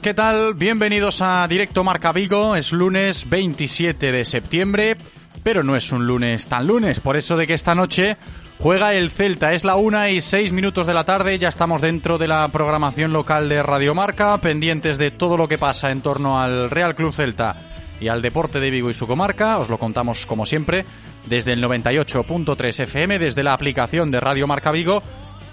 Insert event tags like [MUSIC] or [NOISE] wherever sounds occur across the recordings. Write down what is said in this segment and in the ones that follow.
¿Qué tal? Bienvenidos a Directo Marca Vigo. Es lunes 27 de septiembre, pero no es un lunes tan lunes, por eso de que esta noche juega el Celta. Es la una y seis minutos de la tarde, ya estamos dentro de la programación local de Radio Marca, pendientes de todo lo que pasa en torno al Real Club Celta y al deporte de Vigo y su comarca. Os lo contamos como siempre desde el 98.3 FM, desde la aplicación de Radio Marca Vigo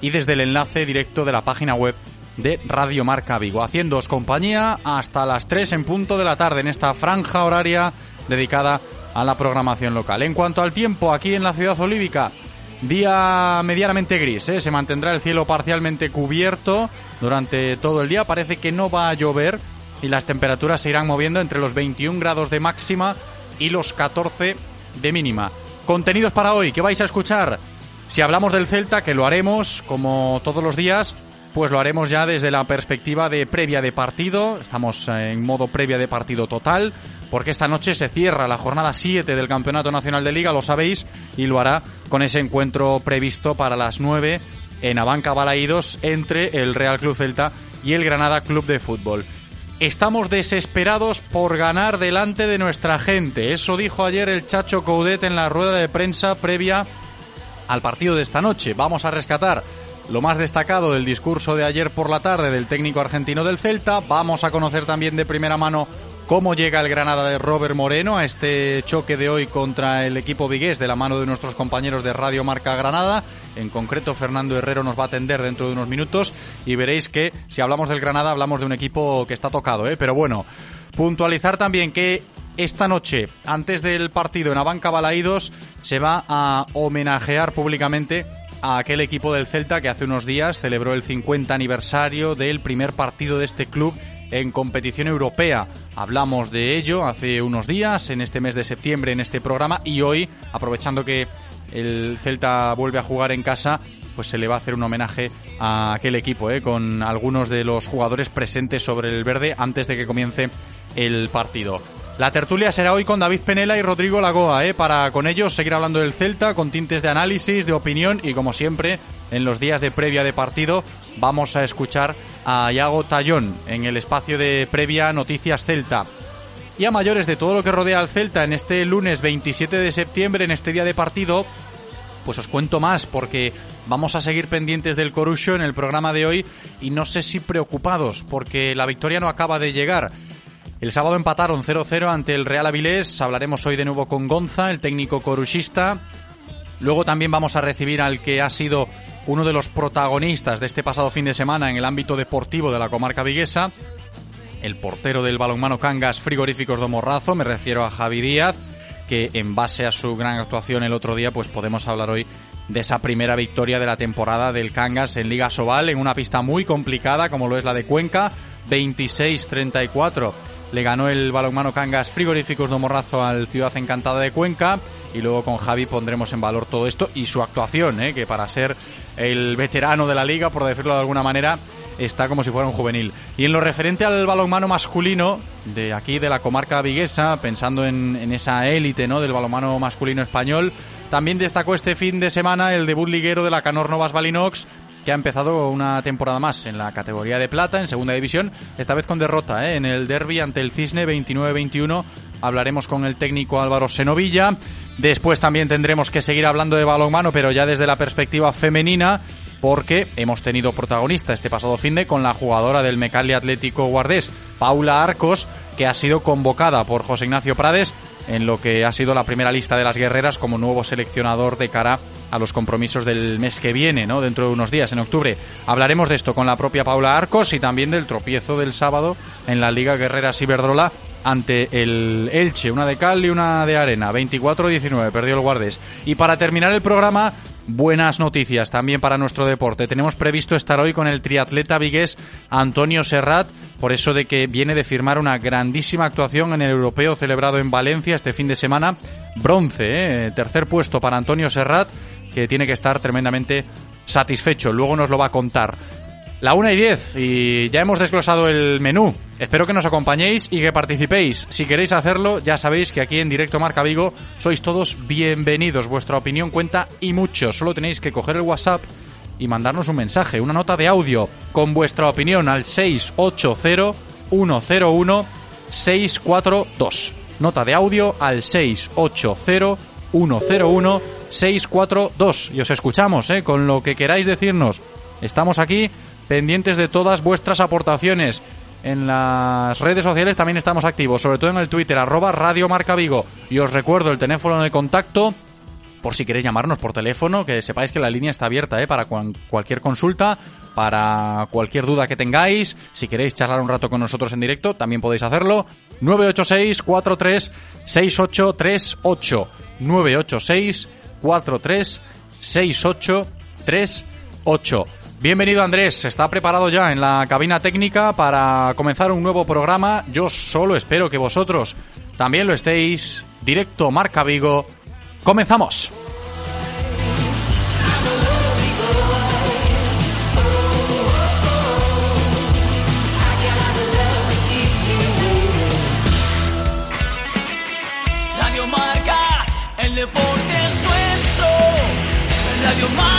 y desde el enlace directo de la página web de Radio Marca Vigo, haciéndoos compañía hasta las 3 en punto de la tarde en esta franja horaria dedicada a la programación local. En cuanto al tiempo, aquí en la ciudad olívica, día medianamente gris, ¿eh? se mantendrá el cielo parcialmente cubierto durante todo el día, parece que no va a llover y las temperaturas se irán moviendo entre los 21 grados de máxima y los 14 de mínima. Contenidos para hoy, ¿qué vais a escuchar? Si hablamos del Celta, que lo haremos como todos los días, pues lo haremos ya desde la perspectiva de previa de partido. Estamos en modo previa de partido total, porque esta noche se cierra la jornada 7 del Campeonato Nacional de Liga, lo sabéis, y lo hará con ese encuentro previsto para las 9 en Abanca Balaídos entre el Real Club Celta y el Granada Club de Fútbol. Estamos desesperados por ganar delante de nuestra gente. Eso dijo ayer el Chacho Coudet en la rueda de prensa previa al partido de esta noche. Vamos a rescatar lo más destacado del discurso de ayer por la tarde del técnico argentino del Celta. Vamos a conocer también de primera mano cómo llega el Granada de Robert Moreno a este choque de hoy contra el equipo vigués de la mano de nuestros compañeros de Radio Marca Granada. En concreto, Fernando Herrero nos va a atender dentro de unos minutos y veréis que si hablamos del Granada hablamos de un equipo que está tocado, ¿eh? pero bueno, puntualizar también que esta noche, antes del partido en Abanca Balaídos, se va a homenajear públicamente a aquel equipo del Celta que hace unos días celebró el 50 aniversario del primer partido de este club en competición europea. Hablamos de ello hace unos días, en este mes de septiembre, en este programa, y hoy, aprovechando que el Celta vuelve a jugar en casa, pues se le va a hacer un homenaje a aquel equipo, ¿eh? con algunos de los jugadores presentes sobre el verde antes de que comience el partido. La tertulia será hoy con David Penela y Rodrigo Lagoa, ¿eh? para con ellos seguir hablando del Celta, con tintes de análisis, de opinión y como siempre, en los días de previa de partido, vamos a escuchar a Iago Tallón en el espacio de previa Noticias Celta. Y a mayores de todo lo que rodea al Celta en este lunes 27 de septiembre, en este día de partido, pues os cuento más porque vamos a seguir pendientes del Corusio en el programa de hoy y no sé si preocupados porque la victoria no acaba de llegar. El sábado empataron 0-0 ante el Real Avilés. Hablaremos hoy de nuevo con Gonza, el técnico coruchista. Luego también vamos a recibir al que ha sido uno de los protagonistas de este pasado fin de semana en el ámbito deportivo de la comarca viguesa, el portero del balonmano Cangas Frigoríficos de Morrazo, me refiero a Javi Díaz, que en base a su gran actuación el otro día, pues podemos hablar hoy de esa primera victoria de la temporada del Cangas en Liga Sobal, en una pista muy complicada como lo es la de Cuenca, 26-34 le ganó el balonmano Cangas Frigoríficos de Morrazo al Ciudad Encantada de Cuenca y luego con Javi pondremos en valor todo esto y su actuación, ¿eh? que para ser el veterano de la liga, por decirlo de alguna manera, está como si fuera un juvenil. Y en lo referente al balonmano masculino de aquí, de la comarca viguesa, pensando en, esa élite ¿no? del balonmano masculino español, también destacó este fin de semana el debut liguero de la Canor Novas Balinox, que ha empezado una temporada más en la categoría de plata, en segunda división, esta vez con derrota ¿eh? en el derby ante el Cisne 29-21. Hablaremos con el técnico Álvaro Senovilla. Después también tendremos que seguir hablando de balonmano, pero ya desde la perspectiva femenina, porque hemos tenido protagonista este pasado fin de con la jugadora del Mecali Atlético Guardés, Paula Arcos, que ha sido convocada por José Ignacio Prades en lo que ha sido la primera lista de las guerreras como nuevo seleccionador de cara a los compromisos del mes que viene, ¿no? Dentro de unos días, en octubre. Hablaremos de esto con la propia Paula Arcos y también del tropiezo del sábado en la Liga Guerreras Iberdrola ante el Elche, una de cal y una de arena, 24-19, perdió el Guardés. Y para terminar el programa, buenas noticias también para nuestro deporte. Tenemos previsto estar hoy con el triatleta vigués Antonio Serrat, por eso de que viene de firmar una grandísima actuación en el europeo celebrado en Valencia este fin de semana. Bronce, ¿eh? tercer puesto para Antonio Serrat, que tiene que estar tremendamente satisfecho. Luego nos lo va a contar. La 1 y 10 y ya hemos desglosado el menú. Espero que nos acompañéis y que participéis. Si queréis hacerlo, ya sabéis que aquí en Directo Marca Vigo sois todos bienvenidos. Vuestra opinión cuenta y mucho. Solo tenéis que coger el WhatsApp y mandarnos un mensaje, una nota de audio con vuestra opinión al 680 101 642. Nota de audio al 680 101 642. Y os escuchamos, ¿eh? Con lo que queráis decirnos. Estamos aquí pendientes de todas vuestras aportaciones. En las redes sociales también estamos activos, sobre todo en el Twitter, arroba Radio Marca Vigo. Y os recuerdo el teléfono de contacto, por si queréis llamarnos por teléfono, que sepáis que la línea está abierta ¿eh? para cualquier consulta, para cualquier duda que tengáis. Si queréis charlar un rato con nosotros en directo, también podéis hacerlo. 986 43 6838 986 43 6838 Bienvenido Andrés, está preparado ya en la cabina técnica para comenzar un nuevo programa. Yo solo espero que vosotros también lo estéis. Directo Marca Vigo. Comenzamos. Radio Marca.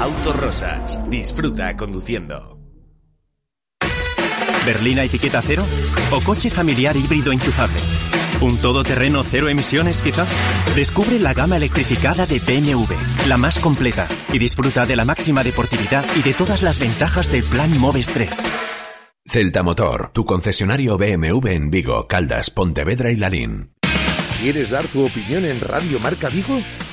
Autorosas. Disfruta conduciendo. ¿Berlina etiqueta cero? ¿O coche familiar híbrido enchufable? ¿Un todoterreno cero emisiones quizá? Descubre la gama electrificada de BMW, la más completa, y disfruta de la máxima deportividad y de todas las ventajas del Plan Moves 3. Celta Motor, tu concesionario BMW en Vigo, Caldas, Pontevedra y Lalín. ¿Quieres dar tu opinión en Radio Marca Vigo?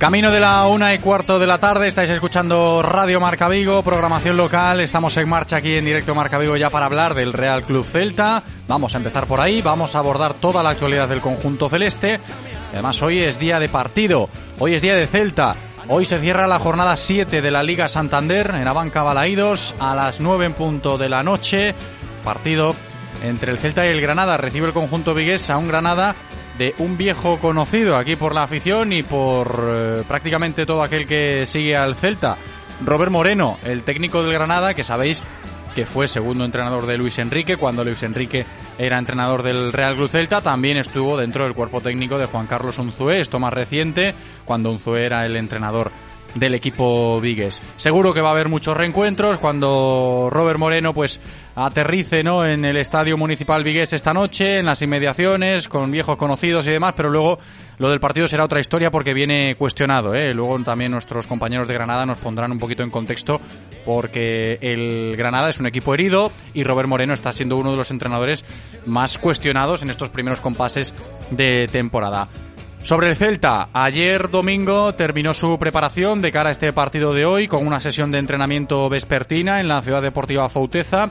Camino de la una y cuarto de la tarde, estáis escuchando Radio Marca Vigo, programación local, estamos en marcha aquí en directo Marca Vigo ya para hablar del Real Club Celta. Vamos a empezar por ahí, vamos a abordar toda la actualidad del conjunto celeste. Además hoy es día de partido, hoy es día de Celta. Hoy se cierra la jornada 7 de la Liga Santander en Abanca Balaídos a las 9 en punto de la noche. Partido entre el Celta y el Granada. Recibe el conjunto vigués a un Granada de un viejo conocido aquí por la afición y por eh, prácticamente todo aquel que sigue al Celta. Robert Moreno, el técnico del Granada, que sabéis que fue segundo entrenador de Luis Enrique cuando Luis Enrique era entrenador del Real Club Celta, también estuvo dentro del cuerpo técnico de Juan Carlos Unzué, esto más reciente, cuando Unzué era el entrenador del equipo Vigues. Seguro que va a haber muchos reencuentros cuando Robert Moreno pues aterrice ¿no? en el Estadio Municipal Vigues esta noche, en las inmediaciones, con viejos conocidos y demás, pero luego lo del partido será otra historia porque viene cuestionado. ¿eh? Luego también nuestros compañeros de Granada nos pondrán un poquito en contexto porque el Granada es un equipo herido y Robert Moreno está siendo uno de los entrenadores más cuestionados en estos primeros compases de temporada. Sobre el Celta, ayer domingo terminó su preparación de cara a este partido de hoy con una sesión de entrenamiento vespertina en la Ciudad Deportiva Fauteza.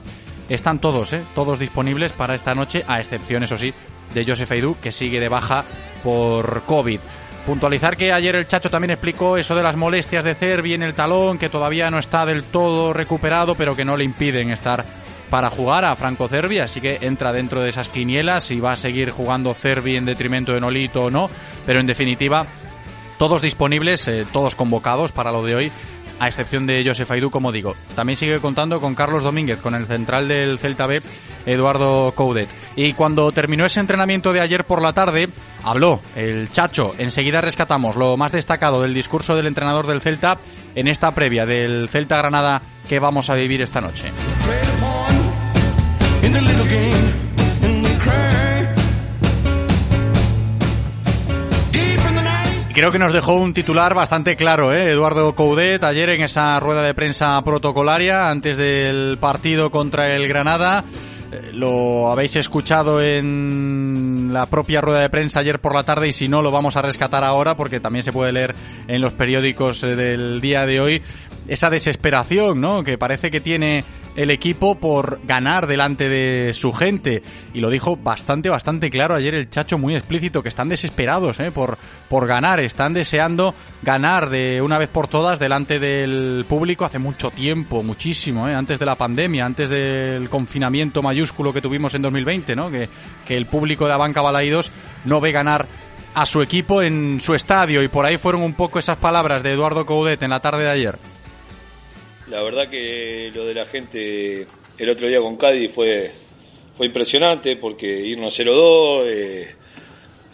Están todos, ¿eh? todos disponibles para esta noche, a excepción, eso sí, de Josef Aidú, que sigue de baja por COVID. Puntualizar que ayer el Chacho también explicó eso de las molestias de Cervi en el talón, que todavía no está del todo recuperado, pero que no le impiden estar para jugar a Franco Cervi, así que entra dentro de esas quinielas si va a seguir jugando Cervi en detrimento de Nolito o no, pero en definitiva todos disponibles, eh, todos convocados para lo de hoy, a excepción de Josef Aidú, como digo. También sigue contando con Carlos Domínguez, con el central del Celta B, Eduardo Coudet. Y cuando terminó ese entrenamiento de ayer por la tarde, habló el Chacho. Enseguida rescatamos lo más destacado del discurso del entrenador del Celta en esta previa del Celta Granada que vamos a vivir esta noche. Y Creo que nos dejó un titular bastante claro, ¿eh? Eduardo Coudet, ayer en esa rueda de prensa protocolaria antes del partido contra el Granada. Eh, Lo habéis escuchado en la propia rueda de prensa ayer por la tarde y si no lo vamos a rescatar ahora porque también se puede leer en los periódicos eh, del día de hoy esa desesperación, ¿no? Que parece que tiene el equipo por ganar delante de su gente. Y lo dijo bastante, bastante claro ayer el Chacho, muy explícito, que están desesperados ¿eh? por, por ganar, están deseando ganar de una vez por todas delante del público hace mucho tiempo, muchísimo, ¿eh? antes de la pandemia, antes del confinamiento mayúsculo que tuvimos en 2020, ¿no? que, que el público de Abanca Balaídos no ve ganar a su equipo en su estadio y por ahí fueron un poco esas palabras de Eduardo Coudet en la tarde de ayer. La verdad que lo de la gente el otro día con Cádiz fue, fue impresionante porque irnos 0-2 eh,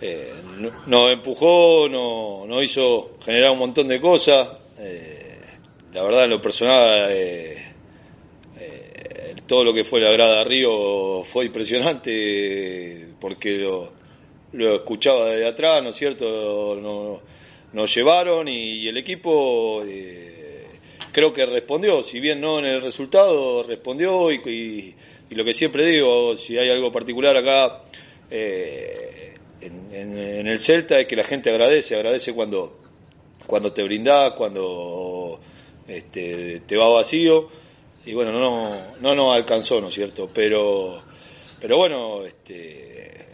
eh, no- nos empujó, no- nos hizo generar un montón de cosas. Eh, la verdad, en lo personal, todo lo que fue la grada de Río fue impresionante porque lo, lo escuchaba desde atrás, ¿no es cierto? No- nos llevaron y, el equipo creo que respondió, si bien no en el resultado, respondió y, lo que siempre digo, si hay algo particular acá eh, en, el Celta es que la gente agradece, agradece cuando, cuando te brindás, cuando este, te va vacío y bueno, no, no nos alcanzó, ¿no es cierto? Pero, pero bueno, este,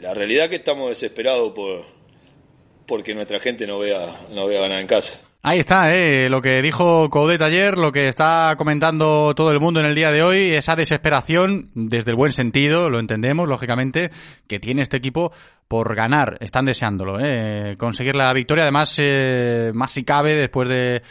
la realidad es que estamos desesperados por porque nuestra gente no vea, no vea ganar en casa. Ahí está, ¿eh? lo que dijo Coudet ayer, lo que está comentando todo el mundo en el día de hoy, esa desesperación, desde el buen sentido, lo entendemos, lógicamente, que tiene este equipo por ganar. Están deseándolo, ¿eh? conseguir la victoria. Además, eh, más si cabe, después de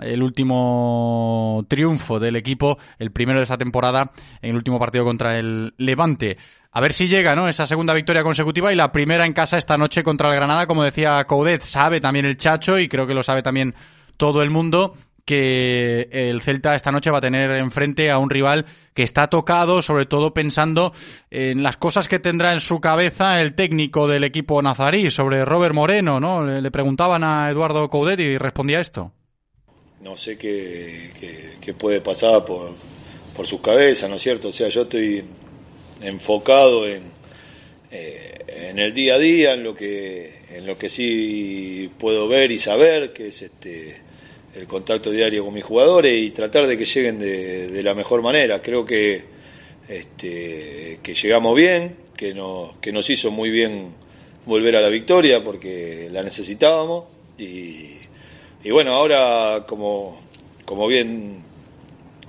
el último triunfo del equipo, el primero de esta temporada, en el último partido contra el Levante. A ver si llega, ¿no? Esa segunda victoria consecutiva y la primera en casa esta noche contra el Granada, como decía Coudet, sabe también el Chacho y creo que lo sabe también todo el mundo que el Celta esta noche va a tener enfrente a un rival que está tocado, sobre todo pensando en las cosas que tendrá en su cabeza el técnico del equipo nazarí sobre Robert Moreno, ¿no? Le, preguntaban a Eduardo Coudet y respondía esto. No sé qué, qué- qué puede pasar por, por sus cabezas, ¿no es cierto? O sea, yo estoy enfocado en, eh, en el día a día, en lo que en lo que sí puedo ver y saber, que es este el contacto diario con mis jugadores y tratar de que lleguen de, la mejor manera. Creo que este, que llegamos bien, que nos, que nos hizo muy bien volver a la victoria porque la necesitábamos y, y bueno, ahora como, como bien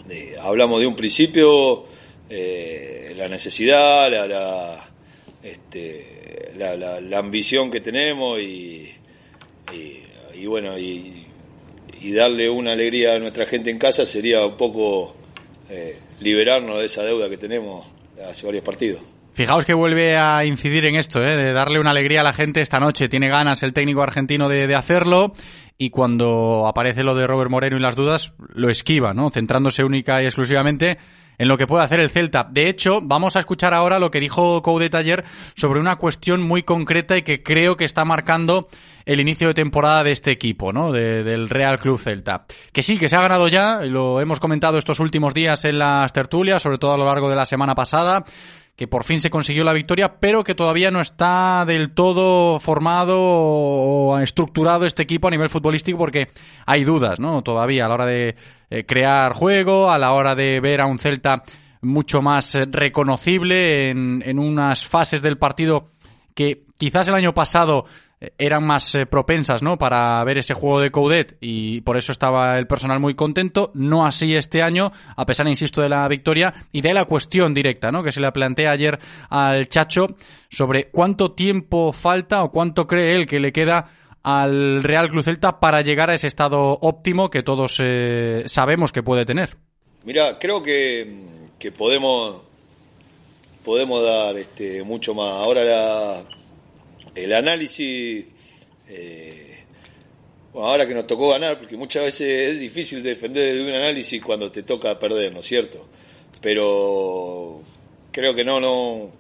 eh, hablamos de un principio, eh, la necesidad, la, este, la, la- ambición que tenemos y, y, y bueno, y, y darle una alegría a nuestra gente en casa sería un poco eh, liberarnos de esa deuda que tenemos hace varios partidos. Fijaos que vuelve a incidir en esto, ¿eh? de darle una alegría a la gente esta noche. Tiene ganas el técnico argentino de, de hacerlo y cuando aparece lo de Robert Moreno y las dudas, lo esquiva, ¿no? centrándose única y exclusivamente en lo que puede hacer el Celta. De hecho, vamos a escuchar ahora lo que dijo Coudet ayer sobre una cuestión muy concreta y que creo que está marcando el inicio de temporada de este equipo, ¿no? De- del Real Club Celta. Que sí, que se ha ganado ya, lo hemos comentado estos últimos días en las tertulias, sobre todo a lo largo de la semana pasada que por fin se consiguió la victoria, pero que todavía no está del todo formado o estructurado este equipo a nivel futbolístico porque hay dudas, ¿no? Todavía a la hora de eh, crear juego, a la hora de ver a un Celta mucho más eh, reconocible en, en unas fases del partido que quizás el año pasado eran más eh, propensas, ¿no? Para ver ese juego de Coudet y por eso estaba el personal muy contento. No así este año, a pesar, insisto, de la victoria y de la cuestión directa, ¿no? Que se le plantea ayer al Chacho sobre cuánto tiempo falta o cuánto cree él que le queda al Real Club Celta para llegar a ese estado óptimo que todos eh, sabemos que puede tener. Mira, creo que, podemos podemos dar este, mucho más. Ahora la- el análisis, eh, bueno, ahora que nos tocó ganar, porque muchas veces es difícil defender de un análisis cuando te toca perder, ¿no es cierto? Pero creo que no, no,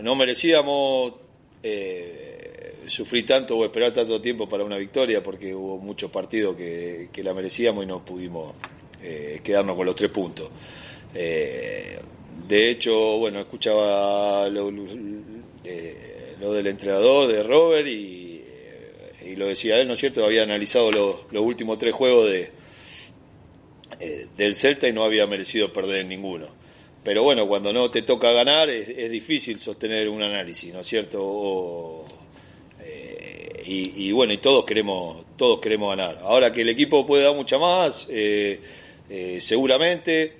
no merecíamos eh, sufrir tanto o esperar tanto tiempo para una victoria, porque hubo muchos partidos que, que la merecíamos y no pudimos eh, quedarnos con los tres puntos. Eh, de hecho, bueno, escuchaba lo del entrenador, de Robert, y, eh, y lo decía él, ¿no es cierto? Había analizado los, últimos tres juegos de, eh, del Celta y no había merecido perder en ninguno. Pero bueno, cuando no te toca ganar es, difícil sostener un análisis, ¿no es cierto? Eh, y, bueno, y todos queremos, todos queremos ganar. Ahora que el equipo puede dar mucha más, seguramente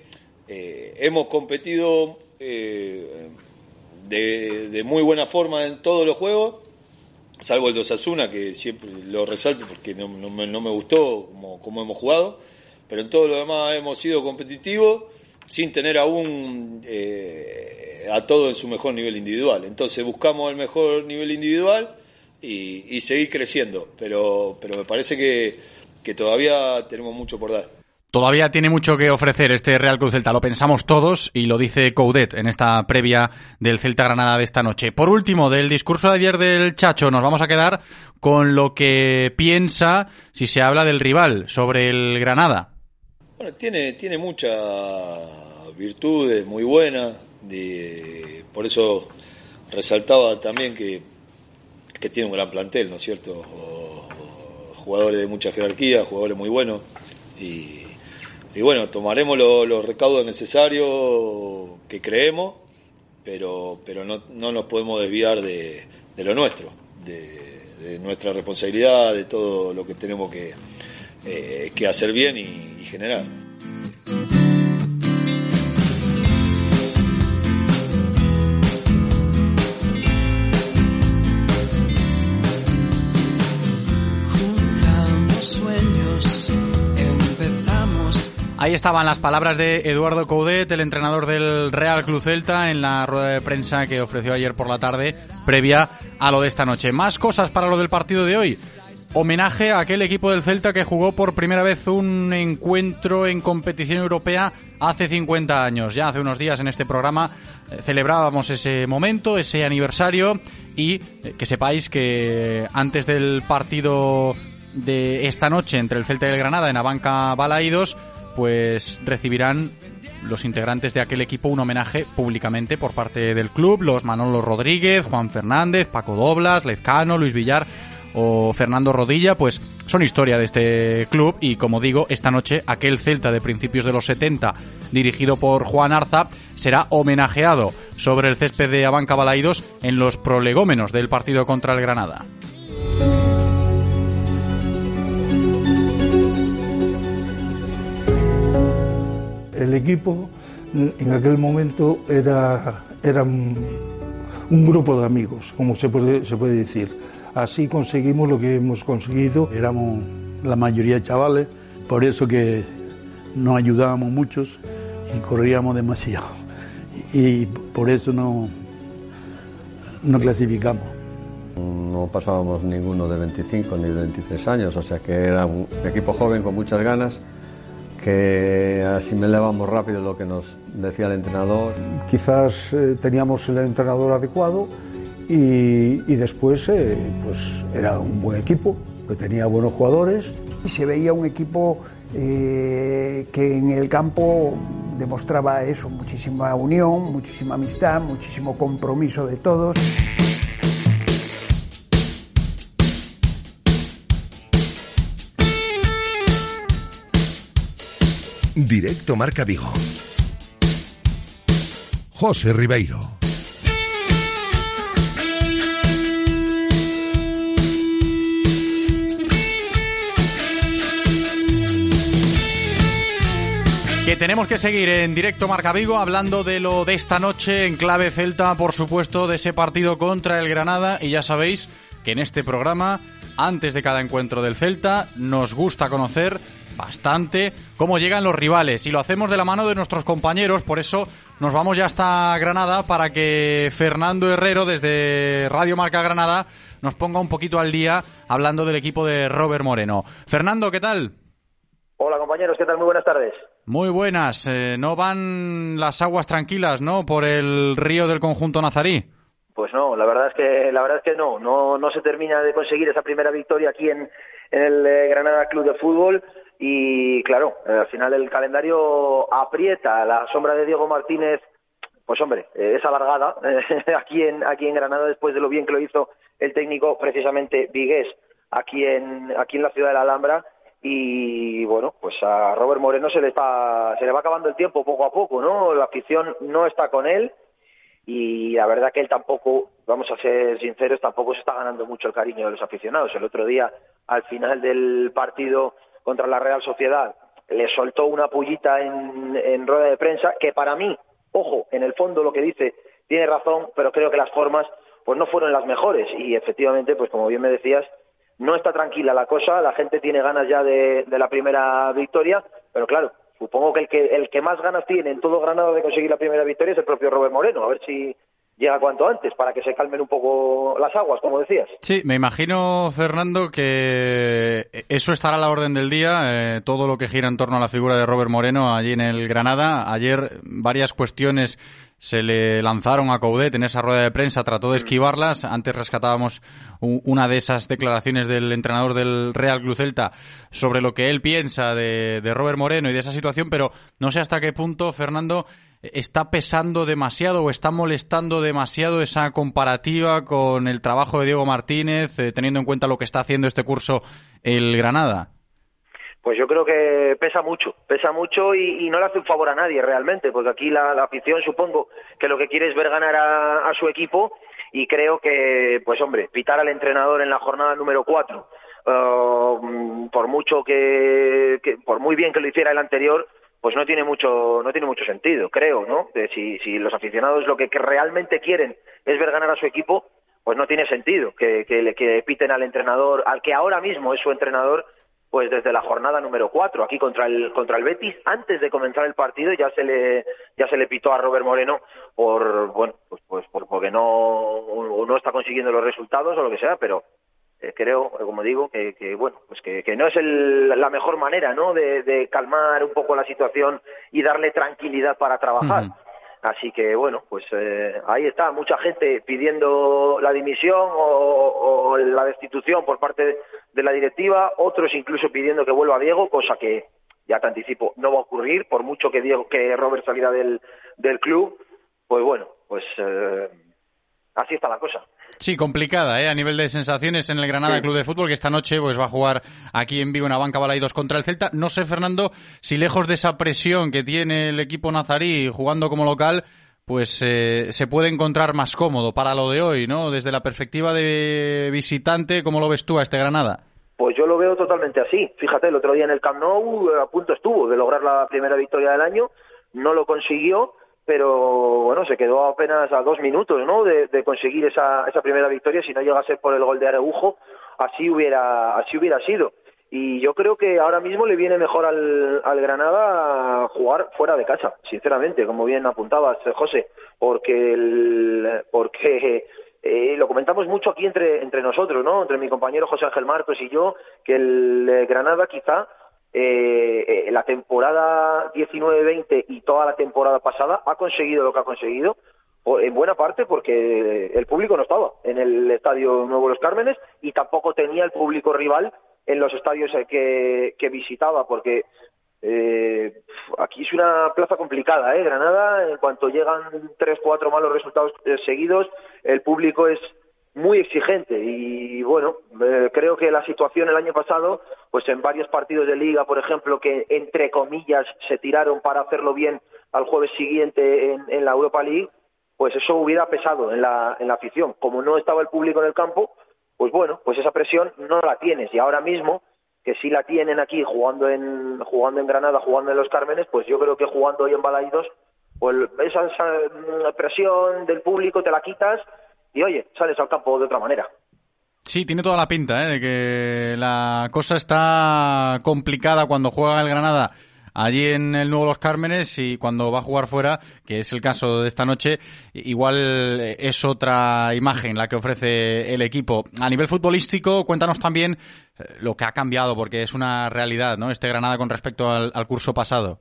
hemos competido de, de muy buena forma en todos los juegos, salvo el de Osasuna, que siempre lo resalto porque no, no me, no me gustó como, como hemos jugado, pero en todo lo demás hemos sido competitivos sin tener aún eh, a todo en su mejor nivel individual. Entonces buscamos el mejor nivel individual y, y seguir creciendo, pero, pero me parece que, que todavía tenemos mucho por dar. Todavía tiene mucho que ofrecer este Real Cruz Celta, lo pensamos todos y lo dice Coudet en esta previa del Celta Granada de esta noche. Por último, del discurso de ayer del Chacho, nos vamos a quedar con lo que piensa si se habla del rival sobre el Granada. Bueno, tiene, tiene muchas virtudes muy buenas, por eso resaltaba también que, que tiene un gran plantel, ¿no es cierto? O jugadores de mucha jerarquía, jugadores muy buenos, y, y bueno, tomaremos lo- los recaudos necesarios que creemos, pero, pero no, no nos podemos desviar de, lo nuestro, de, nuestra responsabilidad, de todo lo que tenemos que, eh, que hacer bien y generar. Ahí estaban las palabras de Eduardo Coudet, el entrenador del Real Club Celta, en la rueda de prensa que ofreció ayer por la tarde, previa a lo de esta noche. Más cosas para lo del partido de hoy. Homenaje a aquel equipo del Celta que jugó por primera vez un encuentro en competición europea hace 50 años. Ya hace unos días en este programa eh, celebrábamos ese momento, ese aniversario y eh, que sepáis que antes del partido de esta noche entre el Celta y el Granada en Abanca Balaídos, pues recibirán los integrantes de aquel equipo un homenaje públicamente por parte del club, los Manolo Rodríguez, Juan Fernández, Paco Doblas, Lezcano, Luis Villar o Fernando Rodilla, pues son historia de este club y como digo, esta noche aquel Celta de principios de los 70 dirigido por Juan Arza será homenajeado sobre el césped de Abanca Balaidos en los prolegómenos del partido contra el Granada. El equipo en aquel momento era, era un, un grupo de amigos, como se puede, se puede decir. Así conseguimos lo que hemos conseguido. Éramos la mayoría chavales, por eso que nos ayudábamos muchos y corríamos demasiado. Y por eso no, no clasificamos. No pasábamos ninguno de 25 ni de 23 años, o sea que era un equipo joven con muchas ganas, que asimilábamos rápido lo que nos decía el entrenador. Quizás eh, teníamos el entrenador adecuado y, y después eh, pues era un buen equipo, que tenía buenos jugadores. Y se veía un equipo eh, que en el campo demostraba eso, muchísima unión, muchísima amistad, muchísimo compromiso de todos. Directo Marca Vigo. José Ribeiro. Que tenemos que seguir en directo Marca Vigo hablando de lo de esta noche en clave celta, por supuesto, de ese partido contra el Granada. Y ya sabéis que en este programa, antes de cada encuentro del Celta, nos gusta conocer bastante cómo llegan los rivales. Y lo hacemos de la mano de nuestros compañeros, por eso nos vamos ya hasta Granada para que Fernando Herrero, desde Radio Marca Granada, nos ponga un poquito al día hablando del equipo de Robert Moreno. Fernando, ¿qué tal? Hola compañeros, ¿qué tal? Muy buenas tardes. Muy buenas. Eh, no van las aguas tranquilas, ¿no? Por el río del conjunto nazarí. Pues no, la verdad es que la verdad es que no, no, no se termina de conseguir esa primera victoria aquí en, en el eh, Granada Club de Fútbol y claro, eh, al final el calendario aprieta la sombra de Diego Martínez, pues hombre, eh, es alargada eh, [LAUGHS] aquí en aquí en Granada después de lo bien que lo hizo el técnico precisamente Vigués aquí en aquí en la ciudad de la Alhambra y bueno, pues a Robert Moreno se le está se le va acabando el tiempo poco a poco, ¿no? La afición no está con él y la verdad que él tampoco, vamos a ser sinceros, tampoco se está ganando mucho el cariño de los aficionados. El otro día, al final del partido contra la Real Sociedad, le soltó una pullita en, en rueda de prensa que para mí, ojo, en el fondo lo que dice tiene razón, pero creo que las formas pues no fueron las mejores. Y efectivamente, pues como bien me decías, no está tranquila la cosa, la gente tiene ganas ya de, la primera victoria, pero claro, supongo que el, que el que más ganas tiene en todo Granada de conseguir la primera victoria es el propio Robert Moreno, a ver si llega cuanto antes para que se calmen un poco las aguas, como decías. Sí, me imagino, Fernando, que eso estará a la orden del día, eh, todo lo que gira en torno a la figura de Robert Moreno allí en el Granada. Ayer varias cuestiones se le lanzaron a Coudet en esa rueda de prensa, trató de esquivarlas. Antes rescatábamos una de esas declaraciones del entrenador del Real Club Celta sobre lo que él piensa de, de Robert Moreno y de esa situación, pero no sé hasta qué punto, Fernando, está pesando demasiado o está molestando demasiado esa comparativa con el trabajo de Diego Martínez, eh, teniendo en cuenta lo que está haciendo este curso el Granada. Pues yo creo que pesa mucho, pesa mucho y, no le hace un favor a nadie realmente, porque aquí la, afición supongo que lo que quiere es ver ganar a, su equipo y creo que, pues hombre, pitar al entrenador en la jornada número cuatro, uh, por mucho que, por muy bien que lo hiciera el anterior, pues no tiene mucho, no tiene mucho sentido, creo, ¿no? Si, si los aficionados lo que, realmente quieren es ver ganar a su equipo, pues no tiene sentido que, que, le- que piten al entrenador, al que ahora mismo es su entrenador, pues desde la jornada número cuatro aquí contra el contra el Betis antes de comenzar el partido ya se le ya se le pitó a Robert Moreno por bueno pues, pues por, porque no no está consiguiendo los resultados o lo que sea pero eh, creo como digo que, que, bueno pues que, que no es el- la mejor manera no de, de calmar un poco la situación y darle tranquilidad para trabajar. Así que bueno, pues eh, ahí está, mucha gente pidiendo la dimisión o, o la destitución por parte de, de la directiva, otros incluso pidiendo que vuelva Diego, cosa que ya te anticipo, no va a ocurrir, por mucho que Diego, que Robert saliera del, del club, pues bueno, pues eh, así está la cosa. Sí, complicada, ¿eh? A nivel de sensaciones en el Granada Club de Fútbol, que esta noche pues va a jugar aquí en Vigo en la banca Balaidos contra el Celta. No sé, Fernando, si lejos de esa presión que tiene el equipo nazarí jugando como local, pues eh, se puede encontrar más cómodo para lo de hoy, ¿no? Desde la perspectiva de visitante, ¿cómo lo ves tú a este Granada? Pues yo lo veo totalmente así. Fíjate, el otro día en el Camp Nou a punto estuvo de lograr la primera victoria del año, no lo consiguió, pero bueno, se quedó apenas a dos minutos, ¿no? De, de conseguir esa, esa primera victoria. Si no llegase por el gol de Areujo, así hubiera, así hubiera sido. Y yo creo que ahora mismo le viene mejor al, al Granada jugar fuera de casa, sinceramente, como bien apuntabas, José, porque el, porque eh, lo comentamos mucho aquí entre, entre nosotros, ¿no? Entre mi compañero José Ángel Marcos y yo, que el Granada quizá eh, eh, la temporada 19-20 y toda la temporada pasada ha conseguido lo que ha conseguido, en buena parte porque el público no estaba en el estadio Nuevo Los Cármenes y tampoco tenía el público rival en los estadios eh, que, que visitaba, porque eh, aquí es una plaza complicada, ¿eh? Granada, en cuanto llegan tres, cuatro malos resultados eh, seguidos, el público es muy exigente y bueno, eh, creo que la situación el año pasado, pues en varios partidos de liga, por ejemplo, que entre comillas se tiraron para hacerlo bien al jueves siguiente en, en la Europa League, pues eso hubiera pesado en la, en la afición. Como no estaba el público en el campo, pues bueno, pues esa presión no la tienes y ahora mismo que sí la tienen aquí jugando en jugando en Granada, jugando en Los Cármenes, pues yo creo que jugando hoy en Balaidos, pues esa, mm, presión del público te la quitas y oye, sales al campo de otra manera. Sí, tiene toda la pinta, ¿eh? De que la cosa está complicada cuando juega el Granada allí en el Nuevo Los Cármenes y cuando va a jugar fuera, que es el caso de esta noche, igual es otra imagen la que ofrece el equipo. A nivel futbolístico, cuéntanos también eh, lo que ha cambiado, porque es una realidad, ¿no? Este Granada con respecto al, al curso pasado.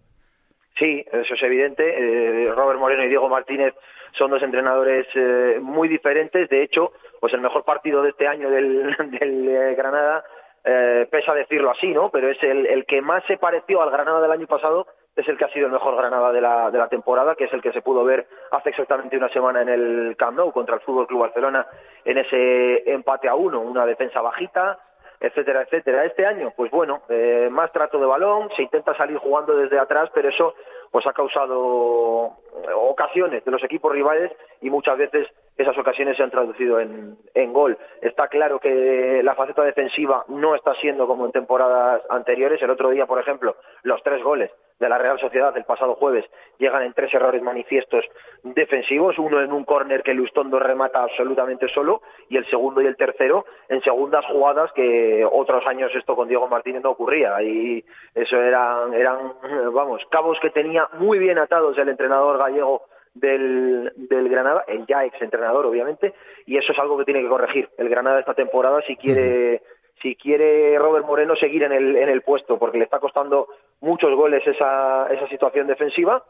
Sí, eso es evidente. Eh, Robert Moreno y Diego Martínez son dos entrenadores eh, muy diferentes. De hecho, pues el mejor partido de este año del, [LAUGHS] del eh, Granada, eh, pesa decirlo así, ¿no? Pero es el, el que más se pareció al Granada del año pasado, es el que ha sido el mejor Granada de la, de la temporada, que es el que se pudo ver hace exactamente una semana en el Camp Nou contra el Fútbol Club Barcelona en ese empate a uno, una defensa bajita, etcétera, etcétera. Este año, pues bueno, eh, más trato de balón, se intenta salir jugando desde atrás, pero eso pues ha causado eh, ocasiones de los equipos rivales y muchas veces esas ocasiones se han traducido en, en gol. Está claro que la faceta defensiva no está siendo como en temporadas anteriores. El otro día, por ejemplo, los tres goles de la Real Sociedad del pasado jueves llegan en tres errores manifiestos defensivos, uno en un córner que Lustondo remata absolutamente solo y el segundo y el tercero en segundas jugadas que otros años esto con Diego Martínez no ocurría. Y eso eran, eran vamos, cabos que tenía muy bien atados el entrenador gallego del, del Granada, el ya ex entrenador obviamente, y eso es algo que tiene que corregir el Granada esta temporada si quiere si quiere Robert Moreno seguir en el, en el puesto, porque le está costando muchos goles esa, esa situación defensiva.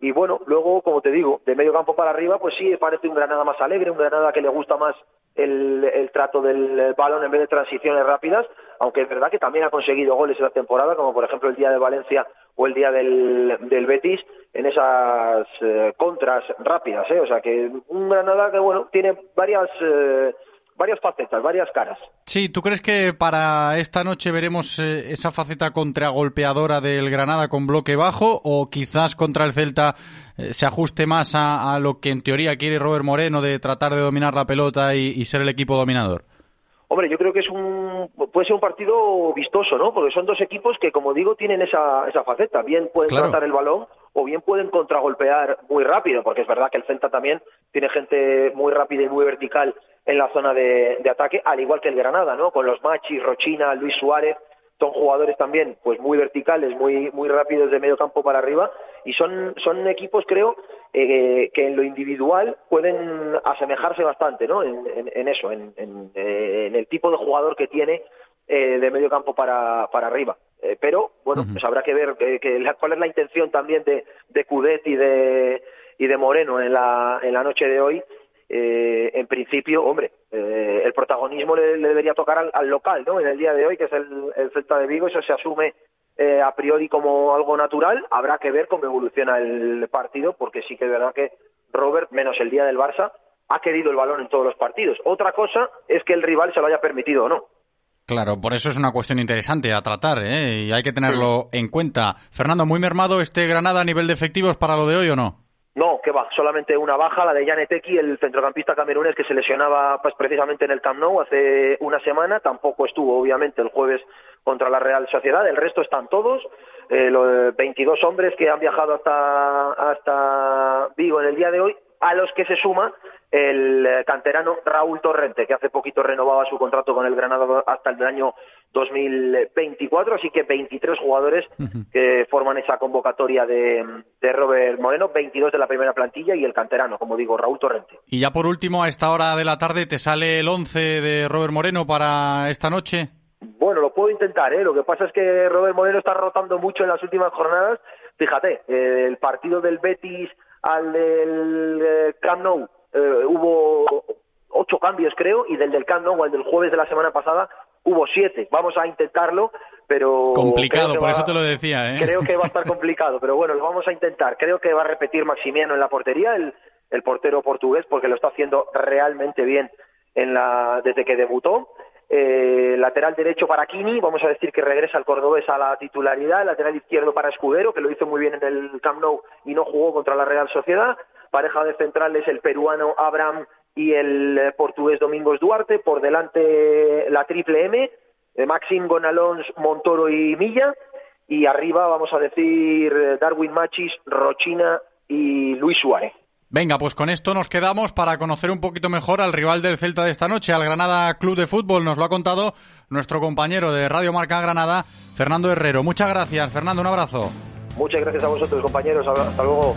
Y bueno, luego, como te digo, de medio campo para arriba, pues sí, parece un Granada más alegre, un Granada que le gusta más el, trato del balón en vez de transiciones rápidas, aunque es verdad que también ha conseguido goles en la temporada, como por ejemplo el día de Valencia o el día del, del Betis, en esas eh, contras rápidas. ¿eh? O sea que un Granada que, bueno, tiene varias. Eh, varias facetas, varias caras. Sí, ¿tú crees que para esta noche veremos eh, esa faceta contragolpeadora del Granada con bloque bajo o quizás contra el Celta eh, se ajuste más a, a, lo que en teoría quiere Robert Moreno de tratar de dominar la pelota y, y, ser el equipo dominador? Hombre, yo creo que es un puede ser un partido vistoso, ¿no? Porque son dos equipos que, como digo, tienen esa, esa faceta. Bien pueden claro. tratar el balón o bien pueden contragolpear muy rápido, porque es verdad que el Celta también tiene gente muy rápida y muy vertical en la zona de, ataque, al igual que el Granada, ¿no? Con los Machis, Rochina, Luis Suárez, son jugadores también pues muy verticales, muy muy rápidos de medio campo para arriba y son son equipos creo eh, que en lo individual pueden asemejarse bastante, ¿no? En, en, en eso, en, en, el tipo de jugador que tiene eh, de medio campo para para arriba. Eh, pero bueno, uh -huh. pues habrá que ver que, que la, cuál es la intención también de, de Cudet y de y de Moreno en la en la noche de hoy eh, en principio, hombre, eh, el protagonismo le, le debería tocar al, al, local, ¿no? En el día de hoy, que es el, el Celta de Vigo, eso se asume eh, a priori como algo natural. Habrá que ver cómo evoluciona el partido, porque sí que es verdad que Robert, menos el día del Barça, ha querido el balón en todos los partidos. Otra cosa es que el rival se lo haya permitido o no. Claro, por eso es una cuestión interesante a tratar, ¿eh? Y hay que tenerlo en cuenta. Fernando, ¿muy mermado este Granada a nivel de efectivos para lo de hoy o no? No, que va, solamente una baja, la de Yaneteki, el centrocampista camerunés que se lesionaba pues, precisamente en el Camp Nou hace una semana, tampoco estuvo obviamente el jueves contra la Real Sociedad, el resto están todos, eh, los 22 hombres que han viajado hasta, hasta Vigo en el día de hoy, a los que se suma el eh, canterano Raúl Torrente, que hace poquito renovaba su contrato con el Granada hasta el año 2024, así que 23 jugadores que forman esa convocatoria de, de, Robert Moreno, 22 de la primera plantilla y el canterano, como digo, Raúl Torrente. Y ya por último, a esta hora de la tarde, ¿te sale el 11 de Robert Moreno para esta noche? Bueno, lo puedo intentar, ¿eh? Lo que pasa es que Robert Moreno está rotando mucho en las últimas jornadas. Fíjate, el partido del Betis al del eh, Camp Nou eh, hubo ocho cambios, creo, y del del Camp Nou, al del jueves de la semana pasada, hubo siete. Vamos a intentarlo, pero... Complicado, por eso te lo decía, ¿eh? Creo que va a estar complicado, pero bueno, lo vamos a intentar. Creo que va a repetir Maximiano en la portería, el, el portero portugués, porque lo está haciendo realmente bien en la, desde que debutó. Eh, lateral derecho para Kini, vamos a decir que regresa al cordobés a la titularidad, lateral izquierdo para Escudero, que lo hizo muy bien en el Camp Nou y no jugó contra la Real Sociedad, pareja de centrales el peruano Abraham y el eh, portugués Domingos Duarte, por delante la triple M, de Maxim Gonalons, Montoro y Milla, y arriba vamos a decir eh, Darwin Machis, Rochina y Luis Suárez. Venga, pues con esto nos quedamos para conocer un poquito mejor al rival del Celta de esta noche, al Granada Club de Fútbol. Nos lo ha contado nuestro compañero de Radio Marca Granada, Fernando Herrero. Muchas gracias, Fernando, un abrazo. Muchas gracias a vosotros, compañeros. Hasta luego.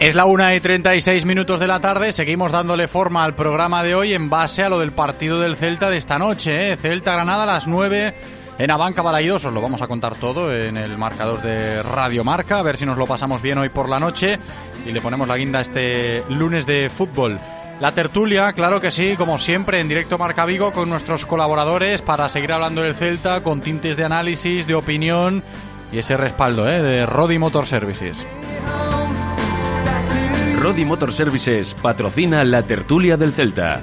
Es la una y 36 minutos de la tarde, seguimos dándole forma al programa de hoy en base a lo del partido del Celta de esta noche. ¿eh? Celta-Granada a las 9 en Abanca Balaidos, os lo vamos a contar todo en el marcador de Radio Marca, a ver si nos lo pasamos bien hoy por la noche y le ponemos la guinda este lunes de fútbol. La tertulia, claro que sí, como siempre, en directo Marca Vigo con nuestros colaboradores para seguir hablando del Celta con tintes de análisis, de opinión y ese respaldo ¿eh? de Rodi Motor Services. Rodi Motor Services patrocina la tertulia del Celta.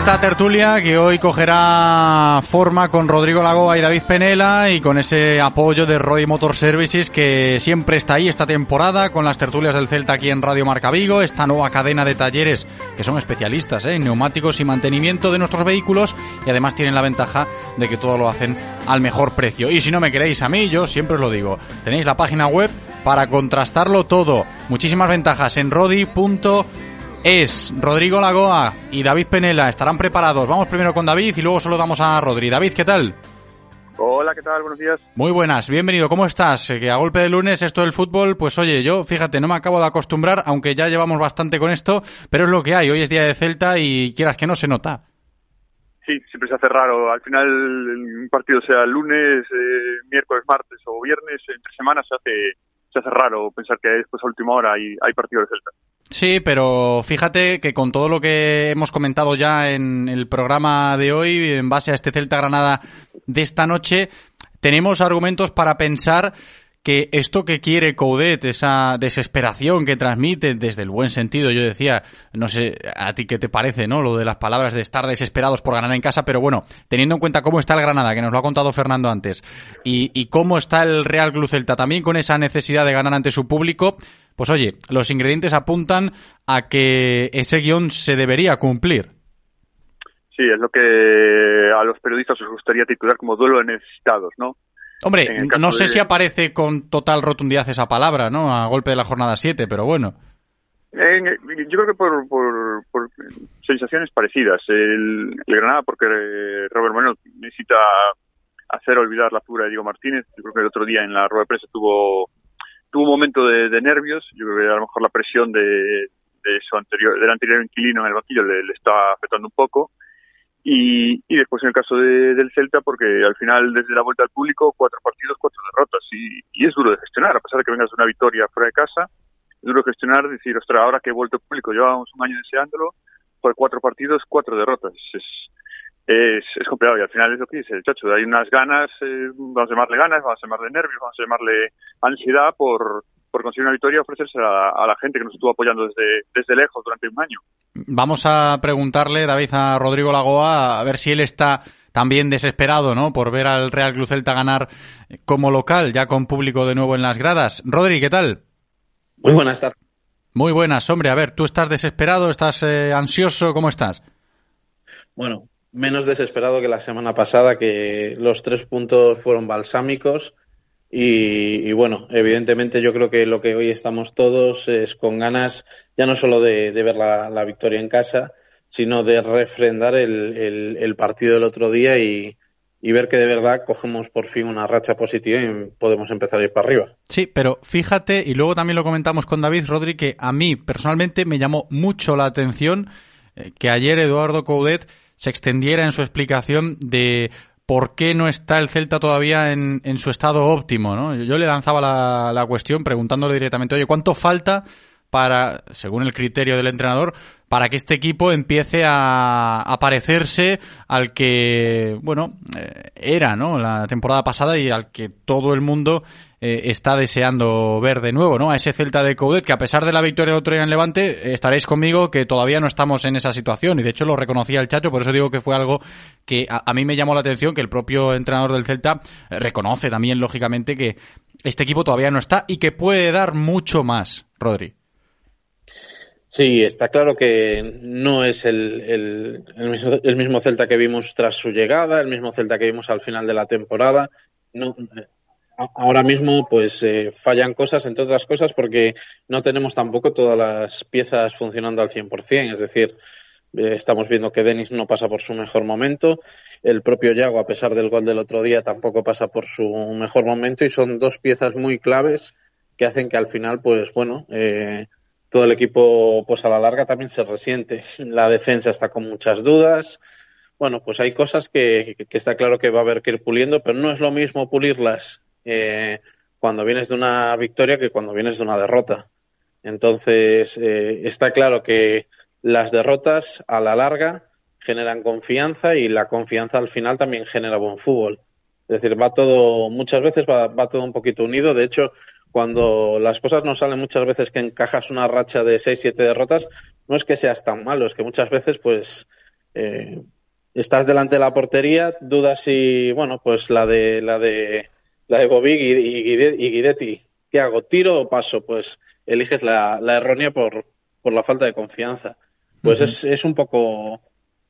Esta tertulia que hoy cogerá forma con Rodrigo Lagoa y David Penela y con ese apoyo de Rodi Motor Services que siempre está ahí esta temporada con las tertulias del Celta aquí en Radio Marca Vigo, esta nueva cadena de talleres que son especialistas ¿eh? en neumáticos y mantenimiento de nuestros vehículos y además tienen la ventaja de que todo lo hacen al mejor precio. Y si no me queréis a mí, yo siempre os lo digo, tenéis la página web para contrastarlo todo. Muchísimas ventajas en rodi.com es Rodrigo Lagoa y David Penela. Estarán preparados. Vamos primero con David y luego solo damos a Rodri. David, ¿qué tal? Hola, ¿qué tal? Buenos días. Muy buenas, bienvenido. ¿Cómo estás? Eh, que a golpe de lunes esto del fútbol, pues oye, yo fíjate, no me acabo de acostumbrar, aunque ya llevamos bastante con esto, pero es lo que hay. Hoy es día de Celta y quieras que no se nota. Sí, siempre se hace raro. Al final, un partido sea lunes, eh, miércoles, martes o viernes, entre semanas se hace, se hace raro pensar que después a última hora hay, hay partido de Celta. Sí, pero fíjate que con todo lo que hemos comentado ya en el programa de hoy, en base a este Celta Granada de esta noche, tenemos argumentos para pensar que esto que quiere Coudet, esa desesperación que transmite desde el buen sentido, yo decía, no sé a ti qué te parece, ¿no? Lo de las palabras de estar desesperados por ganar en casa, pero bueno, teniendo en cuenta cómo está el Granada, que nos lo ha contado Fernando antes, y, y cómo está el Real Club Celta también con esa necesidad de ganar ante su público, pues oye, los ingredientes apuntan a que ese guion se debería cumplir. Sí, es lo que a los periodistas os gustaría titular como duelo de necesitados, ¿no? Hombre, no sé si aparece con total rotundidad esa palabra, ¿no? A golpe de la jornada 7, pero bueno. yo creo que por, por, sensaciones parecidas. El, el, Granada, porque Robert Moreno necesita hacer olvidar la figura de Diego Martínez. Yo creo que el otro día en la rueda de prensa tuvo tuvo un momento de, de nervios, yo creo que a lo mejor la presión de, de su anterior, del anterior inquilino en el banquillo le, le está afectando un poco. Y, y después en el caso de- del Celta, porque al final desde la vuelta al público, cuatro partidos, cuatro derrotas. Y, y es duro de gestionar, a pesar de que vengas de una victoria fuera de casa, es duro de gestionar, decir, ostras, ahora que he vuelto al público, llevábamos un año deseándolo, por cuatro partidos, cuatro derrotas. Es, es, es complicado y al final es lo que dice el chacho. Hay unas ganas, eh, vamos a llamarle ganas, vamos a llamarle nervios, vamos a llamarle ansiedad por, por conseguir una victoria y ofrecerse a, a la gente que nos estuvo apoyando desde, desde lejos durante un año. Vamos a preguntarle, David, a Rodrigo Lagoa, a ver si él está también desesperado, ¿no? Por ver al Real Club Celta ganar como local, ya con público de nuevo en las gradas. Rodri, ¿qué tal? Muy buenas tardes. Muy buenas, hombre. A ver, ¿tú estás desesperado? ¿Estás eh, ansioso? ¿Cómo estás? Bueno, menos desesperado que la semana pasada, que los tres puntos fueron balsámicos. Y, bueno, evidentemente yo creo que lo que hoy estamos todos es con ganas ya no solo de, ver la, la victoria en casa, sino de refrendar el, el- el partido del otro día y, y ver que de verdad cogemos por fin una racha positiva y podemos empezar a ir para arriba. Sí, pero fíjate, y luego también lo comentamos con David Rodri, que a mí personalmente me llamó mucho la atención eh, que ayer Eduardo Coudet se extendiera en su explicación de por qué no está el Celta todavía en, en su estado óptimo, ¿no? Yo le lanzaba la, la cuestión preguntándole directamente, oye, ¿cuánto falta para, según el criterio del entrenador, para que este equipo empiece a, parecerse al que, bueno, eh, era, ¿no? La temporada pasada y al que todo el mundo eh, está deseando ver de nuevo, ¿no? A ese Celta de Coudet, que a pesar de la victoria el otro día en Levante, estaréis conmigo que todavía no estamos en esa situación. Y de hecho lo reconocía el Chacho, por eso digo que fue algo que a, a mí me llamó la atención, que el propio entrenador del Celta eh, reconoce también, lógicamente, que este equipo todavía no está y que puede dar mucho más, Rodri. Sí, está claro que no es el, el, el mismo, el mismo Celta que vimos tras su llegada, el mismo Celta que vimos al final de la temporada. No, a- ahora mismo, pues eh, fallan cosas, entre otras cosas, porque no tenemos tampoco todas las piezas funcionando al 100%. Es decir, eh, estamos viendo que Denis no pasa por su mejor momento. El propio Yago, a pesar del gol del otro día, tampoco pasa por su mejor momento. Y son dos piezas muy claves que hacen que al final, pues bueno, eh, todo el equipo, pues a la larga también se resiente. La defensa está con muchas dudas. Bueno, pues hay cosas que, que está claro que va a haber que ir puliendo, pero no es lo mismo pulirlas eh, cuando vienes de una victoria que cuando vienes de una derrota. Entonces, eh, está claro que las derrotas a la larga generan confianza y la confianza al final también genera buen fútbol. Es decir, va todo, muchas veces va, va todo un poquito unido. De hecho, cuando las cosas no salen muchas veces que encajas una racha de 6, 7 derrotas, no es que seas tan malo, es que muchas veces pues eh, estás delante de la portería, dudas si, bueno, pues la de la de la de Bobig y, y, Guide- y Guidetti, ¿qué hago? ¿Tiro o paso? Pues eliges la, la errónea por, por la falta de confianza. Pues es, es un poco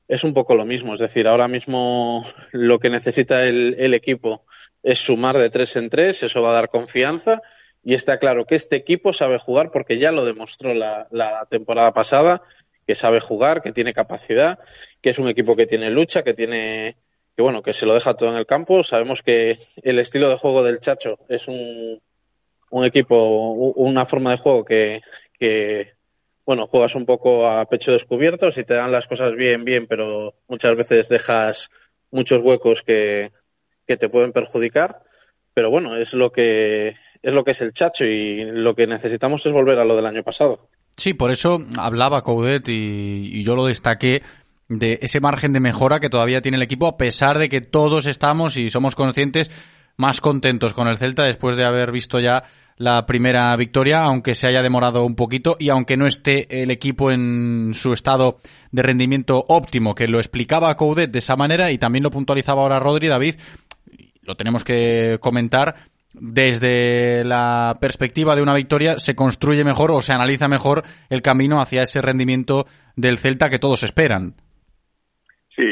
es un poco lo mismo. Es decir, ahora mismo lo que necesita el, el equipo es sumar de tres en tres, eso va a dar confianza. Y está claro que este equipo sabe jugar porque ya lo demostró la, temporada pasada, que sabe jugar, que tiene capacidad, que es un equipo que tiene lucha, que tiene, que bueno, que se lo deja todo en el campo. Sabemos que el estilo de juego del Chacho es un, un equipo, una forma de juego que, que, bueno, juegas un poco a pecho descubierto, si te dan las cosas bien, bien, pero muchas veces dejas muchos huecos que, que te pueden perjudicar. Pero bueno, es lo que es lo que es el Chacho y lo que necesitamos es volver a lo del año pasado. Sí, por eso hablaba Coudet y, yo lo destaqué de ese margen de mejora que todavía tiene el equipo, a pesar de que todos estamos y somos conscientes más contentos con el Celta después de haber visto ya la primera victoria, aunque se haya demorado un poquito y aunque no esté el equipo en su estado de rendimiento óptimo, que lo explicaba Coudet de esa manera y también lo puntualizaba ahora Rodri David, lo tenemos que comentar desde la perspectiva de una victoria se construye mejor o se analiza mejor el camino hacia ese rendimiento del Celta que todos esperan. Sí,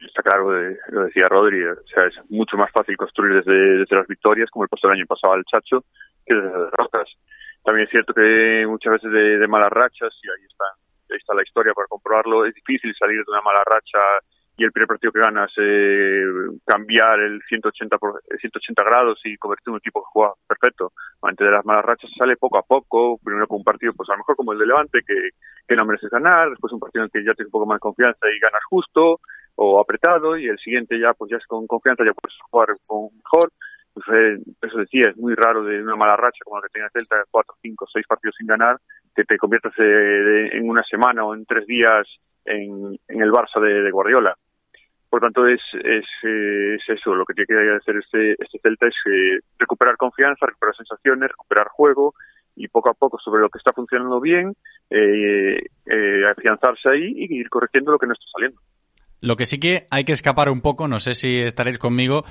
está claro, eh, lo decía Rodri, es mucho más fácil construir desde, desde las victorias, como el pasó el año pasado al Chacho, que desde las derrotas. También es cierto que muchas veces de, de malas rachas, y ahí está, ahí está la historia para comprobarlo, es difícil salir de una mala racha y el primer partido que ganas eh, cambiar el 180, por, 180 grados y convertir en un equipo que juega perfecto. Antes de las malas rachas sale poco a poco, primero con un partido pues a lo mejor como el de Levante que, que no mereces ganar, después un partido en el que ya tienes un poco más de confianza y ganas justo o apretado y el siguiente ya pues ya es con confianza, ya puedes jugar con mejor. Pues, eh, eso decía, es muy raro de una mala racha como la que tenía Celta, cuatro, cinco, seis partidos sin ganar, que te conviertas eh, en una semana o en tres días en, en el Barça de, de Guardiola. Por tanto, es, eh, es eso, lo que tiene que hacer este, este Celta es eh, recuperar confianza, recuperar sensaciones, recuperar juego y poco a poco sobre lo que está funcionando bien, eh, eh, afianzarse ahí y ir corrigiendo lo que no está saliendo. Lo que sí que hay que escapar un poco, no sé si estaréis conmigo,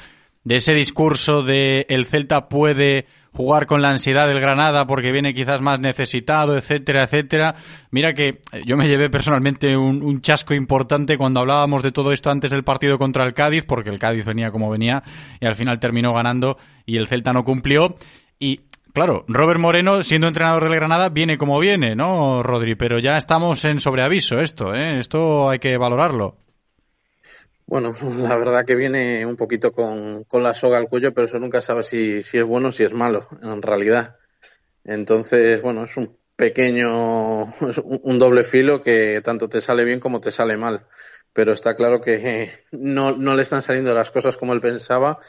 de ese discurso de el Celta puede jugar con la ansiedad del Granada porque viene quizás más necesitado, etcétera, etcétera. Mira que eh, yo me llevé personalmente un, un chasco importante cuando hablábamos de todo esto antes del partido contra el Cádiz, porque el Cádiz venía como venía y al final terminó ganando y el Celta no cumplió. Y claro, Robert Moreno, siendo entrenador del Granada, viene como viene, ¿no, Rodri? Pero ya estamos en sobreaviso esto, ¿eh? Esto hay que valorarlo. Bueno, [LAUGHS] la verdad que viene un poquito con, con la soga al cuello, pero eso nunca sabe si, si es bueno o si es malo, en realidad. Entonces, bueno, es un pequeño, [LAUGHS] un doble filo que tanto te sale bien como te sale mal. Pero está claro que [LAUGHS] no, le están saliendo las cosas como él pensaba.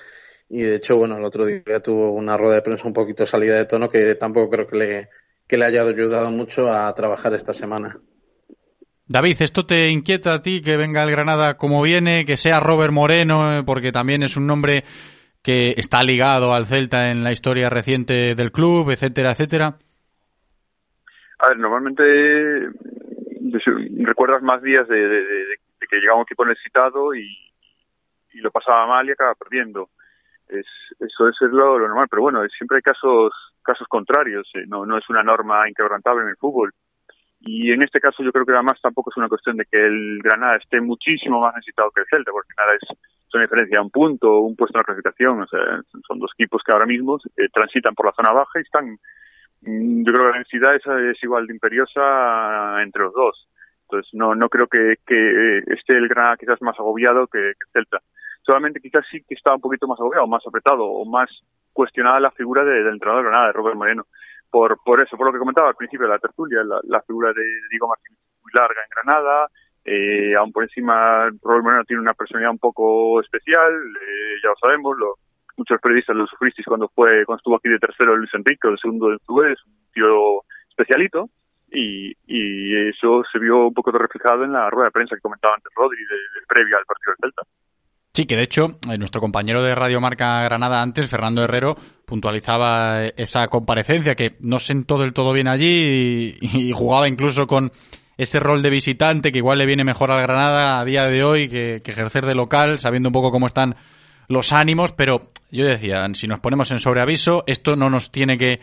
Y de hecho, bueno, el otro día tuvo una rueda de prensa un poquito salida de tono que tampoco creo le, que le haya ayudado mucho a trabajar esta semana. David, ¿esto te inquieta a ti que venga el Granada como viene, que sea Robert Moreno, porque también es un nombre que está ligado al Celta en la historia reciente del club, etcétera, etcétera? A ver, normalmente recuerdas más días de, que llegaba un equipo necesitado y, lo pasaba mal y acaba perdiendo. Es, eso es lo, normal, pero bueno, siempre hay casos casos contrarios, eh, no es una norma inquebrantable en el fútbol. Y en este caso yo creo que además tampoco es una cuestión de que el Granada esté muchísimo más necesitado que el Celta, porque nada es, una diferencia de un punto, un puesto en la clasificación, o sea, son dos equipos que ahora mismo eh, transitan por la zona baja y están Mm, Yo creo que la densidad es, igual de imperiosa entre los dos. Entonces no, no creo que, esté el Granada quizás más agobiado que, que el Celta. Solamente quizás sí que está un poquito más agobiado, más apretado o más cuestionada la figura de- del entrenador de Granada, de Robert Moreno. Por, por eso, por lo que comentaba al principio de la tertulia, la, la figura de Diego Martínez es muy larga en Granada, eh, aún por encima Robert Moreno tiene una personalidad un poco especial, eh, ya lo sabemos, lo, muchos periodistas lo sufristeis cuando fue cuando estuvo aquí de tercero Luis Enrique, de segundo de Tubés, un tío especialito, y, y eso se vio un poco reflejado en la rueda de prensa que comentaba antes Rodri, de, de previa al partido del Celta. Sí, que de hecho, eh, nuestro compañero de Radio Marca Granada antes, Fernando Herrero, puntualizaba eh, esa comparecencia que no sentó del todo bien allí y, y jugaba incluso con ese rol de visitante que igual le viene mejor al Granada a día de hoy que, que ejercer de local, sabiendo un poco cómo están los ánimos, pero yo decía, si nos ponemos en sobreaviso, esto no nos tiene que,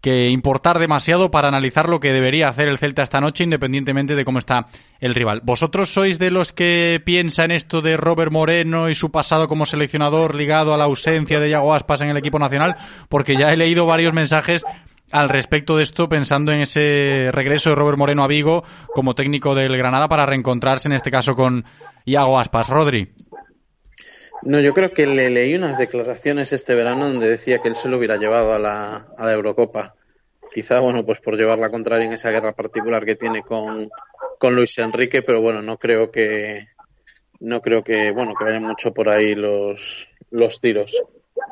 que importar demasiado para analizar lo que debería hacer el Celta esta noche, independientemente de cómo está el rival. ¿Vosotros sois de los que piensan esto de Robert Moreno y su pasado como seleccionador ligado a la ausencia de Yago Aspas en el equipo nacional? Porque ya he leído varios mensajes al respecto de esto, pensando en ese regreso de Robert Moreno a Vigo como técnico del Granada para reencontrarse en este caso con Iago Aspas. Rodri. No, yo creo que le leí unas declaraciones este verano donde decía que él se lo hubiera llevado a la, Eurocopa. Quizá, bueno, pues por llevar la contraria en esa guerra particular que tiene con, con Luis Enrique, pero bueno, no creo que no creo que bueno que vayan mucho por ahí los, los tiros.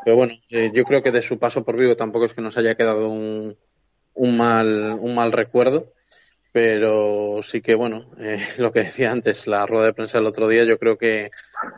Pero bueno, eh, yo creo que de su paso por Vigo tampoco es que nos haya quedado un, un mal un mal recuerdo pero sí que bueno eh, [LAUGHS] lo que decía antes la rueda de prensa del otro día yo creo que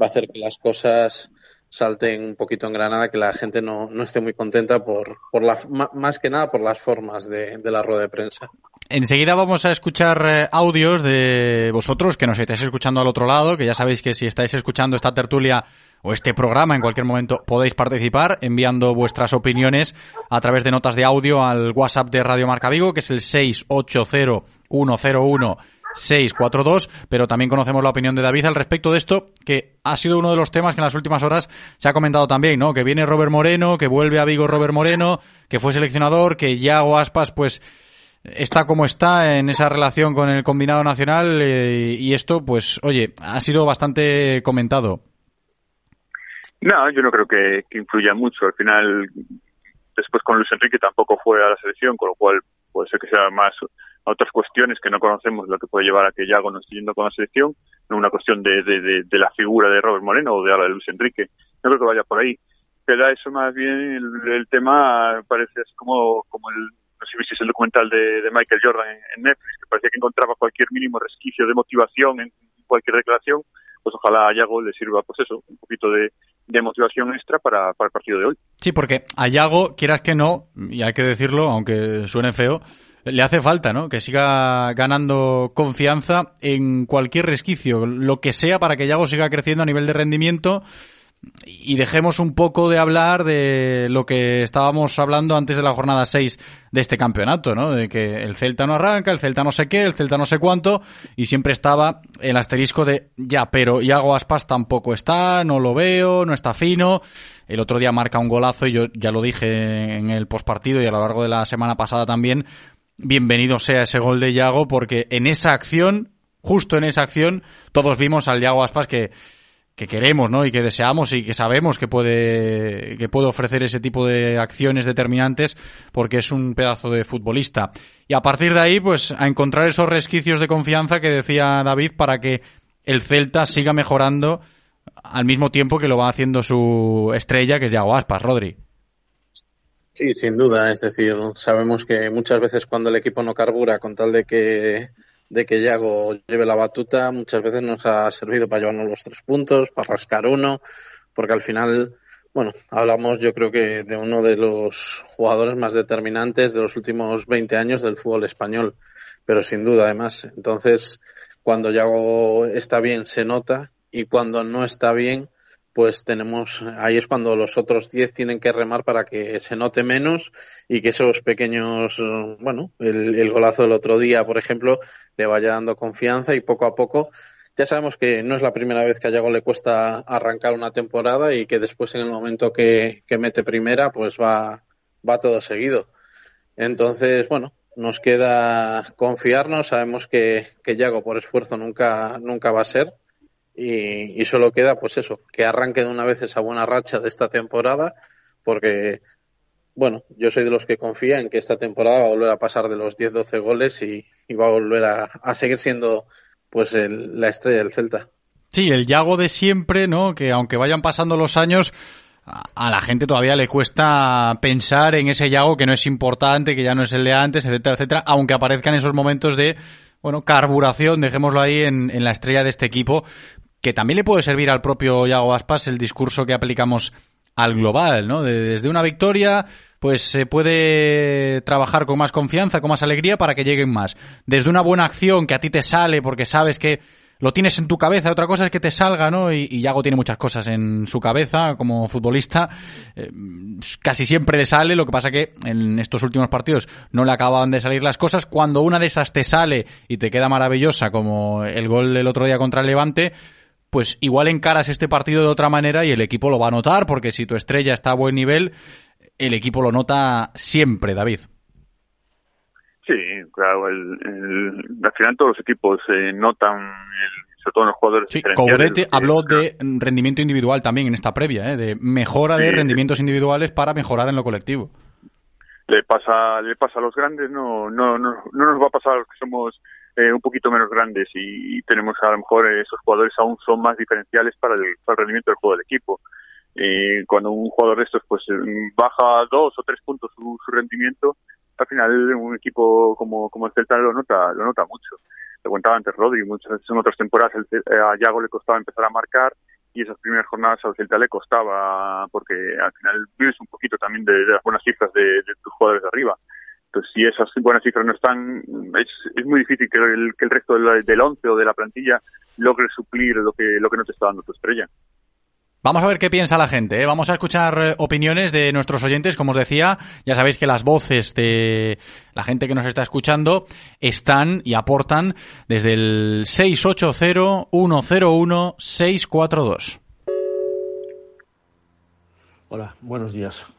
va a hacer que las cosas salten un poquito en Granada que la gente no, no esté muy contenta por, por la más que nada por las formas de, de la rueda de prensa. Enseguida vamos a escuchar eh, audios de vosotros que nos estáis escuchando al otro lado, que ya sabéis que si estáis escuchando esta tertulia o este programa en cualquier momento podéis participar enviando vuestras opiniones a través de notas de audio al WhatsApp de Radio Marca Vigo, que es el 680-101-642, pero también conocemos la opinión de David al respecto de esto, que ha sido uno de los temas que en las últimas horas se ha comentado también, ¿no? Que viene Robert Moreno, que vuelve a Vigo Robert Moreno, que fue seleccionador, que Yago Aspas, pues está como está en esa relación con el combinado nacional eh, y esto, pues, oye, ha sido bastante comentado. No, yo no creo que, influya mucho. Al final, después con Luis Enrique tampoco fue a la selección, con lo cual puede ser que sea más otras cuestiones que no conocemos lo que puede llevar a que Yago no esté yendo con la selección, no una cuestión de, de, de, de la figura de Robert Moreno o de ahora de Luis Enrique. No creo que vaya por ahí. Pero eso más bien el, tema parece así como, como el, no sé si visteis el documental de, Michael Jordan en, Netflix, que parecía que encontraba cualquier mínimo resquicio de motivación en cualquier declaración, pues ojalá a Yago le sirva, pues eso, un poquito de, motivación extra para, para el partido de hoy. Sí, porque a Yago, quieras que no, y hay que decirlo, aunque suene feo, le hace falta, ¿no? Que siga ganando confianza en cualquier resquicio, lo que sea para que Yago siga creciendo a nivel de rendimiento y dejemos un poco de hablar de lo que estábamos hablando antes de la jornada 6 de este campeonato, ¿no? De que el Celta no arranca, el Celta no sé qué, el Celta no sé cuánto, y siempre estaba el asterisco de ya, pero Iago Aspas tampoco está, no lo veo, no está fino. El otro día marca un golazo y yo ya lo dije en el postpartido y a lo largo de la semana pasada también. Bienvenido sea ese gol de Iago porque en esa acción, justo en esa acción, todos vimos al Iago Aspas que que queremos, ¿no? Y que deseamos y que sabemos que puede, que puede ofrecer ese tipo de acciones determinantes porque es un pedazo de futbolista. Y a partir de ahí, pues, a encontrar esos resquicios de confianza que decía David para que el Celta siga mejorando al mismo tiempo que lo va haciendo su estrella, que es Yago Aspas, Rodri. Sí, sin duda. Es decir, sabemos que muchas veces cuando el equipo no carbura con tal de que de que Yago lleve la batuta muchas veces nos ha servido para llevarnos los tres puntos, para rascar uno, porque al final, bueno, hablamos yo creo que de uno de los jugadores más determinantes de los últimos 20 años del fútbol español, pero sin duda además. Entonces, cuando Yago está bien se nota y cuando no está bien, pues tenemos, ahí es cuando los otros 10 tienen que remar para que se note menos y que esos pequeños, bueno, el, golazo del otro día, por ejemplo, le vaya dando confianza y poco a poco. Ya sabemos que no es la primera vez que a Yago le cuesta arrancar una temporada y que después en el momento que, que mete primera, pues va, va todo seguido. Entonces, bueno, nos queda confiarnos, sabemos que, que Yago por esfuerzo nunca, nunca va a ser y, y, solo queda pues eso, que arranque de una vez esa buena racha de esta temporada, porque bueno, yo soy de los que confía en que esta temporada va a volver a pasar de los 10-12 goles y, va a volver a, a seguir siendo pues el, la estrella del Celta. Sí, el Yago de siempre, ¿no? Que aunque vayan pasando los años, a la gente todavía le cuesta pensar en ese Yago que no es importante, que ya no es el de antes, etcétera, etcétera, aunque aparezcan esos momentos de bueno, carburación, dejémoslo ahí en, en, la estrella de este equipo, que también le puede servir al propio Yago Aspas el discurso que aplicamos al global, ¿no? De, desde una victoria, pues se puede trabajar con más confianza, con más alegría para que lleguen más. Desde una buena acción que a ti te sale porque sabes que lo tienes en tu cabeza, otra cosa es que te salga, ¿no? Y, y Yago tiene muchas cosas en su cabeza como futbolista, eh, casi siempre le sale, lo que pasa que en estos últimos partidos no le acababan de salir las cosas, cuando una de esas te sale y te queda maravillosa, como el gol del otro día contra el Levante, pues igual encaras este partido de otra manera y el equipo lo va a notar, porque si tu estrella está a buen nivel, el equipo lo nota siempre, David. Sí, claro, el, el, al final todos los equipos eh, notan, el, sobre todo en los jugadores. Sí, Courete habló de rendimiento individual también en esta previa, ¿eh? de mejora sí, de rendimientos individuales para mejorar en lo colectivo. Le pasa, le pasa a los grandes, no, no, no, no nos va a pasar a los que somos eh, un poquito menos grandes y, tenemos a lo mejor esos jugadores aún son más diferenciales para el, rendimiento del juego del equipo. Eh, cuando un jugador de estos pues baja dos o tres puntos su, su rendimiento, al final un equipo como, como el Celta lo nota, lo nota mucho. Lo contaba antes Rodri, muchas veces en otras temporadas el, a Yago le costaba empezar a marcar y esas primeras jornadas al Celta le costaba porque al final vives un poquito también de, de las buenas cifras de, de tus jugadores de arriba. Entonces, si esas buenas cifras no están, es, es muy difícil que el, que el resto del, del once o de la plantilla logre suplir lo que, lo que no te está dando tu estrella. Vamos a ver qué piensa la gente. ¿eh? Vamos a escuchar eh, opiniones de nuestros oyentes. Como os decía, ya sabéis que las voces de la gente que nos está escuchando están y aportan desde el 680-101-642. Hola, buenos días.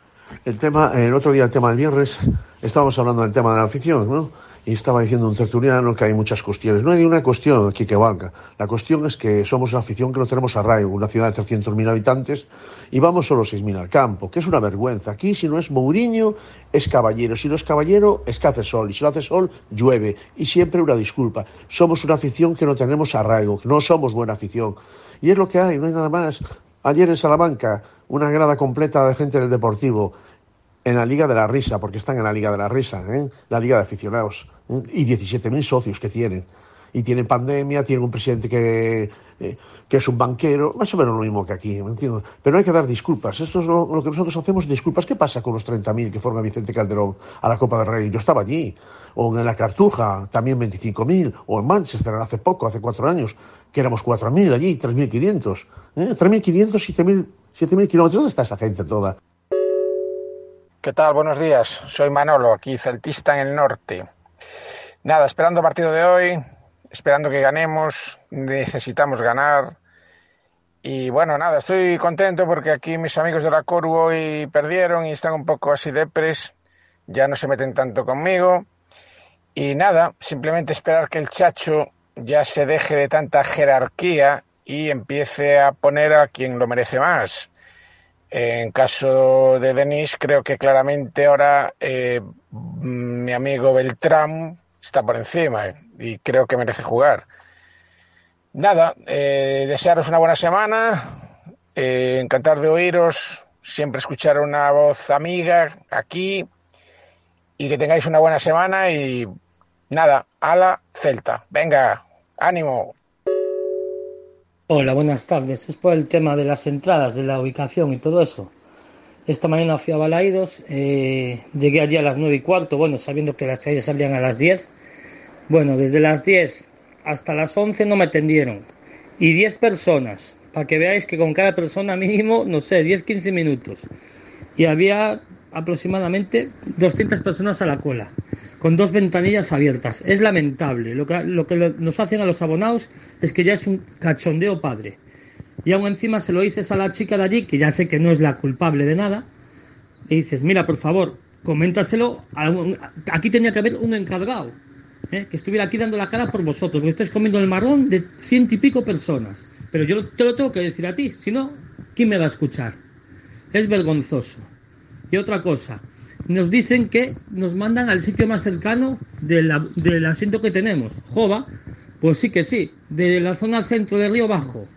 El tema, el otro día, el tema del viernes, estábamos hablando del tema de la afición, ¿no? y estaba diciendo un tertuliano que hay muchas cuestiones. No hay una cuestión aquí que valga. La cuestión es que somos una afición que no tenemos arraigo, una ciudad de 300.000 habitantes y vamos solo 6.000 al campo, que es una vergüenza. Aquí si no es Mourinho, es caballero. Si no es caballero, es que hace sol. Y si no hace sol, llueve. Y siempre una disculpa. Somos una afición que no tenemos arraigo, no somos buena afición. Y es lo que hay, no hay nada más. Ayer en Salamanca, una grada completa de gente del Deportivo en la Liga de la Risa, porque están en la Liga de la Risa, ¿eh? la Liga de Aficionados, ¿eh? y 17.000 socios que tienen. Y tienen pandemia, tienen un presidente que, eh, que es un banquero, más o menos lo mismo que aquí, ¿me entiendes? Pero hay que dar disculpas. Esto es lo, que nosotros hacemos, disculpas. ¿Qué pasa con los 30.000 que fueron a Vicente Calderón a la Copa del Rey? Yo estaba allí. O en la Cartuja, también 25.000. O en Manchester, hace poco, hace cuatro años, que éramos 4.000 allí, 3.500. ¿eh? 3.500, 7.000 7.000 kilómetros. ¿Dónde está esa gente toda? ¿Qué tal? Buenos días. Soy Manolo, aquí celtista en el norte. Nada, esperando el partido de hoy, esperando que ganemos, necesitamos ganar. Y bueno, nada, estoy contento porque aquí mis amigos de la Coru hoy perdieron y están un poco así depres, ya no se meten tanto conmigo. Y nada, simplemente esperar que el Chacho ya se deje de tanta jerarquía y empiece a poner a quien lo merece más. En caso de Denis, creo que claramente ahora eh, mi amigo Beltrán está por encima y creo que merece jugar. Nada, eh, desearos una buena semana, eh, encantar de oíros, siempre escuchar una voz amiga aquí y que tengáis una buena semana y nada, a la Celta. Venga, ánimo. Hola, buenas tardes. Es por el tema de las entradas, de la ubicación y todo eso. Esta mañana fui a Balaidos, eh, llegué allí a las nueve y cuarto, bueno, sabiendo que las calles abrían a las 10. Bueno, desde las 10 hasta las 11 no me atendieron. Y 10 personas, para que veáis que con cada persona mínimo, no sé, 10-15 minutos. Y había aproximadamente 200 personas a la cola, con dos ventanillas abiertas. Es lamentable. Lo que, nos hacen a los abonados es que ya es un cachondeo padre. Y aún encima se lo dices a la chica de allí, que ya sé que no es la culpable de nada, y dices, mira, por favor, coméntaselo. aquí tenía que haber un encargado, ¿eh? que estuviera aquí dando la cara por vosotros, porque estáis comiendo el marrón de ciento y pico personas. Pero yo te lo tengo que decir a ti, si no, ¿quién me va a escuchar? Es vergonzoso. Y otra cosa, nos dicen que nos mandan al sitio más cercano de la- del asiento que tenemos. Jova, pues sí que sí, de la zona centro de Río Bajo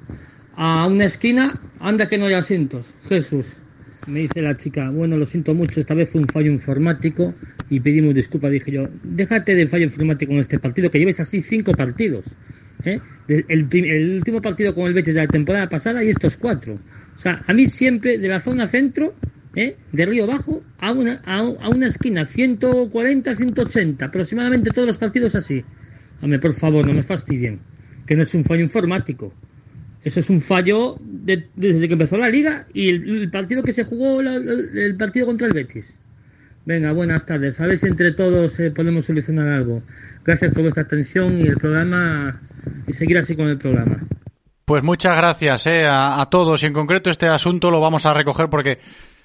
a una esquina, anda que no hay asientos. Jesús. Me dice la chica, bueno, lo siento mucho, esta vez fue un fallo informático y pedimos disculpas. Dije yo, déjate de fallo informático en este partido, que lleves así cinco partidos. ¿eh? El, el último partido con el Betis de la temporada pasada y estos cuatro. O sea, a mí siempre de la zona centro, ¿eh? de Río Bajo, a una, a, a una esquina, 140, 180, aproximadamente todos los partidos así. Hombre, por favor, no me fastidien, que no es un fallo informático. Eso es un fallo de- desde que empezó la liga y el, partido que se jugó, el partido contra el Betis. Venga, buenas tardes. A ver si entre todos eh, podemos solucionar algo. Gracias por vuestra atención y el programa y seguir así con el programa. Pues muchas gracias eh, a, a todos y en concreto este asunto lo vamos a recoger porque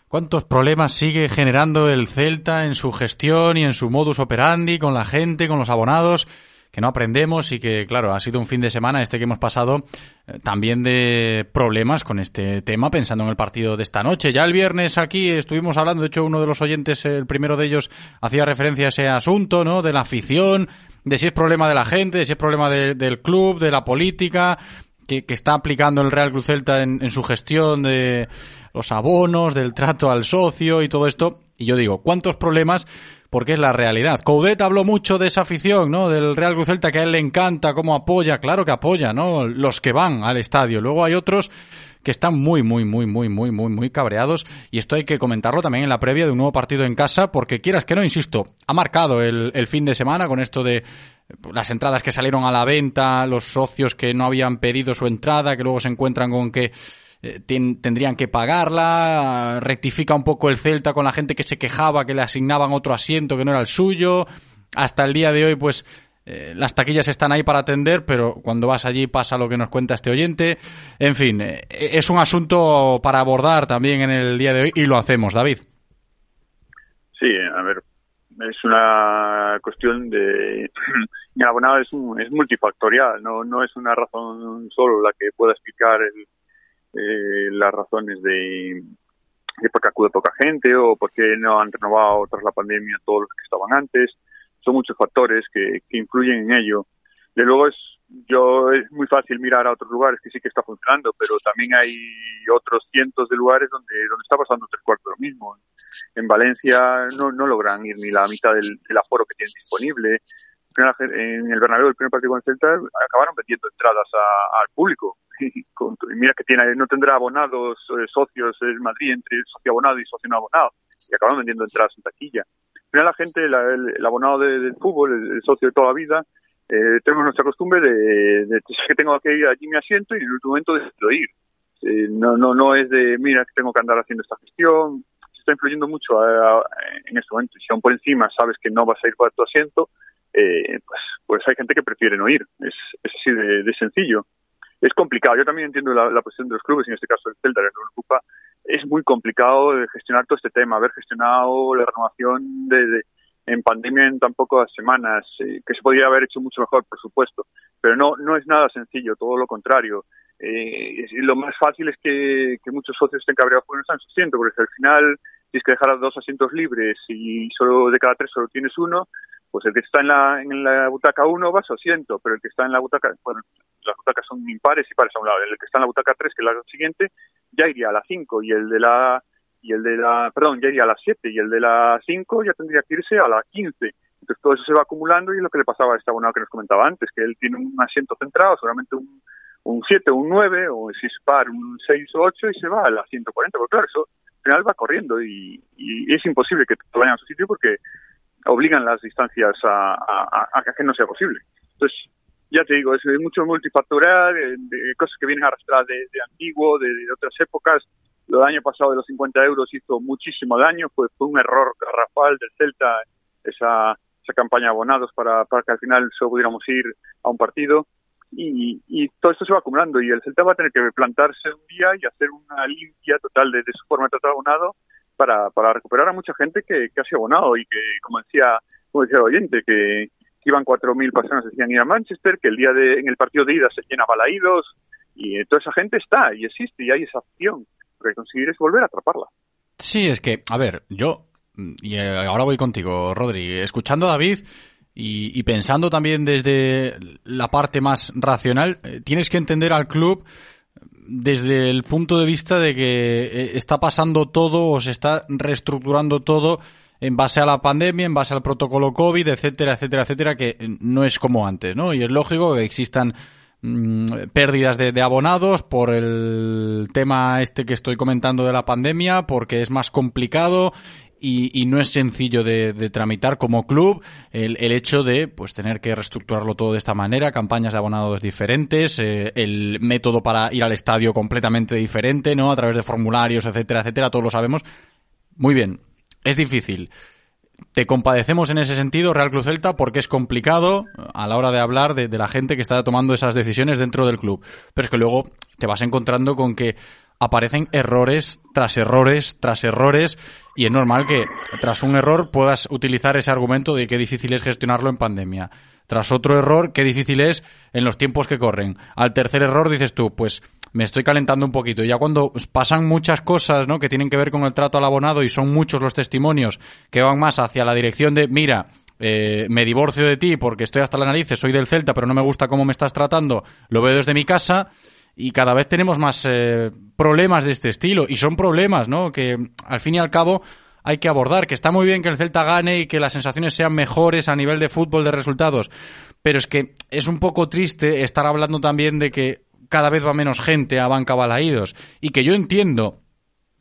cuántos problemas sigue generando el Celta en su gestión y en su modus operandi con la gente, con los abonados, que no aprendemos y que, claro, ha sido un fin de semana este que hemos pasado eh, también de problemas con este tema, pensando en el partido de esta noche. Ya el viernes aquí estuvimos hablando, de hecho uno de los oyentes, el primero de ellos, hacía referencia a ese asunto, ¿no? De la afición, de si es problema de la gente, de si es problema de- del club, de la política, que, que está aplicando el Real Cruz Celta en, en su gestión de los abonos, del trato al socio y todo esto. Y yo digo, ¿cuántos problemas? Porque es la realidad. Coudet habló mucho de esa afición, ¿no? Del Real Cruz Celta que a él le encanta, cómo apoya, claro que apoya, ¿no? Los que van al estadio. Luego hay otros que están muy, muy, muy, muy, muy, muy, muy cabreados. Y esto hay que comentarlo también en la previa de un nuevo partido en casa, porque quieras que no, insisto, ha marcado el, el fin de semana con esto de las entradas que salieron a la venta, los socios que no habían pedido su entrada, que luego se encuentran con que eh, tien- tendrían que pagarla, rectifica un poco el Celta con la gente que se quejaba que le asignaban otro asiento que no era el suyo. Hasta el día de hoy, pues eh, las taquillas están ahí para atender, pero cuando vas allí pasa lo que nos cuenta este oyente. En fin, eh, es un asunto para abordar también en el día de hoy y lo hacemos, David. Sí, a ver, es una cuestión de [CLEARS THROAT] abonado es, un- es multifactorial, no, no es una razón solo la que pueda explicar el- eh, las razones de, de por qué acude poca gente o por qué no han renovado tras la pandemia todos los que estaban antes. Son muchos factores que, que influyen en ello. De luego es yo es muy fácil mirar a otros lugares que sí que está funcionando, pero también hay otros cientos de lugares donde donde está pasando tres cuartos lo mismo. En Valencia no, no logran ir ni la mitad del aforo que tienen disponible. Primera En el Bernabéu, el primer partido con el Celta, acabaron vendiendo entradas a- al público. [LAUGHS] Y mira que tiene, no tendrá abonados, eh, socios en Madrid entre socio abonado y socio no abonado. Y acabaron vendiendo entradas en taquilla. Al final la gente, la- el, el abonado de- del fútbol, el, el socio de toda la vida, eh, tenemos nuestra costumbre de, de [LAUGHS] que tengo que ir allí me asiento y en el último momento decido ir. Eh, no, no, no es de, mira, que tengo que andar haciendo esta gestión. Se está influyendo mucho a- a- en este momento. Si aún por encima sabes que no vas a ir para tu asiento, eh, pues, pues hay gente que prefiere no ir. Es, es así de, sencillo. Es complicado. Yo también entiendo la, posición de los clubes, en este caso el Celta, que nos ocupa. Es muy complicado gestionar todo este tema, haber gestionado la renovación de, de- en pandemia en tan pocas semanas, eh, que se podría haber hecho mucho mejor, por supuesto, pero no, no es nada sencillo, todo lo contrario. Eh, lo más fácil es que, que muchos socios estén cabreados porque no están en su asiento, porque al final tienes que dejar dos asientos libres y solo de cada tres solo tienes uno, pues el que está en la, en la butaca uno va a asiento, pero el que está en la butaca, bueno, las butacas son impares y pares a un lado, el que está en la butaca tres, que es la siguiente, ya iría a la cinco y el de la y el de la, perdón, ya iría a las 7 y el de la 5 ya tendría que irse a la 15. Entonces todo eso se va acumulando y es lo que le pasaba a este abonado que nos comentaba antes, que él tiene un asiento centrado, seguramente un, un 7 un 9 o si es par un 6 o 8 y se va a la 140. Porque claro, eso al final va corriendo y, y es imposible que todos vayan a su sitio porque obligan las distancias a, a, a- que no sea posible. Entonces, ya te digo, es mucho multifactorial, eh, de cosas que vienen arrastradas de, de antiguo, de, de otras épocas. Lo del año pasado de los 50 euros hizo muchísimo daño, fue, fue un error garrafal del Celta esa, esa campaña de abonados para, para que al final solo pudiéramos ir a un partido. Y, y todo esto se va acumulando y el Celta va a tener que plantarse un día y hacer una limpia total de, de su forma de tratar abonado para, para recuperar a mucha gente que, que ha sido abonado y que, como decía, como decía el oyente, que que iban 4.000 personas decían ir a Manchester, que el día de, en el partido de ida se llena balaídos y toda esa gente está y existe y hay esa acción. Lo que conseguir es volver a atraparla. Sí, es que, a ver, yo, y eh, ahora voy contigo, Rodri, escuchando a David y, y pensando también desde la parte más racional, eh, tienes que entender al club desde el punto de vista de que eh, está pasando todo o se está reestructurando todo en base a la pandemia, en base al protocolo COVID, etcétera, etcétera, etcétera, que no es como antes, ¿no? Y es lógico que existan mm, pérdidas de, de abonados por el tema este que estoy comentando de la pandemia, porque es más complicado y, y no es sencillo de, tramitar como club el, el hecho de pues tener que reestructurarlo todo de esta manera, campañas de abonados diferentes, eh, el método para ir al estadio completamente diferente, ¿no? A través de formularios, etcétera, etcétera, todos lo sabemos. Muy bien, es difícil. Te compadecemos en ese sentido, Real Club Celta, porque es complicado a la hora de hablar de, de la gente que está tomando esas decisiones dentro del club. Pero es que luego te vas encontrando con que aparecen errores tras errores tras errores y es normal que tras un error puedas utilizar ese argumento de qué difícil es gestionarlo en pandemia. Tras otro error, qué difícil es en los tiempos que corren. Al tercer error dices tú, pues me estoy calentando un poquito. Ya cuando pasan muchas cosas, ¿no? Que tienen que ver con el trato al abonado y son muchos los testimonios que van más hacia la dirección de, mira, eh, me divorcio de ti porque estoy hasta las narices, soy del Celta, pero no me gusta cómo me estás tratando, lo veo desde mi casa y cada vez tenemos más eh, problemas de este estilo y son problemas, ¿no? Que al fin y al cabo hay que abordar, que está muy bien que el Celta gane y que las sensaciones sean mejores a nivel de fútbol, de resultados, pero es que es un poco triste estar hablando también de que cada vez va menos gente a Banca Balaídos y que yo entiendo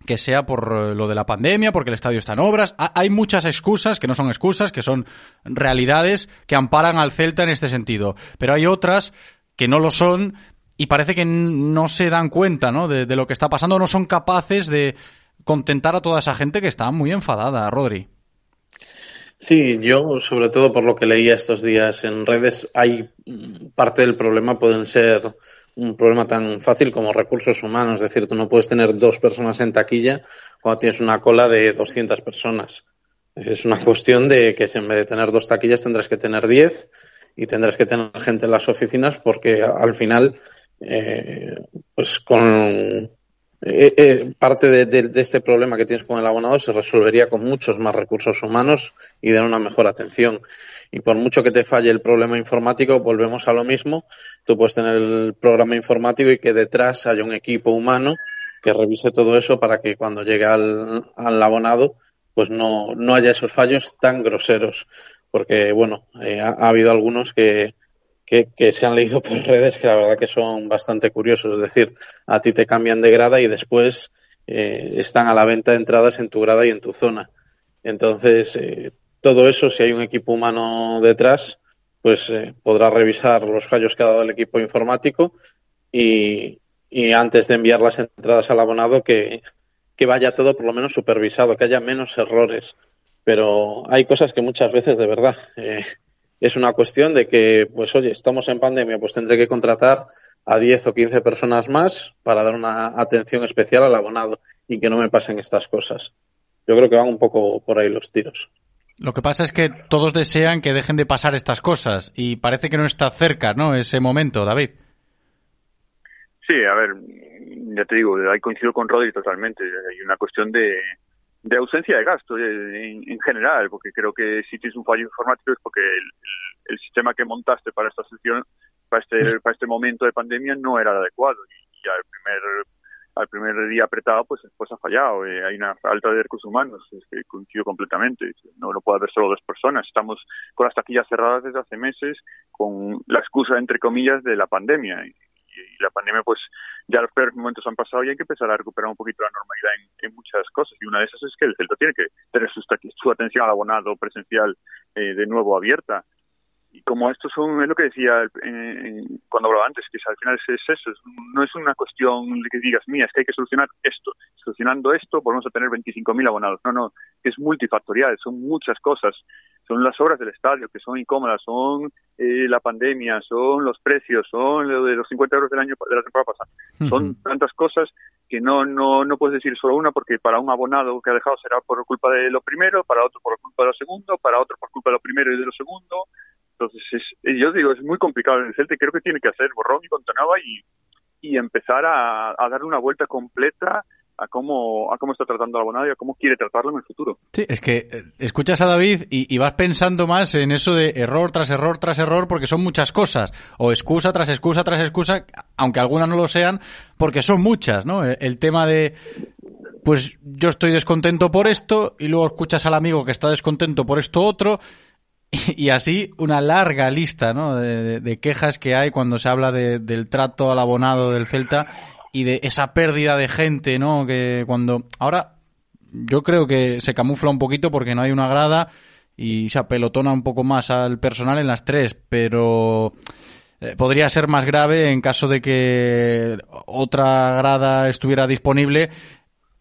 que sea por eh, lo de la pandemia, porque el estadio está en obras. Ha- Hay muchas excusas, que no son excusas, que son realidades que amparan al Celta en este sentido. Pero hay otras que no lo son y parece que no se dan cuenta ¿no? De, de lo que está pasando, no son capaces de contentar a toda esa gente que está muy enfadada, Rodri. Sí, yo sobre todo por lo que leía estos días en redes, hay mm, parte del problema pueden ser un problema tan fácil como recursos humanos, es decir, tú no puedes tener dos personas en taquilla cuando tienes una cola de 200 personas. Es una cuestión de que en vez de tener dos taquillas tendrás que tener diez y tendrás que tener gente en las oficinas porque al final, eh, pues con eh, eh, parte de, este problema que tienes con el abonado se resolvería con muchos más recursos humanos y de una mejor atención. Y por mucho que te falle el problema informático, volvemos a lo mismo. Tú puedes tener el programa informático y que detrás haya un equipo humano que revise todo eso para que cuando llegue al, abonado, pues no, no haya esos fallos tan groseros. Porque, bueno, eh, ha habido algunos que, que, que se han leído por [LAUGHS] redes que la verdad que son bastante curiosos. Es decir, a ti te cambian de grada y después eh, están a la venta entradas en tu grada y en tu zona. Entonces, eh, todo eso, si hay un equipo humano detrás, pues eh, podrá revisar los fallos que ha dado el equipo informático y, y antes de enviar las entradas al abonado que, que vaya todo por lo menos supervisado, que haya menos errores. Pero hay cosas que muchas veces de verdad eh, es una cuestión de que, pues oye, estamos en pandemia, pues tendré que contratar a 10 o 15 personas más para dar una atención especial al abonado y que no me pasen estas cosas. Yo creo que van un poco por ahí los tiros. Lo que pasa es que todos desean que dejen de pasar estas cosas y parece que no está cerca, ¿no? Ese momento, David. Sí, a ver, ya te digo, ahí coincido con Rodri totalmente. Hay una cuestión de, de ausencia de gasto eh, en, en general, porque creo que si tienes un fallo informático es porque el, el- sistema que montaste para esta sesión, para este, [LAUGHS] para este momento de pandemia, no era el adecuado. Y, y al primer al primer día apretado, pues, pues ha fallado. Eh, hay una falta de recursos humanos, es que coincido completamente. No lo puede haber solo dos personas. Estamos con las taquillas cerradas desde hace meses, con la excusa, entre comillas, de la pandemia. Y, la pandemia, pues ya los peores momentos han pasado y hay que empezar a recuperar un poquito la normalidad en, en muchas cosas. Y una de esas es que el Celta tiene que tener su, su atención al abonado presencial eh, de nuevo abierta. Y como esto son, es lo que decía eh, cuando hablaba antes, que al final es, es eso, es- no es una cuestión de que digas, mía, es que hay que solucionar esto. Solucionando esto, volvemos a tener 25.000 abonados. No, no, es multifactorial, son muchas cosas. Son las obras del estadio, que son incómodas, son eh, la pandemia, son los precios, son lo de los 50 euros del año de la temporada pasada. Son tantas cosas que no, no, no puedes decir solo una, porque para un abonado que ha dejado será por culpa de lo primero, para otro por culpa de lo segundo, para otro por culpa de lo primero y de lo segundo. Entonces, es, eh, yo digo, es muy complicado en el Celta creo que tiene que hacer borrón y nueva y, y empezar a, a darle una vuelta completa a cómo, a cómo está tratando al abonado y a cómo quiere tratarlo en el futuro. Sí, es que eh, escuchas a David y, vas pensando más en eso de error tras error tras error porque son muchas cosas. O excusa tras excusa tras excusa, aunque algunas no lo sean, porque son muchas, ¿no? El, el tema de, pues yo estoy descontento por esto y luego escuchas al amigo que está descontento por esto otro y, así una larga lista, ¿no? De quejas que hay cuando se habla de- del trato al abonado del Celta y de esa pérdida de gente, ¿no? Que cuando ahora yo creo que se camufla un poquito porque no hay una grada y se apelotona un poco más al personal en las tres, pero eh, podría ser más grave en caso de que otra grada estuviera disponible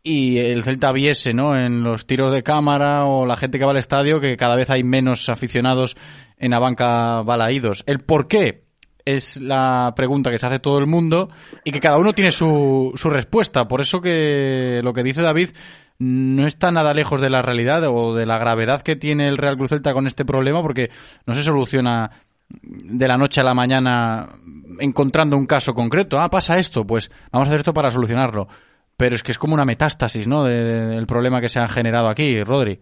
y el Celta viese, ¿no? En los tiros de cámara o la gente que va al estadio que cada vez hay menos aficionados en la banca balaídos. ¿El por qué? Es la pregunta que se hace todo el mundo y que cada uno tiene su, su respuesta. Por eso que lo que dice David no está nada lejos de la realidad o de la gravedad que tiene el Real Cruz Celta con este problema porque no se soluciona de la noche a la mañana encontrando un caso concreto. Ah, pasa esto, pues vamos a hacer esto para solucionarlo. Pero es que es como una metástasis, ¿no? de- de- del problema que se ha generado aquí, Rodri.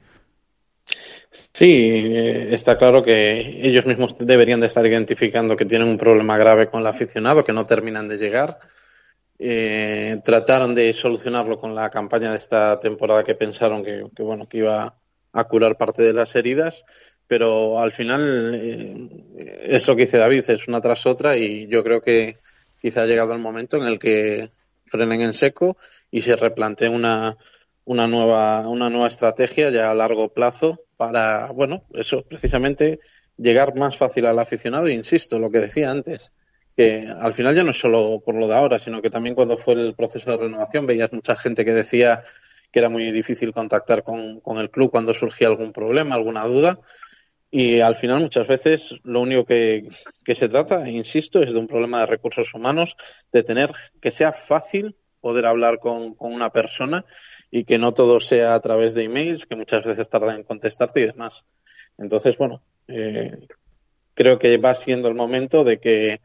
Sí, eh, está claro que ellos mismos deberían de estar identificando que tienen un problema grave con el aficionado, que no terminan de llegar. Eh, trataron de solucionarlo con la campaña de esta temporada que pensaron que, bueno que iba a curar parte de las heridas, pero al final eh, es lo que dice David, es una tras otra y yo creo que quizá ha llegado el momento en el que frenen en seco y se replanteen una, una nueva una nueva estrategia ya a largo plazo para bueno eso precisamente llegar más fácil al aficionado. Insisto lo que decía antes que al final ya no es solo por lo de ahora sino que también cuando fue el proceso de renovación veías mucha gente que decía que era muy difícil contactar con, con el club cuando surgía algún problema alguna duda y al final muchas veces lo único que, que se trata, insisto, es de un problema de recursos humanos, de tener que sea fácil poder hablar con, con una persona y que no todo sea a través de emails, que muchas veces tardan en contestarte y demás. Entonces, bueno, eh, creo que va siendo el momento de que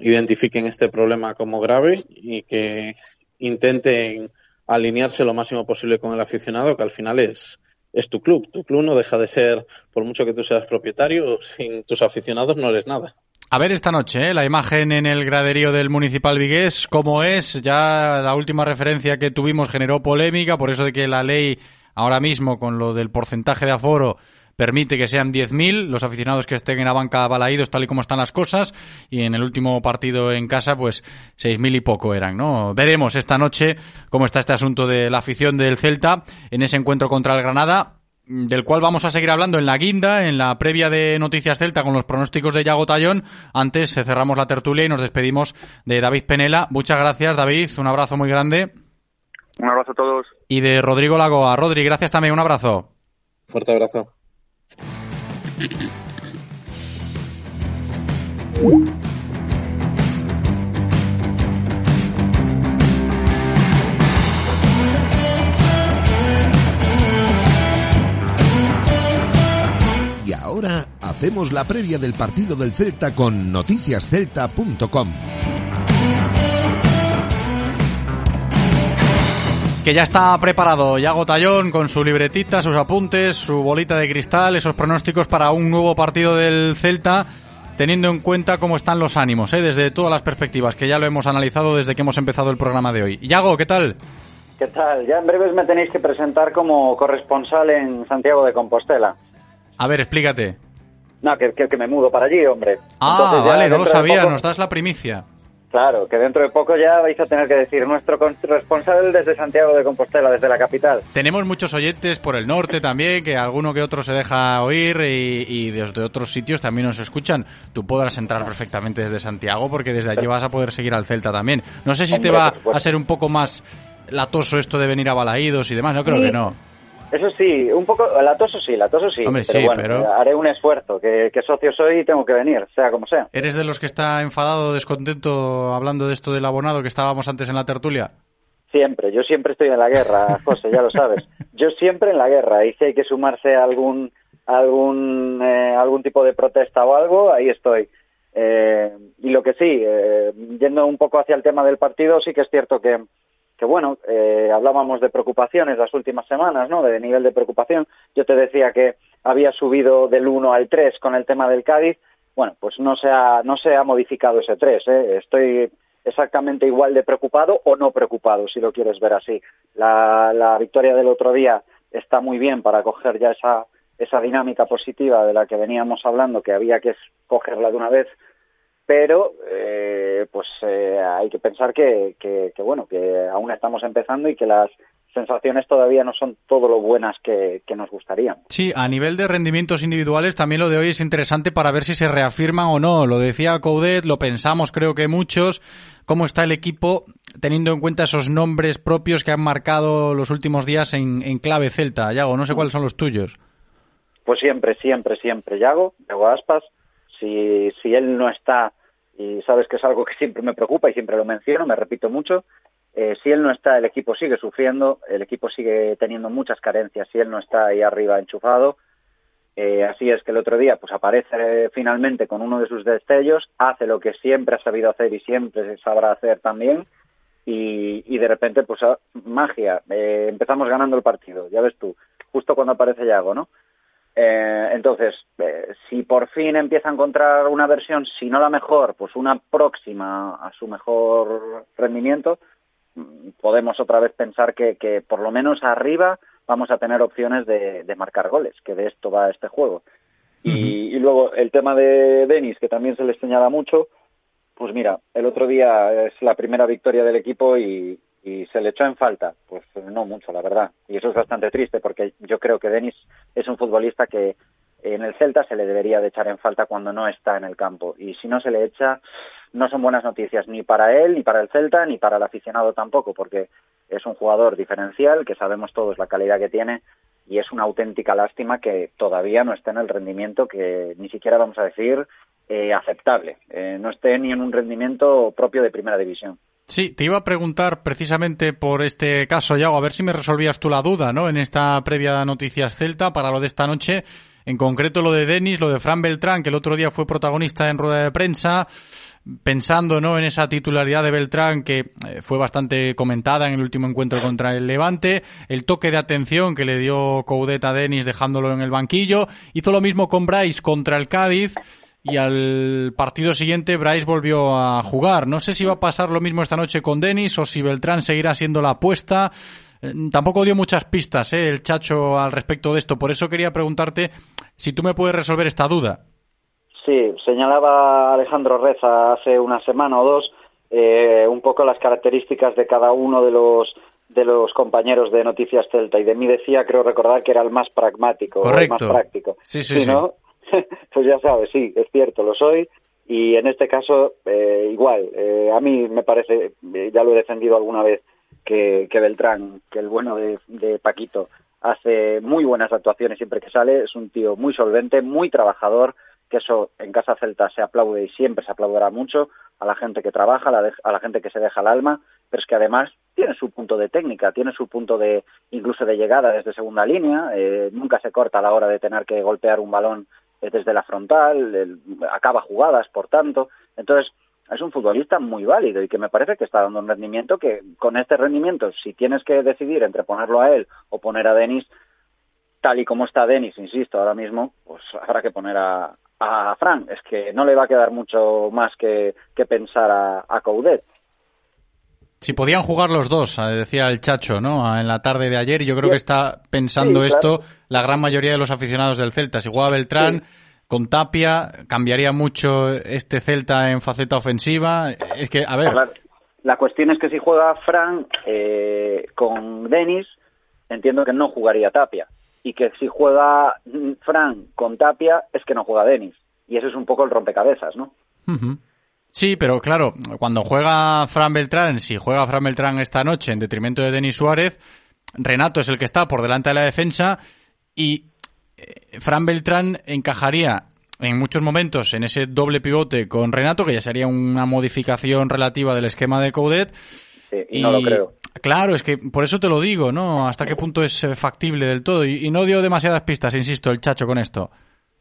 identifiquen este problema como grave y que intenten alinearse lo máximo posible con el aficionado, que al final es, es tu club. Tu club no deja de ser, por mucho que tú seas propietario, sin tus aficionados no eres nada. A ver esta noche, ¿eh? la imagen en el graderío del Municipal Vigués, cómo es. Ya la última referencia que tuvimos generó polémica, por eso de que la ley ahora mismo, con lo del porcentaje de aforo, permite que sean 10.000 los aficionados que estén en la banca balaídos tal y como están las cosas y en el último partido en casa pues 6.000 y poco eran, ¿no? Veremos esta noche cómo está este asunto de la afición del Celta en ese encuentro contra el Granada del cual vamos a seguir hablando en la guinda, en la previa de Noticias Celta con los pronósticos de Yago Tallón. Antes cerramos la tertulia y nos despedimos de David Penela. Muchas gracias, David. Un abrazo muy grande. Un abrazo a todos. Y de Rodrigo Lagoa. Rodri, gracias también. Un abrazo. Fuerte abrazo. Y ahora hacemos la previa del partido del Celta con noticiascelta.com. Que ya está preparado Yago Tallón con su libretita, sus apuntes, su bolita de cristal, esos pronósticos para un nuevo partido del Celta, teniendo en cuenta cómo están los ánimos, ¿eh? desde todas las perspectivas, que ya lo hemos analizado desde que hemos empezado el programa de hoy. Yago, ¿qué tal? ¿Qué tal? Ya en breves me tenéis que presentar como corresponsal en Santiago de Compostela. A ver, explícate. No, que, que, que me mudo para allí, hombre. Ah, Entonces vale, no lo sabía, poco- nos das la primicia. Claro, que dentro de poco ya vais a tener que decir nuestro corresponsal desde Santiago de Compostela, desde la capital. Tenemos muchos oyentes por el norte también, que alguno que otro se deja oír y, y desde otros sitios también nos escuchan. Tú podrás entrar perfectamente desde Santiago porque desde allí vas a poder seguir al Celta también. No sé si te va a ser un poco más latoso esto de venir a Balaídos y demás. Yo creo Sí. que no. Eso sí, un poco, latoso sí, latoso sí. Hombre, pero sí, bueno, pero- eh, haré un esfuerzo, que, que socio soy y tengo que venir, sea como sea. ¿Eres de los que está enfadado, descontento hablando de esto del abonado que estábamos antes en la tertulia? Siempre, yo siempre estoy en la guerra, José, ya lo sabes. [LAUGHS] Yo siempre en la guerra, y si hay que sumarse a algún, algún, eh, algún tipo de protesta o algo, ahí estoy. Eh, y lo que sí, eh, yendo un poco hacia el tema del partido, sí que es cierto que, que bueno, eh, hablábamos de preocupaciones las últimas semanas, ¿no? De nivel de preocupación. Yo te decía que había subido del 1 al 3 con el tema del Cádiz. Bueno, pues no se ha, no se ha modificado ese 3, ¿eh? Estoy exactamente igual de preocupado o no preocupado, si lo quieres ver así. La, la victoria del otro día está muy bien para coger ya esa, esa dinámica positiva de la que veníamos hablando, que había que cogerla de una vez, pero eh, pues eh, hay que pensar que, que, que, bueno que aún estamos empezando y que las sensaciones todavía no son todo lo buenas que, que nos gustaría. Sí, a nivel de rendimientos individuales también lo de hoy es interesante para ver si se reafirman o no. Lo decía Coudet, lo pensamos creo que muchos. ¿Cómo está el equipo teniendo en cuenta esos nombres propios que han marcado los últimos días en, en clave celta? Yago, no sé cuáles son los tuyos. Pues siempre, siempre, siempre Yago, Yago Aspas. Si, si él no está, y sabes que es algo que siempre me preocupa y siempre lo menciono, me repito mucho, eh, si él no está, el equipo sigue sufriendo, el equipo sigue teniendo muchas carencias, si él no está ahí arriba enchufado. Eh, así es que el otro día pues aparece finalmente con uno de sus destellos, hace lo que siempre ha sabido hacer y siempre sabrá hacer también, y, y de repente pues ah, magia, eh, empezamos ganando el partido, ya ves tú, justo cuando aparece Yago, ¿no? Eh, entonces, eh, si por fin empieza a encontrar una versión, si no la mejor, pues una próxima a su mejor rendimiento, mm, podemos otra vez pensar que, que por lo menos arriba vamos a tener opciones de, de marcar goles, que de esto va este juego. Y, y luego el tema de Denis, que también se le señala mucho, pues mira, el otro día es la primera victoria del equipo y, y se le echó en falta. Pues no mucho, la verdad. Y eso es bastante triste porque yo creo que Denis es un futbolista que en el Celta se le debería de echar en falta cuando no está en el campo. Y si no se le echa, no son buenas noticias ni para él, ni para el Celta, ni para el aficionado tampoco, porque es un jugador diferencial, que sabemos todos la calidad que tiene, y es una auténtica lástima que todavía no esté en el rendimiento que ni siquiera vamos a decir eh, aceptable, eh, no esté ni en un rendimiento propio de primera división. Sí, te iba a preguntar precisamente por este caso, Yago, a ver si me resolvías tú la duda, ¿no? En esta previa Noticias Celta para lo de esta noche, en concreto lo de Denis, lo de Fran Beltrán, que el otro día fue protagonista en rueda de prensa, pensando, ¿no? En esa titularidad de Beltrán que eh, fue bastante comentada en el último encuentro contra el Levante, el toque de atención que le dio Coudet a Denis dejándolo en el banquillo, hizo lo mismo con Bryce contra el Cádiz y al partido siguiente Bryce volvió a jugar. No sé si va a pasar lo mismo esta noche con Denis o si Beltrán seguirá siendo la apuesta. Eh, Tampoco dio muchas pistas ¿eh? el Chacho al respecto de esto. Por eso quería preguntarte si tú me puedes resolver esta duda. Sí, señalaba Alejandro Reza hace una semana o dos eh, un poco las características de cada uno de los de los compañeros de Noticias Celta y de mí decía, creo recordar que era el más pragmático, o el Correcto. más práctico. Sí, sí, sí. ¿no? [LAUGHS] pues ya sabes, sí, es cierto, lo soy. Y en este caso eh, igual. Eh, a mí me parece, eh, ya lo he defendido alguna vez, que, que Beltrán, que el bueno de, de Paquito, hace muy buenas actuaciones siempre que sale, es un tío muy solvente, muy trabajador, que eso en Casa Celta se aplaude y siempre se aplaudirá mucho. A la gente que trabaja, a la, gente que se deja el alma, pero es que además tiene su punto de técnica, tiene su punto de incluso de llegada desde segunda línea, eh, nunca se corta a la hora de tener que golpear un balón desde la frontal, el- acaba jugadas, por tanto, entonces es un futbolista muy válido y que me parece que está dando un rendimiento que con este rendimiento, si tienes que decidir entre ponerlo a él o poner a Denis, tal y como está Denis, insisto, ahora mismo, pues habrá que poner a, a Fran. Es que no le va a quedar mucho más que, que pensar a, a Coudet. Si podían jugar los dos, eh, decía el Chacho, ¿no? En la tarde de ayer, y yo creo que está pensando Sí, esto la gran mayoría de los aficionados del Celta. Si juega Beltrán con Tapia, cambiaría mucho este Celta en faceta ofensiva. Es que, a ver, La cuestión es que si juega Fran eh, con Denis, entiendo que no jugaría Tapia. Y que si juega Fran con Tapia, es que no juega Denis. Y eso es un poco el rompecabezas, ¿no? Sí, pero claro, cuando juega Fran Beltrán, si juega Fran Beltrán esta noche en detrimento de Denis Suárez, Renato es el que está por delante de la defensa y eh, Fran Beltrán encajaría en muchos momentos en ese doble pivote con Renato, que ya sería una modificación relativa del esquema de Coudet. Sí, y no lo creo. Claro, es que por eso te lo digo, ¿no? Hasta qué punto es eh, factible del todo. Y, y no dio demasiadas pistas, insisto, el chacho con esto.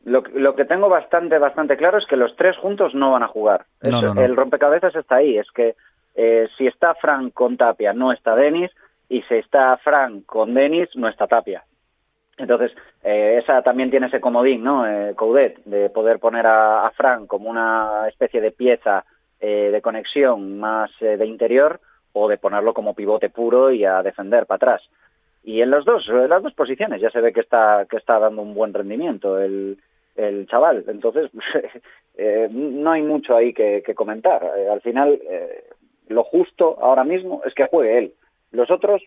Lo, lo que tengo bastante, bastante claro es que los tres juntos no van a jugar. No, Eso- no, no. El rompecabezas está ahí. Es que eh, si está Fran con Tapia, no está Denis. Y si está Fran con Denis, no está Tapia. Entonces, eh, esa también tiene ese comodín, ¿no? Eh, Coudet, de poder poner a, a Fran como una especie de pieza eh, de conexión más eh, de interior o de ponerlo como pivote puro y a defender para atrás. Y en los dos, en las dos posiciones ya se ve que está, que está dando un buen rendimiento el, el chaval. Entonces, [LAUGHS] eh, no hay mucho ahí que, que comentar. Eh, al final, eh, lo justo ahora mismo es que juegue él. Los otros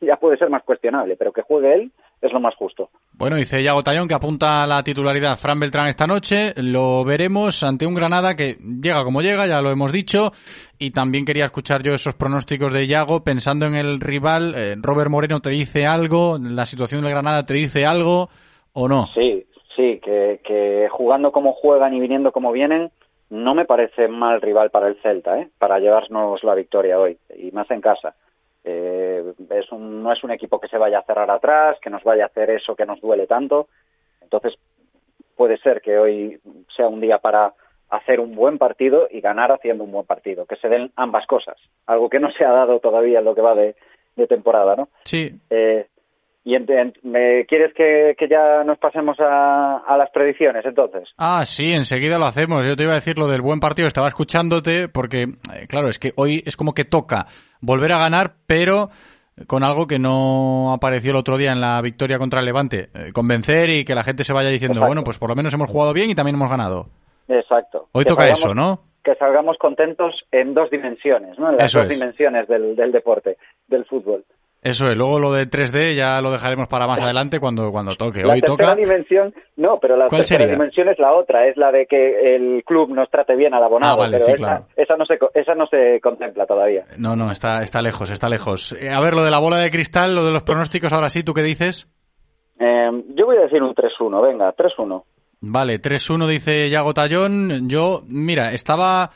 ya puede ser más cuestionable, pero que juegue él es lo más justo. Bueno, dice Yago Tallón que apunta a la titularidad Fran Beltrán esta noche. Lo veremos ante un Granada que llega como llega, ya lo hemos dicho. Y también quería escuchar yo esos pronósticos de Yago pensando en el rival. Eh, Robert Moreno te dice algo, la situación del Granada te dice algo o no. Sí, sí, que, que jugando como juegan y viniendo como vienen, no me parece mal rival para el Celta, ¿eh? para llevarnos la victoria hoy, y más en casa. Eh, es un, no es un equipo que se vaya a cerrar atrás, que nos vaya a hacer eso que nos duele tanto. Entonces, puede ser que hoy sea un día para hacer un buen partido y ganar haciendo un buen partido, que se den ambas cosas, algo que no se ha dado todavía en lo que va de, de temporada, ¿no? Sí. Eh, y ¿me quieres que, que ya nos pasemos a, a las predicciones entonces? Ah, sí, enseguida lo hacemos. Yo te iba a decir lo del buen partido, estaba escuchándote porque, eh, claro, es que hoy es como que toca volver a ganar, pero con algo que no apareció el otro día en la victoria contra el Levante. Eh, convencer y que la gente se vaya diciendo, Exacto. bueno, pues por lo menos hemos jugado bien y también hemos ganado. Exacto. Hoy Que toca salgamos- eso, ¿no? Que salgamos contentos en dos dimensiones, ¿no? En las Eso dos es. dimensiones del, del deporte, del fútbol. Eso es, luego lo de 3D ya lo dejaremos para más adelante cuando, cuando toque. La Hoy tercera toca... dimensión, no, pero la ¿Cuál tercera sería? dimensión es la otra, es la de que el club nos trate bien al abonado, Ah, vale, pero sí, esa, claro. esa no se, esa no se contempla todavía. No, no, está, está lejos, está lejos. Eh, a ver, lo de la bola de cristal, lo de los pronósticos, ahora sí, ¿tú qué dices? Eh, yo voy a decir un 3-1, venga, 3-1. Vale, 3-1 dice Yago Tallón. Yo, mira, estaba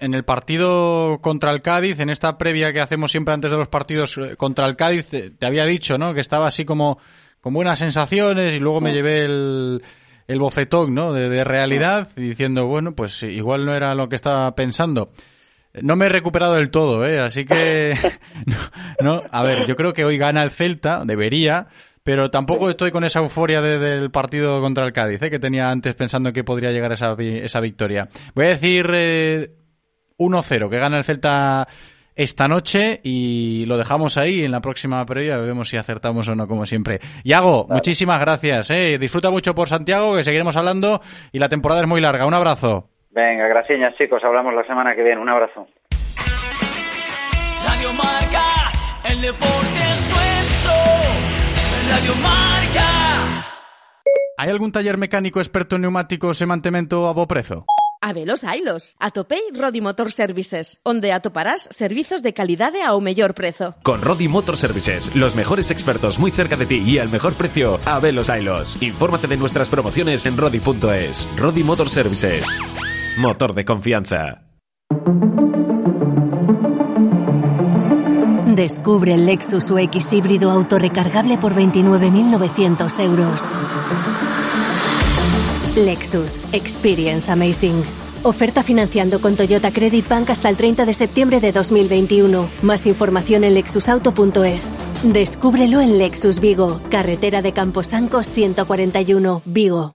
en el partido contra el Cádiz, en esta previa que hacemos siempre antes de los partidos eh, contra el Cádiz, te, te había dicho, ¿no? Que estaba así como con buenas sensaciones y luego me llevé el, el bofetón, ¿no? De, de realidad diciendo, bueno, pues igual no era lo que estaba pensando. No me he recuperado del todo, ¿eh? Así que, [LAUGHS] [LAUGHS] no, no, a ver, yo creo que hoy gana el Celta, debería, pero tampoco estoy con esa euforia de- del partido contra el Cádiz, ¿eh? que tenía antes pensando que podría llegar esa, esa victoria. Voy a decir eh, 1-0, que gana el Celta esta noche y lo dejamos ahí en la próxima previa, vemos si acertamos o no, como siempre. Yago, muchísimas gracias, ¿eh? disfruta mucho por Santiago, que seguiremos hablando y la temporada es muy larga. Un abrazo. Venga, gracias chicos, hablamos la semana que viene. Un abrazo. Radio Marca, el deporte es nuestro. Radio Marca. Hay algún taller mecánico experto en neumáticos e mantemento a bo prezo? Habelos hailos. Atopei Rodi Motor Services, onde atoparás servizos de calidade ao mellor prezo. Con Rodi Motor Services, los mejores expertos muy cerca de ti y al mejor precio, a Velos Ailos. Infórmate de nuestras promociones en rodi.es. Rodi Motor Services. Motor de confianza. Descubre el Lexus UX híbrido autorrecargable por 29.900 euros. Lexus Experience Amazing. Oferta financiando con Toyota Credit Bank hasta el 30 de septiembre de 2021. Más información en lexusauto.es. Descúbrelo en Lexus Vigo, carretera de Camposancos 141, Vigo.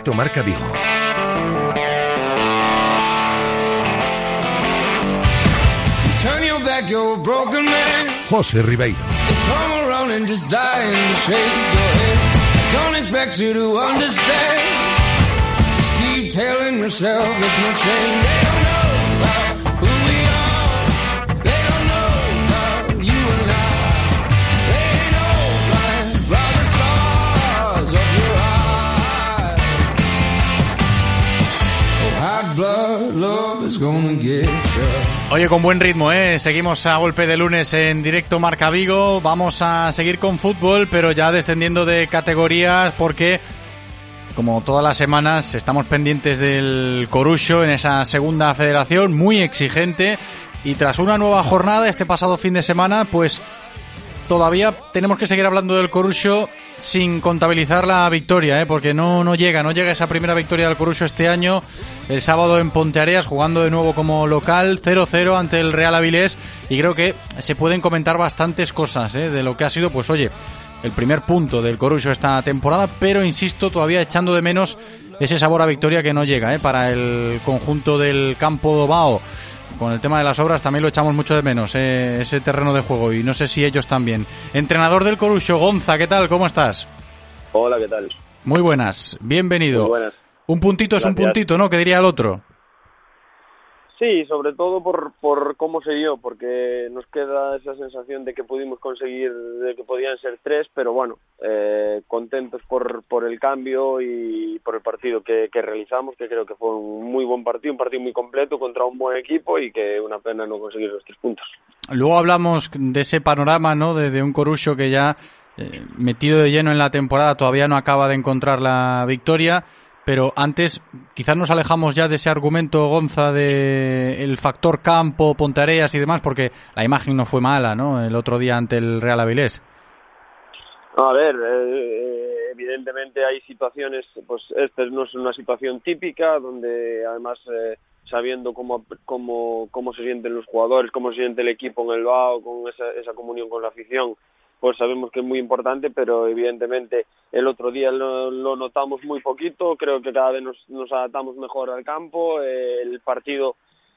Directo Marca Vigo. Turn your back, you're a broken man. José Ribeiro. Oye, con buen ritmo, ¿eh? Seguimos a golpe de lunes en directo Marca Vigo. Vamos a seguir con fútbol, pero ya descendiendo de categorías porque, como todas las semanas, estamos pendientes del Corucho en esa segunda federación, muy exigente. Y tras una nueva jornada este pasado fin de semana, pues todavía tenemos que seguir hablando del Corucho sin contabilizar la victoria, ¿eh? porque no, no llega, no llega esa primera victoria del Corucho este año. El sábado en Ponteareas, jugando de nuevo como local, 0-0 ante el Real Avilés. Y creo que se pueden comentar bastantes cosas ¿eh? de lo que ha sido, pues oye, el primer punto del Corucho esta temporada, pero insisto, todavía echando de menos ese sabor a victoria que no llega ¿eh? para el conjunto del campo Dobao. Con el tema de las obras también lo echamos mucho de menos, eh, ese terreno de juego, y no sé si ellos también. Entrenador del Corucho, Gonza, ¿qué tal? ¿Cómo estás? Hola, ¿qué tal? Muy buenas, bienvenido. Muy buenas. Un puntito es un puntito, ¿no? Que diría el otro. Sí, sobre todo por, por cómo se dio, porque nos queda esa sensación de que pudimos conseguir, de que podían ser tres, pero bueno, eh, contentos por, por el cambio y por el partido que, que realizamos, que creo que fue un muy buen partido, un partido muy completo contra un buen equipo y que una pena no conseguir los tres puntos. Luego hablamos de ese panorama, ¿no? De, un Corucho que ya eh, metido de lleno en la temporada todavía no acaba de encontrar la victoria. Pero antes, quizás nos alejamos ya de ese argumento, Gonza, de factor campo, Pontareas y demás, porque la imagen no fue mala, ¿no? El otro día ante el Real Avilés. A ver, eh, evidentemente hay situaciones, pues esta no es una situación típica, donde además eh, sabiendo cómo, cómo, cómo se sienten los jugadores, cómo se siente el equipo en el BAO, con esa, esa comunión con la afición, pues sabemos que es muy importante, pero evidentemente el otro día lo, lo notamos muy poquito, creo que cada vez nos, nos adaptamos mejor al campo, eh, el partido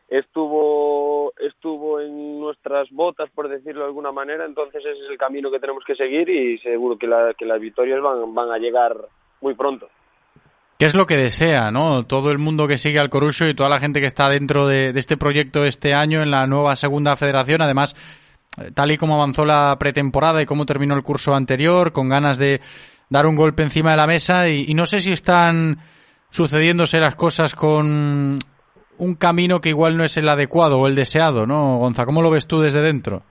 estuvo estuvo en nuestras botas por decirlo de alguna manera entonces ese es el camino que tenemos que seguir y seguro que, la, que las victorias van, van a llegar muy pronto ¿Qué es lo que desea, no? Todo el mundo que sigue al Corucho y toda la gente que está dentro de, de este proyecto este año en la nueva segunda federación, además, tal y como avanzó la pretemporada y cómo terminó el curso anterior, con ganas de dar un golpe encima de la mesa y, y no sé si están sucediéndose las cosas con un camino que igual no es el adecuado o el deseado, ¿no? Gonza, ¿cómo lo ves tú desde dentro?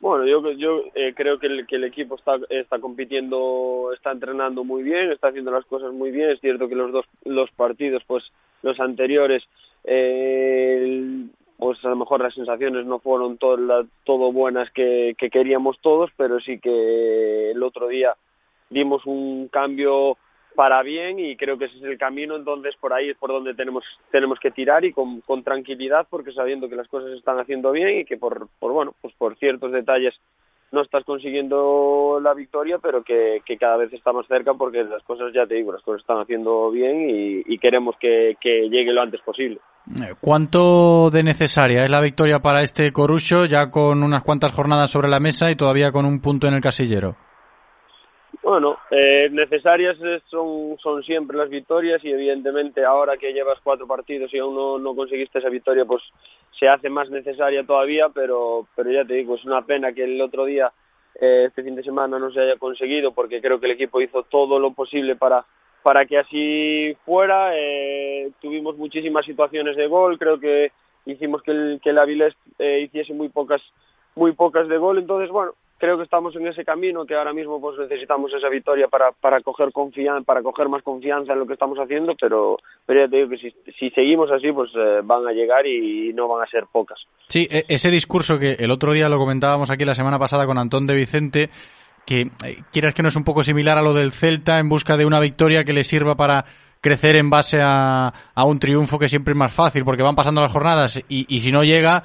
Bueno, yo, yo eh, creo que el, que el equipo está, está compitiendo, está entrenando muy bien, está haciendo las cosas muy bien. Es cierto que los dos los partidos, pues los anteriores, eh, pues a lo mejor las sensaciones no fueron todo, la, todo buenas que, que queríamos todos, pero sí que el otro día dimos un cambio para bien y creo que ese es el camino, entonces por ahí es por donde tenemos tenemos que tirar y con, con tranquilidad porque sabiendo que las cosas se están haciendo bien y que por, por bueno, pues por ciertos detalles no estás consiguiendo la victoria, pero que, cada vez estamos cerca porque las cosas, ya te digo, las cosas están haciendo bien y, queremos que, que llegue lo antes posible. ¿Cuánto de necesaria es la victoria para este Corucho ya con unas cuantas jornadas sobre la mesa y todavía con un punto en el casillero? Bueno, eh, necesarias son, son siempre las victorias y evidentemente ahora que llevas cuatro partidos y aún no, no conseguiste esa victoria, pues se hace más necesaria todavía, pero, pero ya te digo, es una pena que el otro día, eh, este fin de semana, no se haya conseguido porque creo que el equipo hizo todo lo posible para, para que así fuera. Eh, tuvimos muchísimas situaciones de gol, creo que hicimos que el, que el Avilés eh, hiciese muy pocas, muy pocas de gol, entonces bueno, creo que estamos en ese camino que ahora mismo pues necesitamos esa victoria para, para coger confianza, para coger más confianza en lo que estamos haciendo, pero, pero ya te digo que si, seguimos así pues eh, van a llegar y, no van a ser pocas. Sí, e, ese discurso que el otro día lo comentábamos aquí la semana pasada con Antón de Vicente, que eh, quieras que no es un poco similar a lo del Celta en busca de una victoria que le sirva para crecer en base a, a un triunfo que siempre es más fácil, porque van pasando las jornadas y, y si no llega,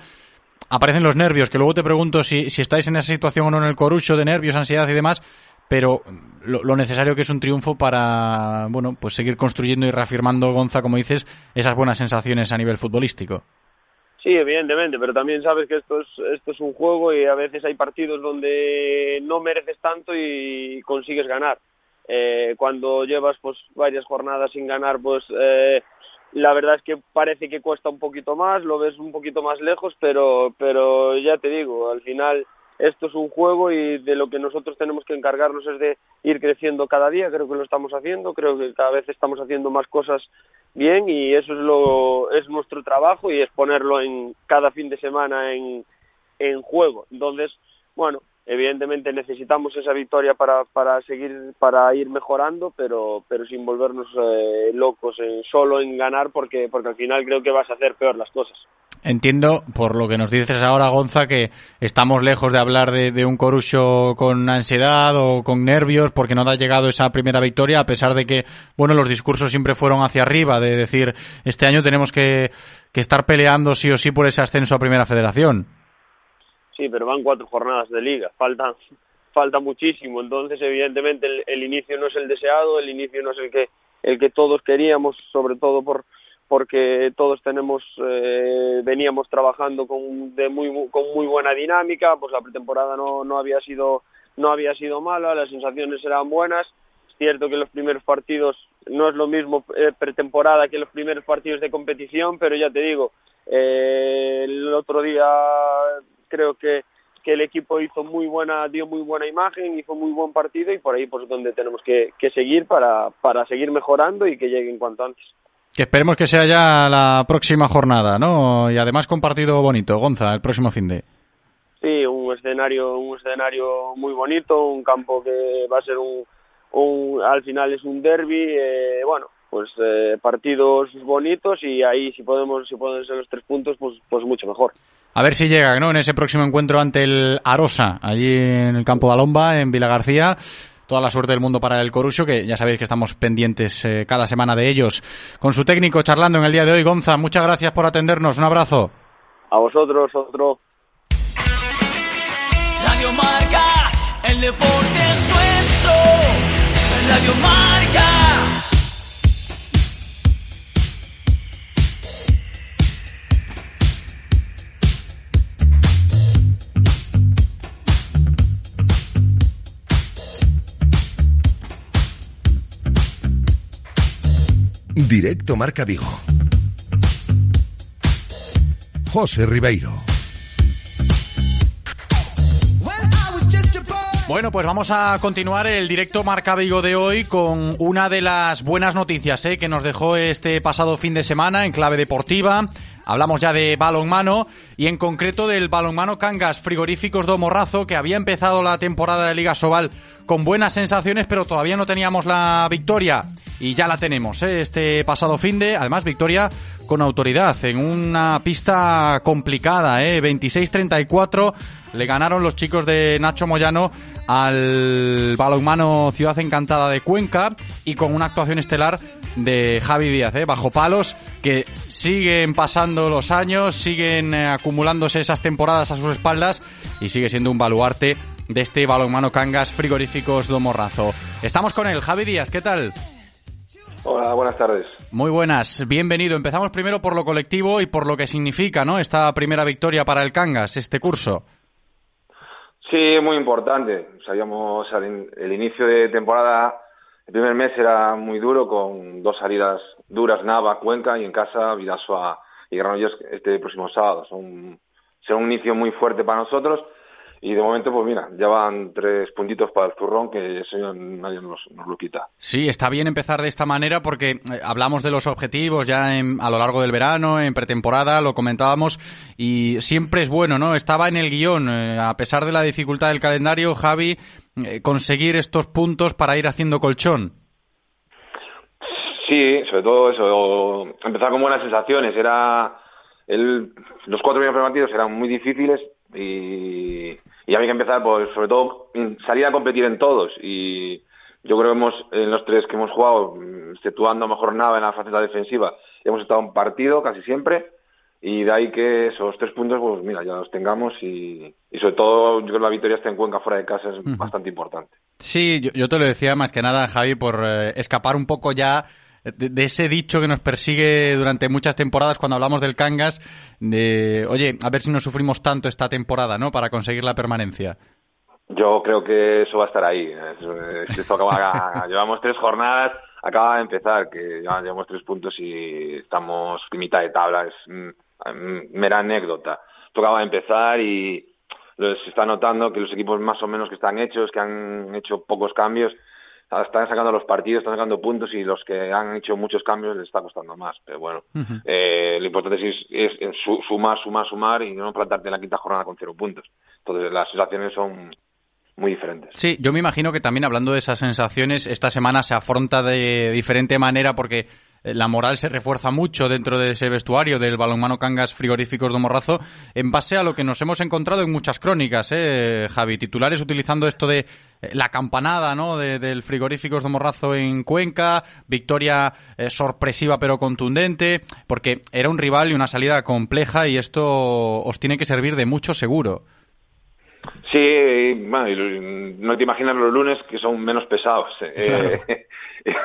aparecen los nervios, que luego te pregunto si, si estáis en esa situación o no en el corucho de nervios, ansiedad y demás, pero lo, lo, necesario que es un triunfo para, bueno, pues seguir construyendo y reafirmando, Gonza, como dices, esas buenas sensaciones a nivel futbolístico. Sí, evidentemente, pero también sabes que esto es, esto es un juego y a veces hay partidos donde no mereces tanto y consigues ganar. Eh, cuando llevas pues varias jornadas sin ganar, pues eh, la verdad es que parece que cuesta un poquito más, lo ves un poquito más lejos, pero, pero ya te digo, al final esto es un juego y de lo que nosotros tenemos que encargarnos es de ir creciendo cada día, creo que lo estamos haciendo, creo que cada vez estamos haciendo más cosas bien y eso es lo es nuestro trabajo y es ponerlo en cada fin de semana en, en juego. Entonces, bueno, evidentemente necesitamos esa victoria para, para seguir para ir mejorando pero pero sin volvernos eh, locos en, solo en ganar porque porque al final creo que vas a hacer peor las cosas Entiendo, por lo que nos dices ahora, Gonza, que estamos lejos de hablar de, un Corucho con ansiedad o con nervios porque no ha llegado esa primera victoria, a pesar de que, bueno, los discursos siempre fueron hacia arriba, de decir, este año tenemos que, que estar peleando sí o sí por ese ascenso a Primera Federación. Sí, pero van cuatro jornadas de liga, falta, falta muchísimo, entonces evidentemente el, el inicio no es el deseado, el inicio no es el que, el que todos queríamos, sobre todo por, porque todos tenemos eh, veníamos trabajando con de muy con muy buena dinámica. Pues la pretemporada no no había sido no había sido mala las sensaciones eran buenas. Es cierto que los primeros partidos no es lo mismo eh, pretemporada que los primeros partidos de competición pero ya te digo eh, el otro día creo que que el equipo hizo muy buena dio muy buena imagen hizo muy buen partido y por ahí pues donde tenemos que, que seguir para para seguir mejorando y que lleguen cuanto antes que esperemos que sea ya la próxima jornada, ¿no? Y además con partido bonito, Gonza, el próximo fin de. Sí, un escenario, un escenario muy bonito, un campo que va a ser un, un al final es un derby, eh, bueno, pues eh, partidos bonitos y ahí si podemos, si pueden ser los tres puntos, pues, pues mucho mejor. A ver si llega, ¿no? En ese próximo encuentro ante el Arosa, allí en el campo de Alomba, en Vila García toda la suerte del mundo para el Corusio, que ya sabéis que estamos pendientes eh, cada semana de ellos. Con su técnico charlando en el día de hoy, Gonza, muchas gracias por atendernos. Un abrazo. A vosotros, otro. Radio Marca, el deporte es nuestro. Radio Marca. Directo Marca Vigo. José Ribeiro. Bueno, pues vamos a continuar el directo Marca Vigo de hoy con una de las buenas noticias ¿eh? que nos dejó este pasado fin de semana en clave deportiva. Hablamos ya de balonmano y en concreto del balonmano Cangas Frigoríficos do Morrazo que había empezado la temporada de Liga Sobal con buenas sensaciones pero todavía no teníamos la victoria y ya la tenemos ¿eh? este pasado fin de, además victoria con autoridad en una pista complicada, ¿eh? 26-34 le ganaron los chicos de Nacho Moyano al balonmano Ciudad Encantada de Cuenca y con una actuación estelar de Javi Díaz, ¿eh? bajo palos, que siguen pasando los años, siguen eh, acumulándose esas temporadas a sus espaldas y sigue siendo un baluarte de este balonmano Cangas Frigoríficos do Morrazo. Estamos con él, Javi Díaz, ¿qué tal? Hola, buenas tardes. Muy buenas, bienvenido. Empezamos primero por lo colectivo y por lo que significa, ¿no? Esta primera victoria para el Cangas, este curso. Sí, muy importante. Sabíamos el, inicio de temporada, el primer mes era muy duro con dos salidas duras, Nava, Cuenca y en casa Vidasoa y Granollers este próximo sábado. Son, será un inicio muy fuerte para nosotros y de momento, pues mira, ya van tres puntitos para el zurrón, que eso ya nadie nos, nos lo quita. Sí, está bien empezar de esta manera porque eh, hablamos de los objetivos ya en- a lo largo del verano, en pretemporada, lo comentábamos y siempre es bueno, ¿no? Estaba en el guion, eh, a pesar de la dificultad del calendario, Javi, eh, conseguir estos puntos para ir haciendo colchón. Sí, sobre todo eso, empezar con buenas sensaciones. Era el, los cuatro primeros partidos eran muy difíciles y, y había que empezar, pues, sobre todo, in- salir a competir en todos. Y yo creo que hemos, en los tres que hemos jugado, mm, exceptuando a mejor nada en la faceta defensiva, hemos estado en partido casi siempre. Y de ahí que esos tres puntos, pues mira, ya los tengamos y, y sobre todo yo creo que la victoria está en Cuenca fuera de casa es bastante importante. Sí, yo, yo te lo decía más que nada, Javi, por eh, escapar un poco ya de, ese dicho que nos persigue durante muchas temporadas cuando hablamos del Cangas, de, oye, a ver si no sufrimos tanto esta temporada, ¿no? Para conseguir la permanencia. Yo creo que eso va a estar ahí. Es- Esto acaba, [LAUGHS] llevamos tres jornadas, acaba de empezar, que ya llevamos tres puntos y estamos mitad de tabla. Es mm, mm, mera anécdota. Esto acaba de empezar y se está notando que los equipos más o menos que están hechos, que han hecho pocos cambios, están sacando los partidos, están sacando puntos y los que han hecho muchos cambios les está costando más. Pero bueno, eh, lo importante es, es- es su- sumar, sumar, sumar y no plantarte en la quinta jornada con cero puntos. Entonces las sensaciones son muy diferentes. Sí, yo me imagino que también hablando de esas sensaciones, esta semana se afronta de diferente manera porque la moral se refuerza mucho dentro de ese vestuario del balonmano Cangas Frigoríficos de Morrazo en base a lo que nos hemos encontrado en muchas crónicas, ¿eh, Javi? Titulares utilizando esto de eh, la campanada, ¿no? De- del Frigoríficos de Morrazo en Cuenca, victoria eh, sorpresiva pero contundente, porque era un rival y una salida compleja y esto os tiene que servir de mucho seguro. Sí, bueno, no te imaginas los lunes que son menos pesados. Eh, [LAUGHS]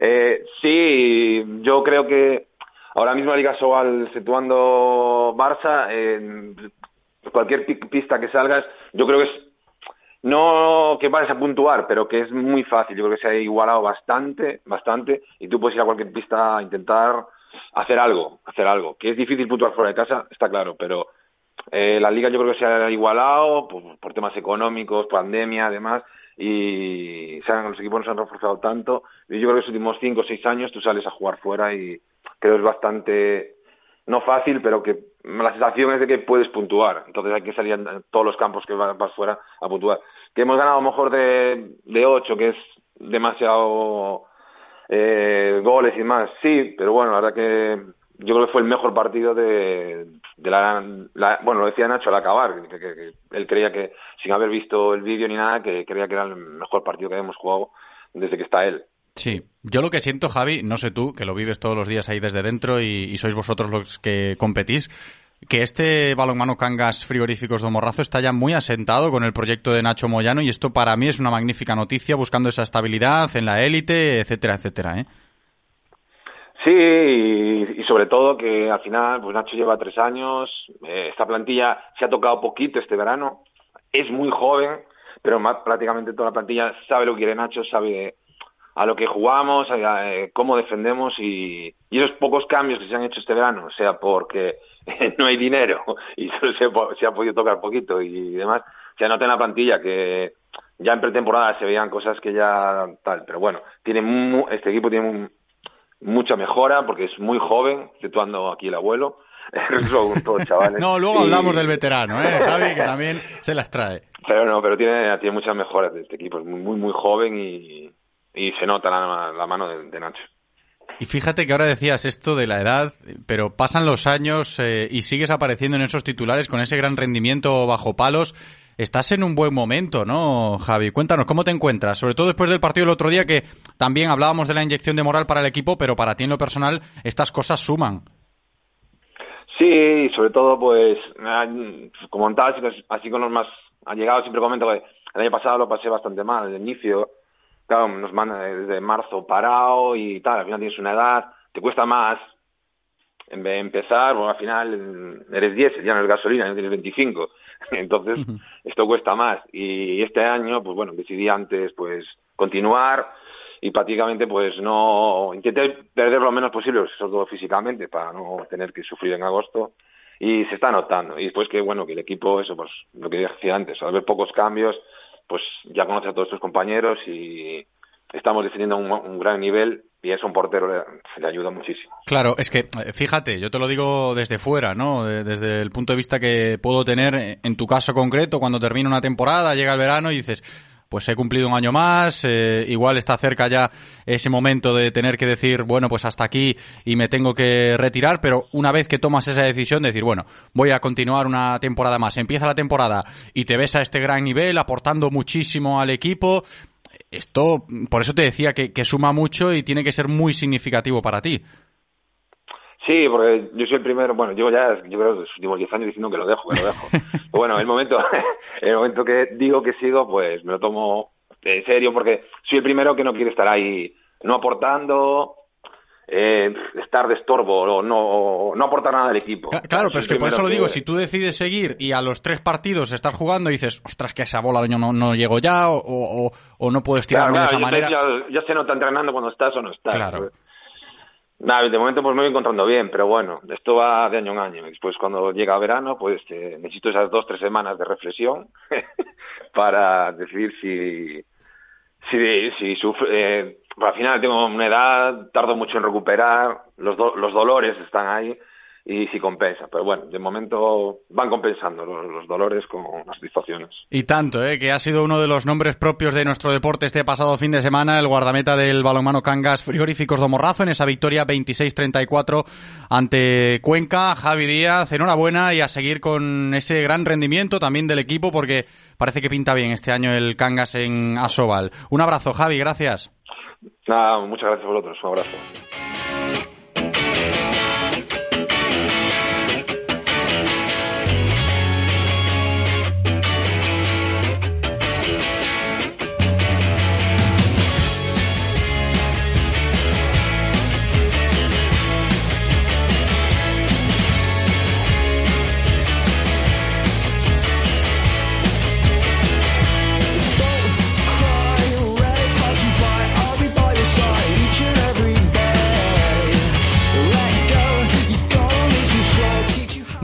eh, sí, yo creo que ahora mismo la Liga Sobal situando Barça, eh, cualquier pi- pista que salgas, yo creo que es no que vayas a puntuar, pero que es muy fácil. Yo creo que se ha igualado bastante, bastante, y tú puedes ir a cualquier pista a intentar hacer algo, hacer algo. Que es difícil puntuar fuera de casa, está claro, pero eh, la liga yo creo que se ha igualado por, por temas económicos, pandemia, además, y se han- los equipos no se han reforzado tanto. Yo creo que los últimos cinco o seis años tú sales a jugar fuera y creo que es bastante, no fácil, pero que la sensación es de que puedes puntuar. Entonces hay que salir en todos los campos que vas vas fuera a puntuar. Que hemos ganado a lo mejor de, de ocho, que es demasiado eh, goles y más, sí, pero bueno, la verdad que yo creo que fue el mejor partido de, de la, la- bueno, lo decía Nacho al acabar, que, él creía que, sin haber visto el vídeo ni nada, que creía que era el mejor partido que habíamos jugado desde que está él. Sí, yo lo que siento, Javi, no sé tú, que lo vives todos los días ahí desde dentro y, y sois vosotros los que competís, que este balonmano Cangas Frigoríficos de Morrazo está ya muy asentado con el proyecto de Nacho Moyano y esto para mí es una magnífica noticia buscando esa estabilidad en la élite, etcétera, etcétera, ¿eh? Sí, y, sobre todo que al final, pues Nacho lleva tres años, eh, esta plantilla se ha tocado poquito este verano, es muy joven, pero prácticamente toda la plantilla sabe lo que quiere Nacho, sabe a lo que jugamos, a, eh, cómo defendemos y, y esos pocos cambios que se han hecho este verano, sea porque [LAUGHS] no hay dinero [LAUGHS] y solo se, se ha podido tocar poquito y demás, se nota en la plantilla que ya en pretemporada se veían cosas que ya tal, pero bueno, tiene mu- este equipo tiene un- mucha mejora porque es muy joven, exceptuando aquí el abuelo, [LAUGHS] chavales. No, luego Y- hablamos del veterano, ¿eh? Javi, que también se las trae. Pero no, pero tiene, tiene muchas mejoras de este equipo, es muy, muy, muy joven y, y se nota la, la mano de, de Nacho. Y fíjate que ahora decías esto de la edad, pero pasan los años eh, y sigues apareciendo en esos titulares con ese gran rendimiento bajo palos. Estás en un buen momento, ¿no, Javi? Cuéntanos, ¿cómo te encuentras? Sobre todo después del partido del otro día que también hablábamos de la inyección de moral para el equipo, pero para ti en lo personal estas cosas suman. Sí, sobre todo, pues, como tal, así, con los más allegados, siempre comento que el año pasado lo pasé bastante mal, al inicio, claro, nos manda desde marzo parado y tal, al final tienes una edad, te cuesta más en vez de empezar, bueno, al final eres 10, ya no eres gasolina, ya tienes 25, [LAUGHS] entonces esto cuesta más. Y este año, pues bueno, decidí antes, pues, continuar y prácticamente, pues, no, intenté perder lo menos posible, sobre todo físicamente, para no tener que sufrir en agosto. Y se está notando. Y después que, bueno, que el equipo, eso, pues, lo que decía antes, al ver pocos cambios, pues ya conoce a todos sus compañeros y estamos defendiendo un, un gran nivel y eso un portero le, le ayuda muchísimo. Claro, es que eh, fíjate, yo te lo digo desde fuera, ¿no? De- Desde el punto de vista que puedo tener eh, en tu caso concreto, cuando termina una temporada, llega el verano y dices, pues he cumplido un año más, eh, igual está cerca ya ese momento de tener que decir, bueno, pues hasta aquí y me tengo que retirar, pero una vez que tomas esa decisión de decir, bueno, voy a continuar una temporada más, empieza la temporada y te ves a este gran nivel, aportando muchísimo al equipo, esto, por eso te decía que, que suma mucho y tiene que ser muy significativo para ti. Sí, porque yo soy el primero, bueno, yo ya, yo creo, los últimos 10 años diciendo que lo dejo, que lo dejo. [LAUGHS] Pero bueno, el momento, [LAUGHS] el momento que digo que sigo, pues me lo tomo en serio porque soy el primero que no quiere estar ahí no aportando, eh, estar de estorbo o no, no aportar nada al equipo. Cla- Claro, pero es que por eso lo digo, que- si tú decides seguir y a los tres partidos estás jugando y dices, ostras, que esa bola yo no, no llego ya o, o- o no puedo Claro, estirarme de esa claro, manera. ya, ya se nota entrenando cuando estás o no estás. Claro. Nada, de momento pues me voy encontrando bien, pero bueno, esto va de año en año. Después cuando llega verano, pues eh, necesito esas dos, tres semanas de reflexión [LAUGHS] para decidir si, si, si sufre, eh, al final tengo una edad, tardo mucho en recuperar, los, do- los dolores están ahí y si compensa. Pero bueno, de momento van compensando los, los dolores con las satisfacciones. Y tanto, ¿eh? que ha sido uno de los nombres propios de nuestro deporte este pasado fin de semana, el guardameta del balonmano Cangas Frigoríficos de Morrazo en esa victoria 26-34 ante Cuenca. Javi Díaz, enhorabuena y a seguir con ese gran rendimiento también del equipo porque parece que pinta bien este año el Cangas en Asobal. Un abrazo, Javi, gracias. Nada, muchas gracias a vosotros, un abrazo.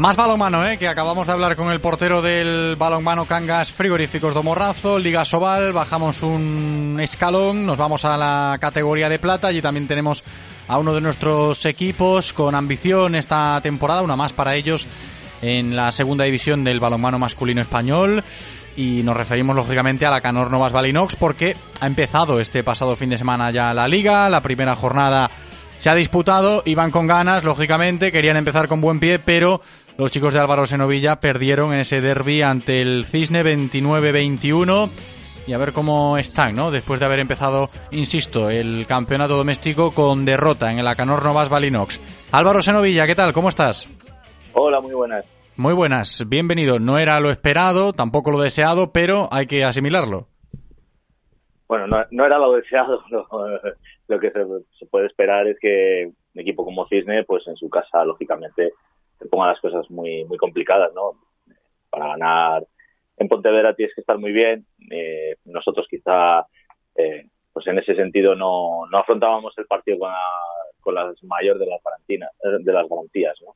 Más balonmano, ¿eh? que acabamos de hablar con el portero del balonmano Cangas Frigoríficos de Morrazo, Liga Sobal, bajamos un escalón, nos vamos a la categoría de plata, allí también tenemos a uno de nuestros equipos con ambición esta temporada, una más para ellos en la segunda división del balonmano masculino español y nos referimos lógicamente a la Canor Novas Balinox porque ha empezado este pasado fin de semana ya la liga, la primera jornada Se ha disputado, iban con ganas, lógicamente, querían empezar con buen pie, pero los chicos de Álvaro Senovilla perdieron en ese derby ante el Cisne 29-21 y a ver cómo están, ¿no? Después de haber empezado, insisto, el campeonato doméstico con derrota en el Acanor Novas Balinox. Álvaro Senovilla, ¿qué tal? ¿Cómo estás? Hola, muy buenas. Muy buenas, bienvenido. No era lo esperado, tampoco lo deseado, pero hay que asimilarlo. Bueno, no, era lo deseado. [LAUGHS] Lo que se, puede esperar es que un equipo como Cisne, pues en su casa, lógicamente, se ponga las cosas muy, muy complicadas, ¿no? Para ganar en Pontevedra tienes que estar muy bien. Eh, nosotros quizá, eh, pues en ese sentido no, no afrontábamos el partido con la, con las mayor de las garantías, de las garantías, ¿no?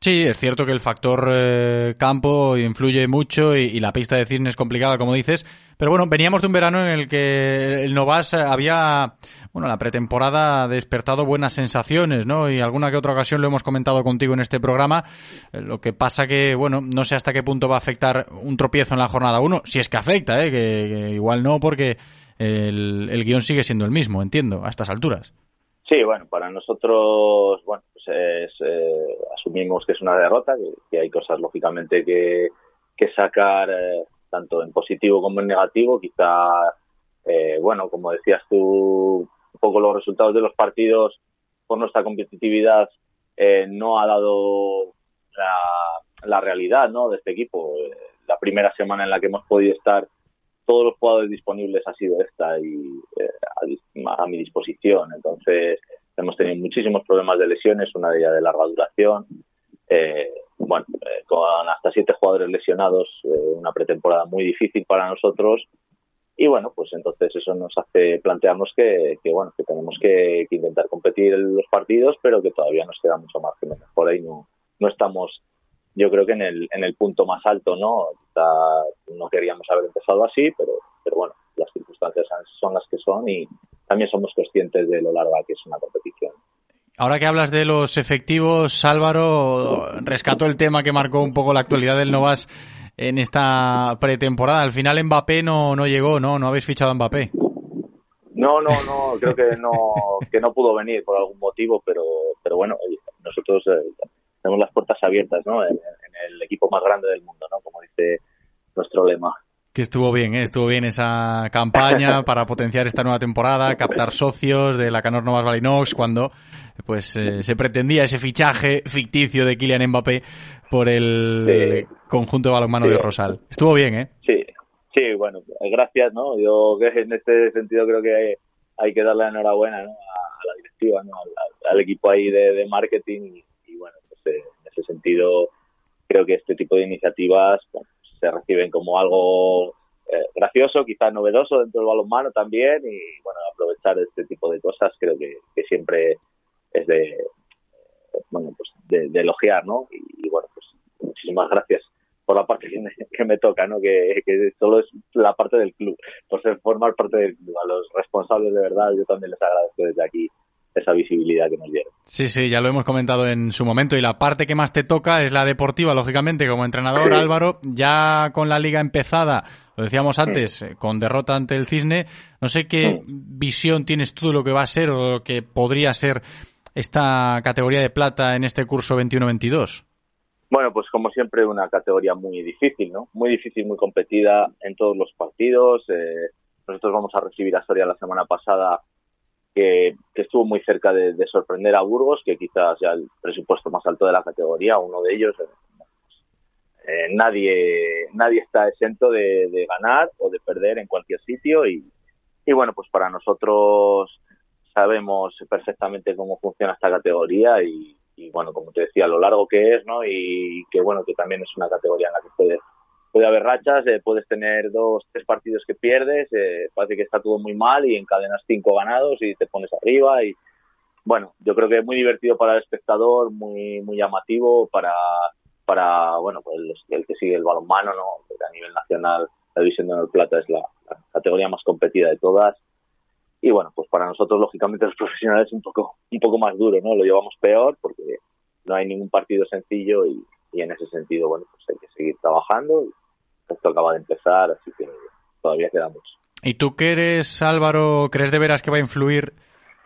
Sí, es cierto que el factor eh, campo influye mucho y, la pista de cisne es complicada, como dices. Pero bueno, veníamos de un verano en el que el Novas había, bueno, la pretemporada ha despertado buenas sensaciones, ¿no? Y alguna que otra ocasión lo hemos comentado contigo en este programa. Eh, lo que pasa que, bueno, no sé hasta qué punto va a afectar un tropiezo en la jornada 1, si es que afecta, ¿eh? Que, igual no, porque el, el guion sigue siendo el mismo, entiendo, a estas alturas. Sí, bueno, para nosotros, bueno, pues eh, asumimos que es una derrota, que, hay cosas lógicamente que, que sacar eh, tanto en positivo como en negativo. Quizá, eh, bueno, como decías tú, un poco los resultados de los partidos por nuestra competitividad no ha dado la, la realidad ¿no? de este equipo. La primera semana en la que hemos podido estar todos los jugadores disponibles ha sido esta y eh, a, mi disposición. Entonces, hemos tenido muchísimos problemas de lesiones, una de ellas de larga duración. Eh, bueno, eh, con hasta siete jugadores lesionados, una pretemporada muy difícil para nosotros. Y bueno, pues entonces eso nos hace plantearnos que, bueno, que tenemos que, intentar competir en los partidos, pero que todavía nos queda mucho margen de mejora y no, no estamos yo creo que en el, en el punto más alto, ¿no? no queríamos haber empezado así, pero, pero bueno, las circunstancias son las que son y también somos conscientes de lo larga que es una competición. Ahora que hablas de los efectivos, Álvaro rescató el tema que marcó un poco la actualidad del Novas en esta pretemporada. Al final Mbappé no, no llegó, ¿no? No habéis fichado a Mbappé. No, no, no, creo que no, que no pudo venir por algún motivo, pero, pero bueno, nosotros eh, tenemos las puertas abiertas, ¿no? En, el equipo más grande del mundo, ¿no? Como dice nuestro lema. Que estuvo bien, ¿eh? estuvo bien esa campaña [LAUGHS] para potenciar esta nueva temporada, captar socios de la Canor Novas Balinox cuando pues eh, se pretendía ese fichaje ficticio de Kylian Mbappé por el conjunto de balonmano de Rosal. Estuvo bien, ¿eh? Sí, sí, bueno, gracias, ¿no? Yo en este sentido creo que hay, que darle la enhorabuena ¿no? a, la directiva, ¿no? al, equipo ahí de, de marketing en ese sentido, creo que este tipo de iniciativas se reciben como algo eh, gracioso, quizás novedoso dentro del balonmano también y bueno, aprovechar este tipo de cosas creo que, siempre es de, bueno, pues de, elogiar, ¿no? Y, bueno, pues muchísimas gracias por la parte que me, toca, ¿no? Que, que, solo es la parte del club, por ser, formar parte del club. A los responsables de verdad yo también les agradezco desde aquí esa visibilidad que nos dieron. Sí, sí, ya lo hemos comentado en su momento y la parte que más te toca es la deportiva, lógicamente, como entrenador Álvaro, ya con la liga empezada, lo decíamos antes, eh, con derrota ante el Cisne, no sé qué visión tienes tú de lo que va a ser o lo que podría ser esta categoría de plata en este curso 21-22. Bueno, pues como siempre una categoría muy difícil, ¿no? Muy difícil, muy competida en todos los partidos. Eh, nosotros vamos a recibir a Soria la semana pasada que, estuvo muy cerca de, sorprender a Burgos, que quizás sea el presupuesto más alto de la categoría, uno de ellos. Eh, nadie, nadie está exento de, ganar o de perder en cualquier sitio y, bueno, pues para nosotros sabemos perfectamente cómo funciona esta categoría y, y, bueno, como te decía, lo largo que es, ¿no? Y que bueno, que también es una categoría en la que puedes puede haber rachas, eh, puedes tener dos, tres partidos que pierdes, eh, parece que está todo muy mal y encadenas cinco ganados y te pones arriba y bueno, yo creo que es muy divertido para el espectador, muy muy llamativo para para bueno, pues el, que sigue el balonmano, ¿no? a nivel nacional la división de honor plata es la, categoría más competida de todas y bueno, pues para nosotros lógicamente los [LAUGHS] profesionales es un poco un poco más duro, ¿no? Lo llevamos peor porque no hay ningún partido sencillo y, y en ese sentido, bueno, pues hay que seguir trabajando. Esto acaba de empezar, así que todavía queda mucho. ¿Y tú qué eres, Álvaro, crees de veras que va a influir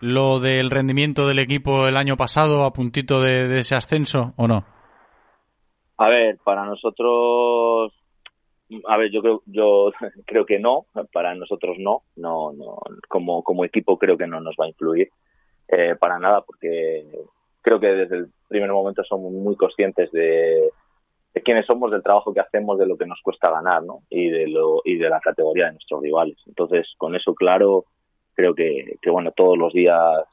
lo del rendimiento del equipo el año pasado a puntito de, de ese ascenso o no? A ver, para nosotros, a ver, yo creo, yo [LAUGHS] creo que no, para nosotros no, no, no, como, como equipo creo que no nos va a influir eh, para nada, porque creo que desde el primer momento somos muy conscientes de, quiénes somos, del trabajo que hacemos, de lo que nos cuesta ganar, ¿no? Y de lo, y de la categoría de nuestros rivales. Entonces, con eso claro, creo que, que bueno, todos los días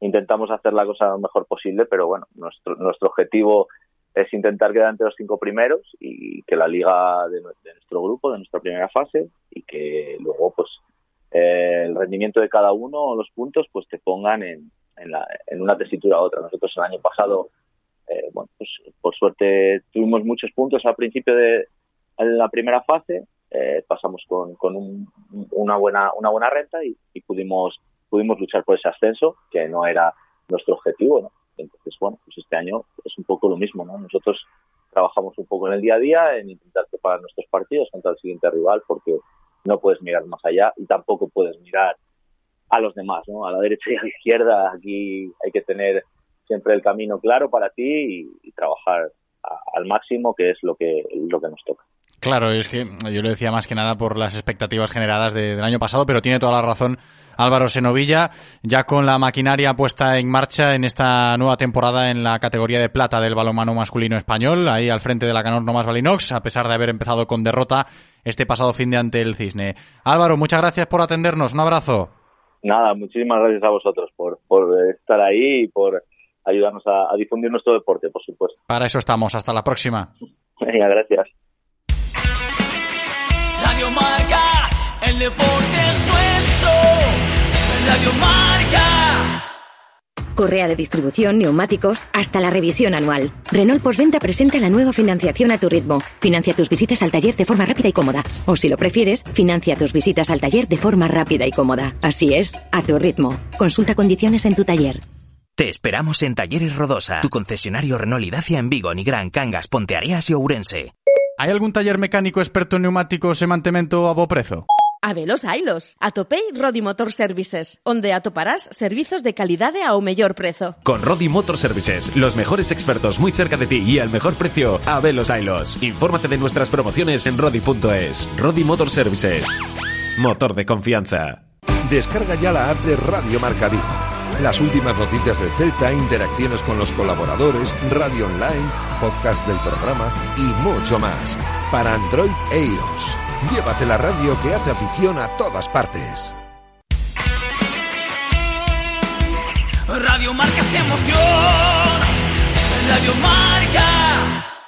intentamos hacer la cosa lo mejor posible, pero bueno, nuestro, nuestro objetivo es intentar quedar entre los cinco primeros y que la liga de, de nuestro grupo, de nuestra primera fase, y que luego, pues, eh, el rendimiento de cada uno, los puntos, pues te pongan en, en, la, en una tesitura u otra. Nosotros el año pasado, eh, bueno, pues por suerte tuvimos muchos puntos al principio de la primera fase, eh, pasamos con, con un, una buena una buena renta y, y, pudimos pudimos luchar por ese ascenso que no era nuestro objetivo, ¿no? Entonces, bueno, pues este año es un poco lo mismo, ¿no? Nosotros trabajamos un poco en el día a día, en intentar preparar nuestros partidos contra el siguiente rival, porque no puedes mirar más allá y tampoco puedes mirar a los demás, ¿no? A la derecha y a la izquierda, aquí hay que tener siempre el camino claro para ti y, trabajar al máximo, que es lo que, lo que nos toca. Claro, es que yo lo decía más que nada por las expectativas generadas de, del año pasado, pero tiene toda la razón Álvaro Senovilla, ya con la maquinaria puesta en marcha en esta nueva temporada en la categoría de plata del balonmano masculino español, ahí al frente de la Canor Nomás Balinox, a pesar de haber empezado con derrota este pasado fin de ante el Cisne. Álvaro, muchas gracias por atendernos, un abrazo. Nada, muchísimas gracias a vosotros por, por estar ahí y por ayudarnos a, a difundir nuestro deporte, por supuesto. Para eso estamos, hasta la próxima. Venga, gracias. Radio Marca, el deporte es nuestro. Radio Marca. Correa de distribución, neumáticos, hasta la revisión anual. Renault Postventa presenta la nueva financiación a tu ritmo. Financia tus visitas al taller de forma rápida y cómoda. O si lo prefieres, financia tus visitas al taller de forma rápida y cómoda. Así es, a tu ritmo. Consulta condiciones en tu taller. Te esperamos en Talleres Rodosa, tu concesionario Renault y Dacia en Vigo, Nigrán, Cangas, Ponteareas y Ourense. ¿Hay algún taller mecánico experto en neumáticos e mantemento a bo prezo? Habelos hailos. Atopei Rodi Motor Services, onde atoparás servizos de calidade ao mellor prezo. Con Rodi Motor Services, los mejores expertos muy cerca de ti y al mejor precio, Habelos hailos. Infórmate de nuestras promociones en rodi.es. Rodi Motor Services. Motor de confianza. Descarga ya la app de Radio Marca Vigo. Las últimas noticias del Celta, interacciones con los colaboradores, radio online, podcast del programa y mucho más. Para Android e iOS. Llévate la radio que hace afición a todas partes. Radio Marca se emoción. Radio Marca.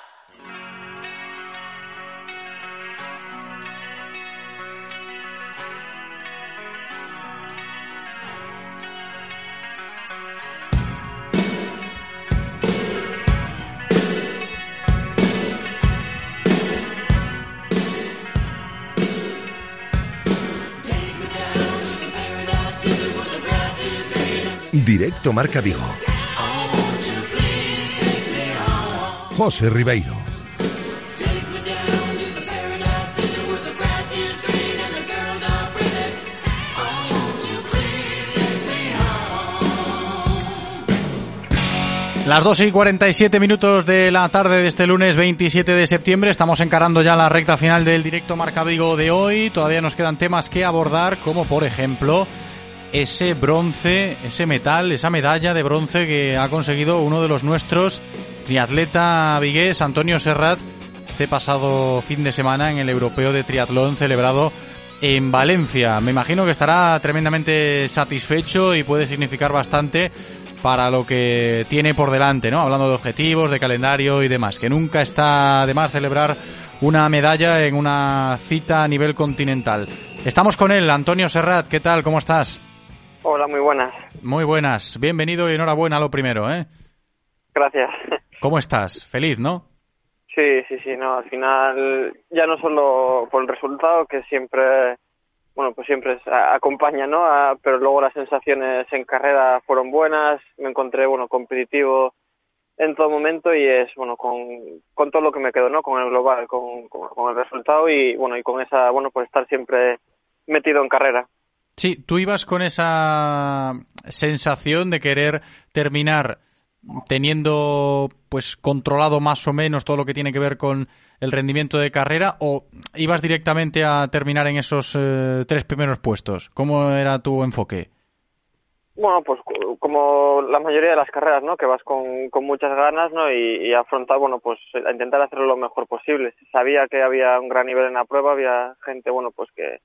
Directo Marca Vigo. José Ribeiro. Las 2 y 47 minutos de la tarde de este lunes 27 de septiembre. Estamos encarando ya la recta final del directo Marca Vigo de hoy. Todavía nos quedan temas que abordar, como por ejemplo ese bronce, ese metal, esa medalla de bronce que ha conseguido uno de los nuestros, triatleta vigués, Antonio Serrat, este pasado fin de semana en el Europeo de Triatlón celebrado en Valencia. Me imagino que estará tremendamente satisfecho y puede significar bastante para lo que tiene por delante, ¿no? Hablando de objetivos, de calendario y demás, que nunca está de más celebrar una medalla en una cita a nivel continental. Estamos con él, Antonio Serrat, ¿qué tal? ¿Cómo estás? Hola, muy buenas. Muy buenas, bienvenido y enhorabuena lo primero, ¿eh? Gracias. ¿Cómo estás? Feliz, ¿no? Sí, sí, sí, no, al final ya no solo por el resultado, que siempre, bueno, pues siempre acompaña, ¿no? A, pero luego las sensaciones en carrera fueron buenas, me encontré, bueno, competitivo en todo momento y es, bueno, con, con todo lo que me quedo, ¿no? Con el global, con, con, con el resultado y, bueno, y con esa, bueno, pues estar siempre metido en carrera. Sí, tú ibas con esa sensación de querer terminar teniendo pues controlado más o menos todo lo que tiene que ver con el rendimiento de carrera o ibas directamente a terminar en esos eh, tres primeros puestos? ¿Cómo era tu enfoque? Bueno, pues como la mayoría de las carreras, ¿no? Que vas con, con muchas ganas, ¿no? Y, y, afrontar, bueno, pues a intentar hacerlo lo mejor posible. Sabía que había un gran nivel en la prueba, había gente, bueno, pues que,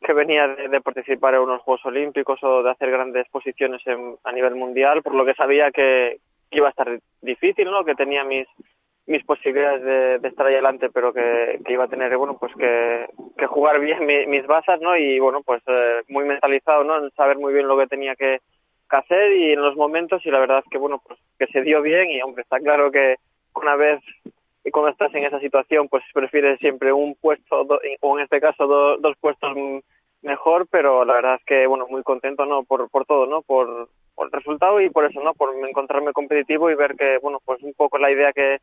que venía de, participar en unos Juegos Olímpicos o de hacer grandes posiciones en, a nivel mundial, por lo que sabía que, iba a estar difícil, ¿no? Que tenía mis mis posibilidades de, estar ahí adelante, pero que, que, iba a tener, bueno, pues que, que jugar bien mi, mis bases, ¿no? Y bueno, pues eh, muy mentalizado, ¿no? En saber muy bien lo que tenía que, hacer y en los momentos y la verdad es que, bueno, pues que se dio bien y hombre, está claro que una vez cuando estás en esa situación, pues prefieres siempre un puesto o en este caso do, dos puestos mejor, pero la verdad es que, bueno, muy contento, ¿no? Por, por todo, ¿no? Por, por el resultado y por eso, ¿no? Por encontrarme competitivo y ver que, bueno, pues un poco la idea que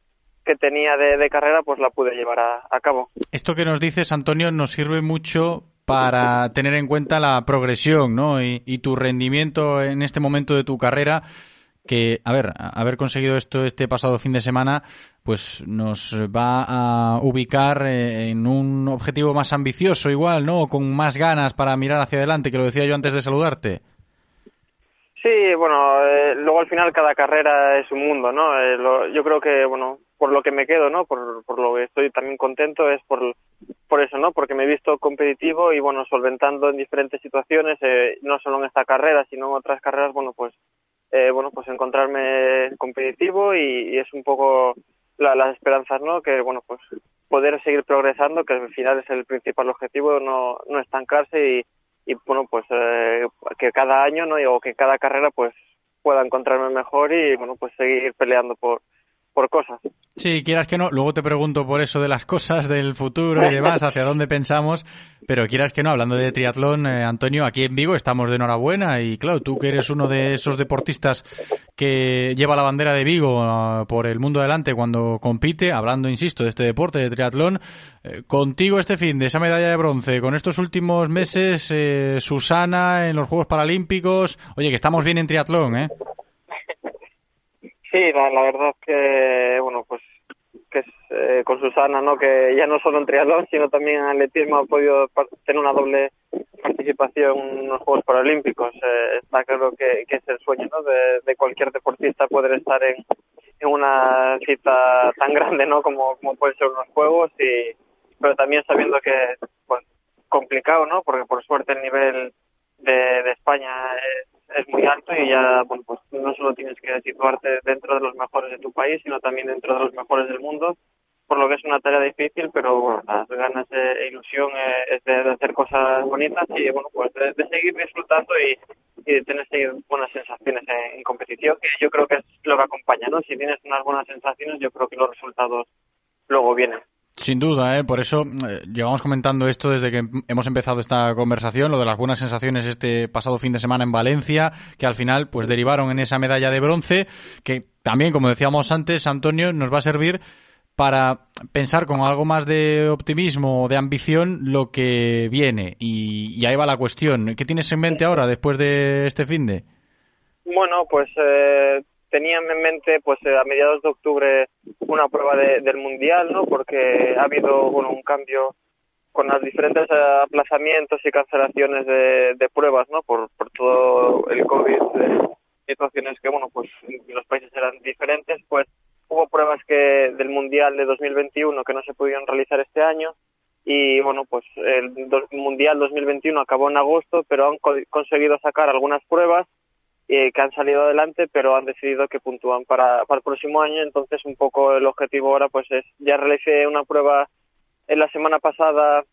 que tenía de, de, carrera, pues la pude llevar a, a, cabo. Esto que nos dices, Antonio, nos sirve mucho para tener en cuenta la progresión, ¿no? Y, y, tu rendimiento en este momento de tu carrera, que, a ver, haber conseguido esto este pasado fin de semana, pues nos va a ubicar en un objetivo más ambicioso igual, ¿no? Con más ganas para mirar hacia adelante, que lo decía yo antes de saludarte. Sí, bueno, eh, luego al final cada carrera es un mundo, ¿no? Eh, lo, yo creo que, bueno, por lo que me quedo, ¿no? Por, por lo que estoy también contento es por, por eso, ¿no? Porque me he visto competitivo y, bueno, solventando en diferentes situaciones, eh, no solo en esta carrera, sino en otras carreras, bueno, pues, eh, bueno, pues encontrarme competitivo y, es un poco la, las esperanzas, ¿no? Que, bueno, pues poder seguir progresando, que al final es el principal objetivo, no, no estancarse y y bueno pues eh, que cada año no o que cada carrera pues pueda encontrarme mejor y bueno pues seguir peleando por por cosas. Sí, quieras que no, luego te pregunto por eso de las cosas del futuro y demás, hacia dónde pensamos, pero quieras que no, hablando de triatlón, eh, Antonio, aquí en Vigo estamos de enhorabuena y claro, tú que eres uno de esos deportistas que lleva la bandera de Vigo uh, por el mundo adelante cuando compite, hablando, insisto, de este deporte de triatlón, eh, contigo este fin de esa medalla de bronce, con estos últimos meses, eh, Susana en los Juegos Paralímpicos, oye, que estamos bien en triatlón, ¿eh? Sí, la, verdad que, bueno, pues que es eh, con Susana, ¿no? Que ya no solo en triatlón, sino también en atletismo ha podido tener una doble participación en los Juegos Paralímpicos. Eh, está claro que, es el sueño, ¿no? De, cualquier deportista poder estar en, una cita tan grande, ¿no? Como, como pueden ser unos Juegos y, pero también sabiendo que, pues, complicado, ¿no? Porque por suerte el nivel de, de España es es muy alto y ya, bueno, pues no solo tienes que situarte dentro de los mejores de tu país, sino también dentro de los mejores del mundo, por lo que es una tarea difícil, pero bueno, las ganas e ilusión eh, es de, hacer cosas bonitas y, bueno, pues de, seguir disfrutando y, y, de tener buenas sensaciones en, en, competición, que yo creo que es lo que acompaña, ¿no? Si tienes unas buenas sensaciones, yo creo que los resultados luego vienen. Sin duda, ¿eh? por eso eh, llevamos comentando esto desde que hemos empezado esta conversación, lo de las buenas sensaciones este pasado fin de semana en Valencia, que al final pues derivaron en esa medalla de bronce, que también, como decíamos antes, Antonio, nos va a servir para pensar con algo más de optimismo o de ambición lo que viene. Y, y, ahí va la cuestión. ¿Qué tienes en mente ahora después de este fin de? Bueno, pues eh, tenía en mente pues eh, a mediados de octubre una prueba de, del mundial no porque ha habido bueno un cambio con los diferentes aplazamientos y cancelaciones de, de pruebas no por, todo el covid de situaciones que bueno pues los países eran diferentes. Pues hubo pruebas que del mundial de 2021 que no se pudieron realizar este año y bueno pues el do, mundial 2021 acabó en agosto pero han co conseguido sacar algunas pruebas eh, que han salido adelante, pero han decidido que puntúan para, para el próximo año. Entonces, un poco el objetivo ahora pues es, ya realicé una prueba en la semana pasada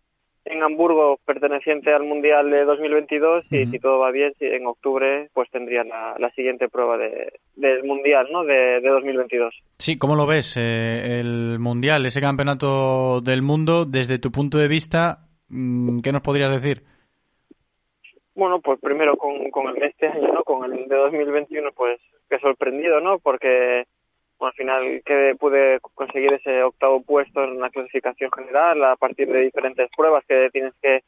en Hamburgo perteneciente al Mundial de 2022 y uh -huh. si todo va bien, en octubre pues tendría la, la siguiente prueba de, del Mundial ¿no? de, de 2022. Sí, ¿cómo lo ves eh, el Mundial, ese campeonato del mundo, desde tu punto de vista, mm, qué nos podrías decir? Bueno, pues primero con, con el de este año, ¿no? Con el de 2021, pues que sorprendido, ¿no? Porque bueno, al final que pude conseguir ese octavo puesto en una clasificación general a partir de diferentes pruebas que tienes que,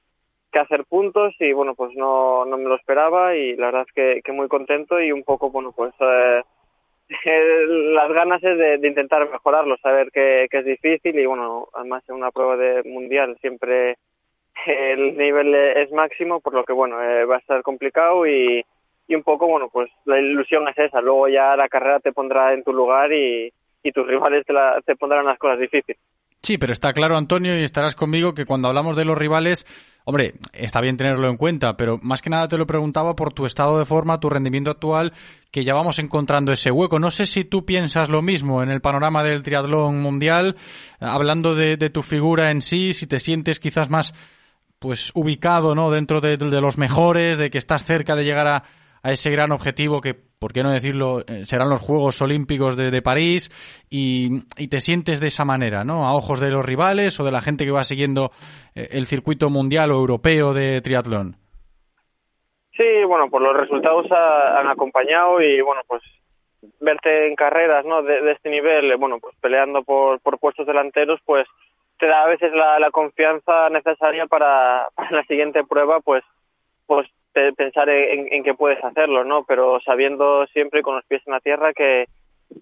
que hacer puntos y bueno, pues no, no me lo esperaba y la verdad es que, que muy contento y un poco, bueno, pues eh, [LAUGHS] las ganas es de, de, intentar mejorarlo, saber que, que, es difícil y bueno, además en una prueba de mundial siempre el nivel es máximo, por lo que bueno, eh, va a estar complicado y, y un poco, bueno, pues la ilusión es esa, luego ya la carrera te pondrá en tu lugar y, y tus rivales te, la, te pondrán las cosas difíciles. Sí, pero está claro, Antonio, y estarás conmigo, que cuando hablamos de los rivales, hombre, está bien tenerlo en cuenta, pero más que nada te lo preguntaba por tu estado de forma, tu rendimiento actual, que ya vamos encontrando ese hueco. No sé si tú piensas lo mismo en el panorama del triatlón mundial, hablando de, de tu figura en sí, si te sientes quizás más pues ubicado ¿no? dentro de, los mejores, de que estás cerca de llegar a, a ese gran objetivo que, por qué no decirlo, eh, serán los Juegos Olímpicos de, de París y, y, te sientes de esa manera, ¿no? A ojos de los rivales o de la gente que va siguiendo eh, el circuito mundial o europeo de triatlón. Sí, bueno, pues los resultados ha, han acompañado y, bueno, pues verte en carreras, ¿no? De, de este nivel, eh, bueno, pues peleando por, por puestos delanteros, pues te da a veces la, confianza necesaria [LAUGHS] para, la siguiente prueba, pues, pues pensar en, en, que puedes hacerlo, ¿no? Pero sabiendo siempre con los pies en la tierra que,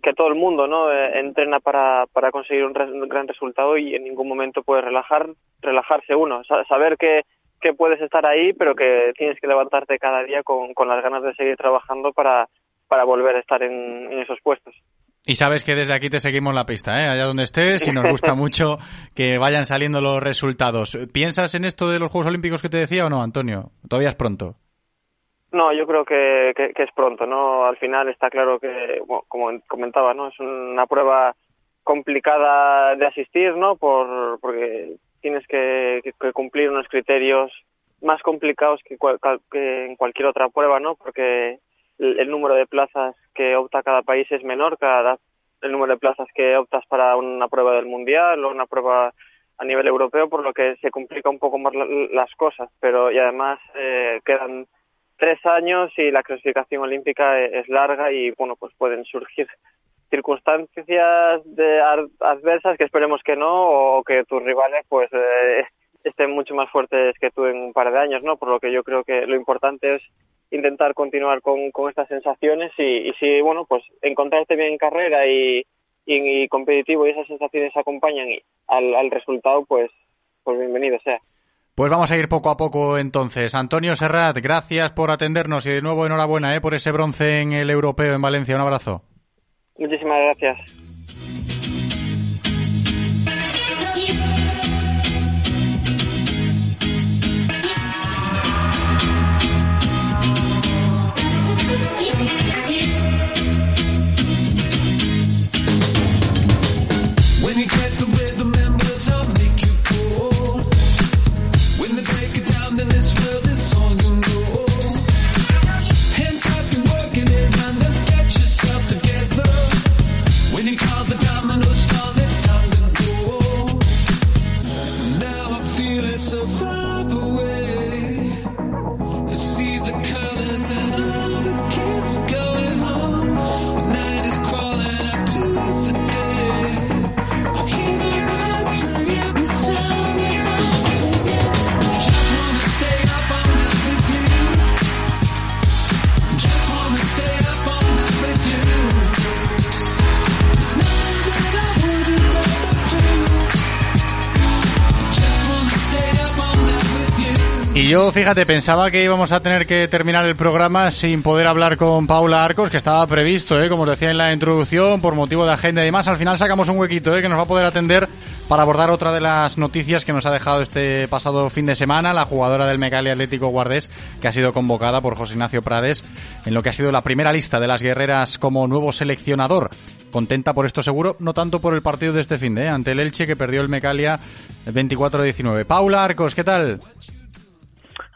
que todo el mundo, ¿no? Eh, entrena para, para conseguir un, gran resultado y en ningún momento puedes relajar, relajarse uno. saber que, que puedes estar ahí, pero que tienes que levantarte cada día con, con las ganas de seguir trabajando para, para volver a estar en esos puestos. Y sabes que desde aquí te seguimos la pista, ¿eh? allá donde estés, y nos gusta [LAUGHS] mucho que vayan saliendo los resultados. ¿Piensas en esto de los Juegos Olímpicos que te decía o no, Antonio? Todavía es pronto. No, yo creo que, que, que es pronto, ¿no? Al final está claro que, bueno, como comentaba, ¿no? Es una prueba complicada de asistir, ¿no? Por, porque tienes que, que cumplir unos criterios más complicados que, cual, que en cualquier otra prueba, ¿no? Porque el, número de plazas que opta cada país es menor, cada el número de plazas que optas para una prueba del mundial o una prueba a nivel europeo, por lo que se complica un poco más la, las cosas, pero y además eh, quedan tres años y la clasificación olímpica es larga y bueno pues pueden surgir circunstancias de adversas que esperemos que no o que tus rivales pues eh, estén mucho más fuertes que tú en un par de años no por lo que yo creo que lo importante es intentar continuar con, con estas sensaciones y, y si bueno pues encontrarte bien en carrera y, y, y competitivo y esas sensaciones acompañan al, al resultado pues pues bienvenido sea pues vamos a ir poco a poco entonces. Antonio Serrat, gracias por atendernos y de nuevo enhorabuena ¿eh? por ese bronce en el europeo en Valencia. Un abrazo. Muchísimas gracias. Fíjate, pensaba que íbamos a tener que terminar el programa sin poder hablar con Paula Arcos, que estaba previsto, ¿eh? como os decía en la introducción, por motivo de agenda y demás. Al final sacamos un huequito ¿eh? que nos va a poder atender para abordar otra de las noticias que nos ha dejado este pasado fin de semana, la jugadora del Mecali Atlético Guardés, que ha sido convocada por José Ignacio Prades en lo que ha sido la primera lista de las guerreras como nuevo seleccionador. Contenta por esto seguro, no tanto por el partido de este fin de, ¿eh? ante el Elche que perdió el Mecalia 24-19. Paula Arcos, ¿qué tal?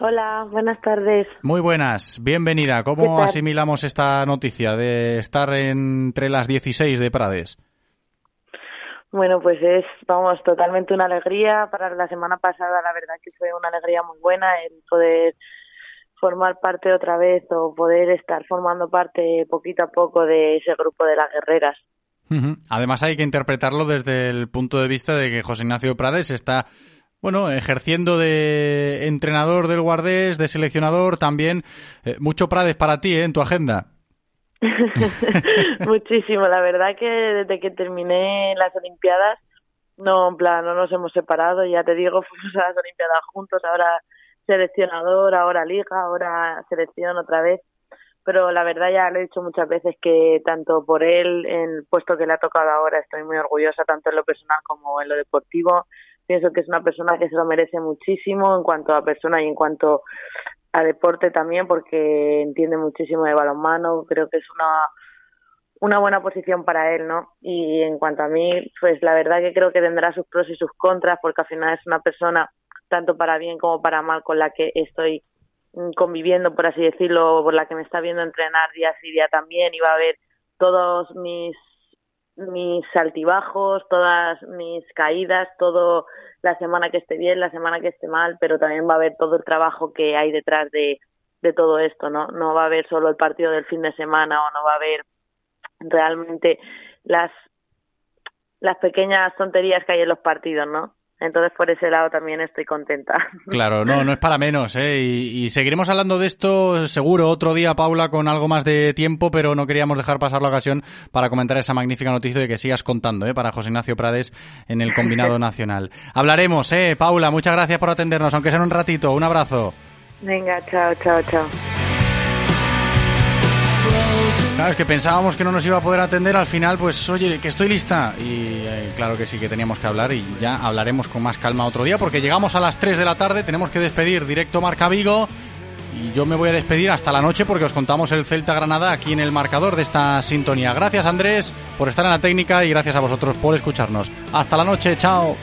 Hola, buenas tardes. Muy buenas, bienvenida. ¿Cómo asimilamos esta noticia de estar entre las 16 de Prades? Bueno, pues es, vamos, totalmente una alegría. Para la semana pasada, la verdad que fue una alegría muy buena el poder formar parte otra vez o poder estar formando parte poquito a poco de ese grupo de las guerreras. Además hay que interpretarlo desde el punto de vista de que José Ignacio Prades está bueno, ejerciendo de entrenador del Guardés, de seleccionador, también eh, mucho Prades para ti ¿eh? en tu agenda. [LAUGHS] Muchísimo, la verdad que desde que terminé las Olimpiadas, no, en plan, no nos hemos separado, ya te digo, [LAUGHS] fuimos a las Olimpiadas juntos, ahora seleccionador, ahora liga, ahora selección otra vez, pero la verdad ya le he dicho muchas veces que tanto por él, el puesto que le ha tocado ahora, estoy muy orgullosa, tanto en lo personal como en lo deportivo, pienso que es una persona que se lo merece muchísimo en cuanto a persona y en cuanto a deporte también porque entiende muchísimo de balonmano, creo que es una una buena posición para él, ¿no? Y en cuanto a mí, pues la verdad que creo que tendrá sus pros y sus contras porque al final es una persona tanto para bien como para mal con la que estoy conviviendo, por así decirlo, por la que me está viendo entrenar día sí día también y va a ver todos mis mis altibajos, todas mis caídas, todo la semana que esté bien, la semana que esté mal, pero también va a haber todo el trabajo que hay detrás de, de todo esto, ¿no? No va a haber solo el partido del fin de semana o no va a haber realmente las las pequeñas tonterías que hay en los partidos, ¿no? Entonces, por ese lado también estoy contenta. [LAUGHS] Claro, no, no es para menos, ¿eh? Y, seguiremos hablando de esto seguro otro día, Paula, con algo más de tiempo, pero no queríamos dejar pasar la ocasión para comentar esa magnífica noticia de que sigas contando, ¿eh? Para José Ignacio Prades en el combinado [LAUGHS] nacional. Hablaremos, ¿eh? Paula, muchas gracias por atendernos, aunque sea en un ratito. Un abrazo. Venga, chao, chao, chao. Claro, es que pensábamos que no nos iba a poder atender, al final, pues, oye, que estoy lista. Y eh, claro que sí, que teníamos que hablar y ya hablaremos con más calma otro día, porque llegamos a las 3 de la tarde, tenemos que despedir directo Marca Vigo. Y yo me voy a despedir hasta la noche porque os contamos el Celta Granada aquí en el marcador de esta sintonía. Gracias Andrés por estar en la técnica y gracias a vosotros por escucharnos. Hasta la noche, chao.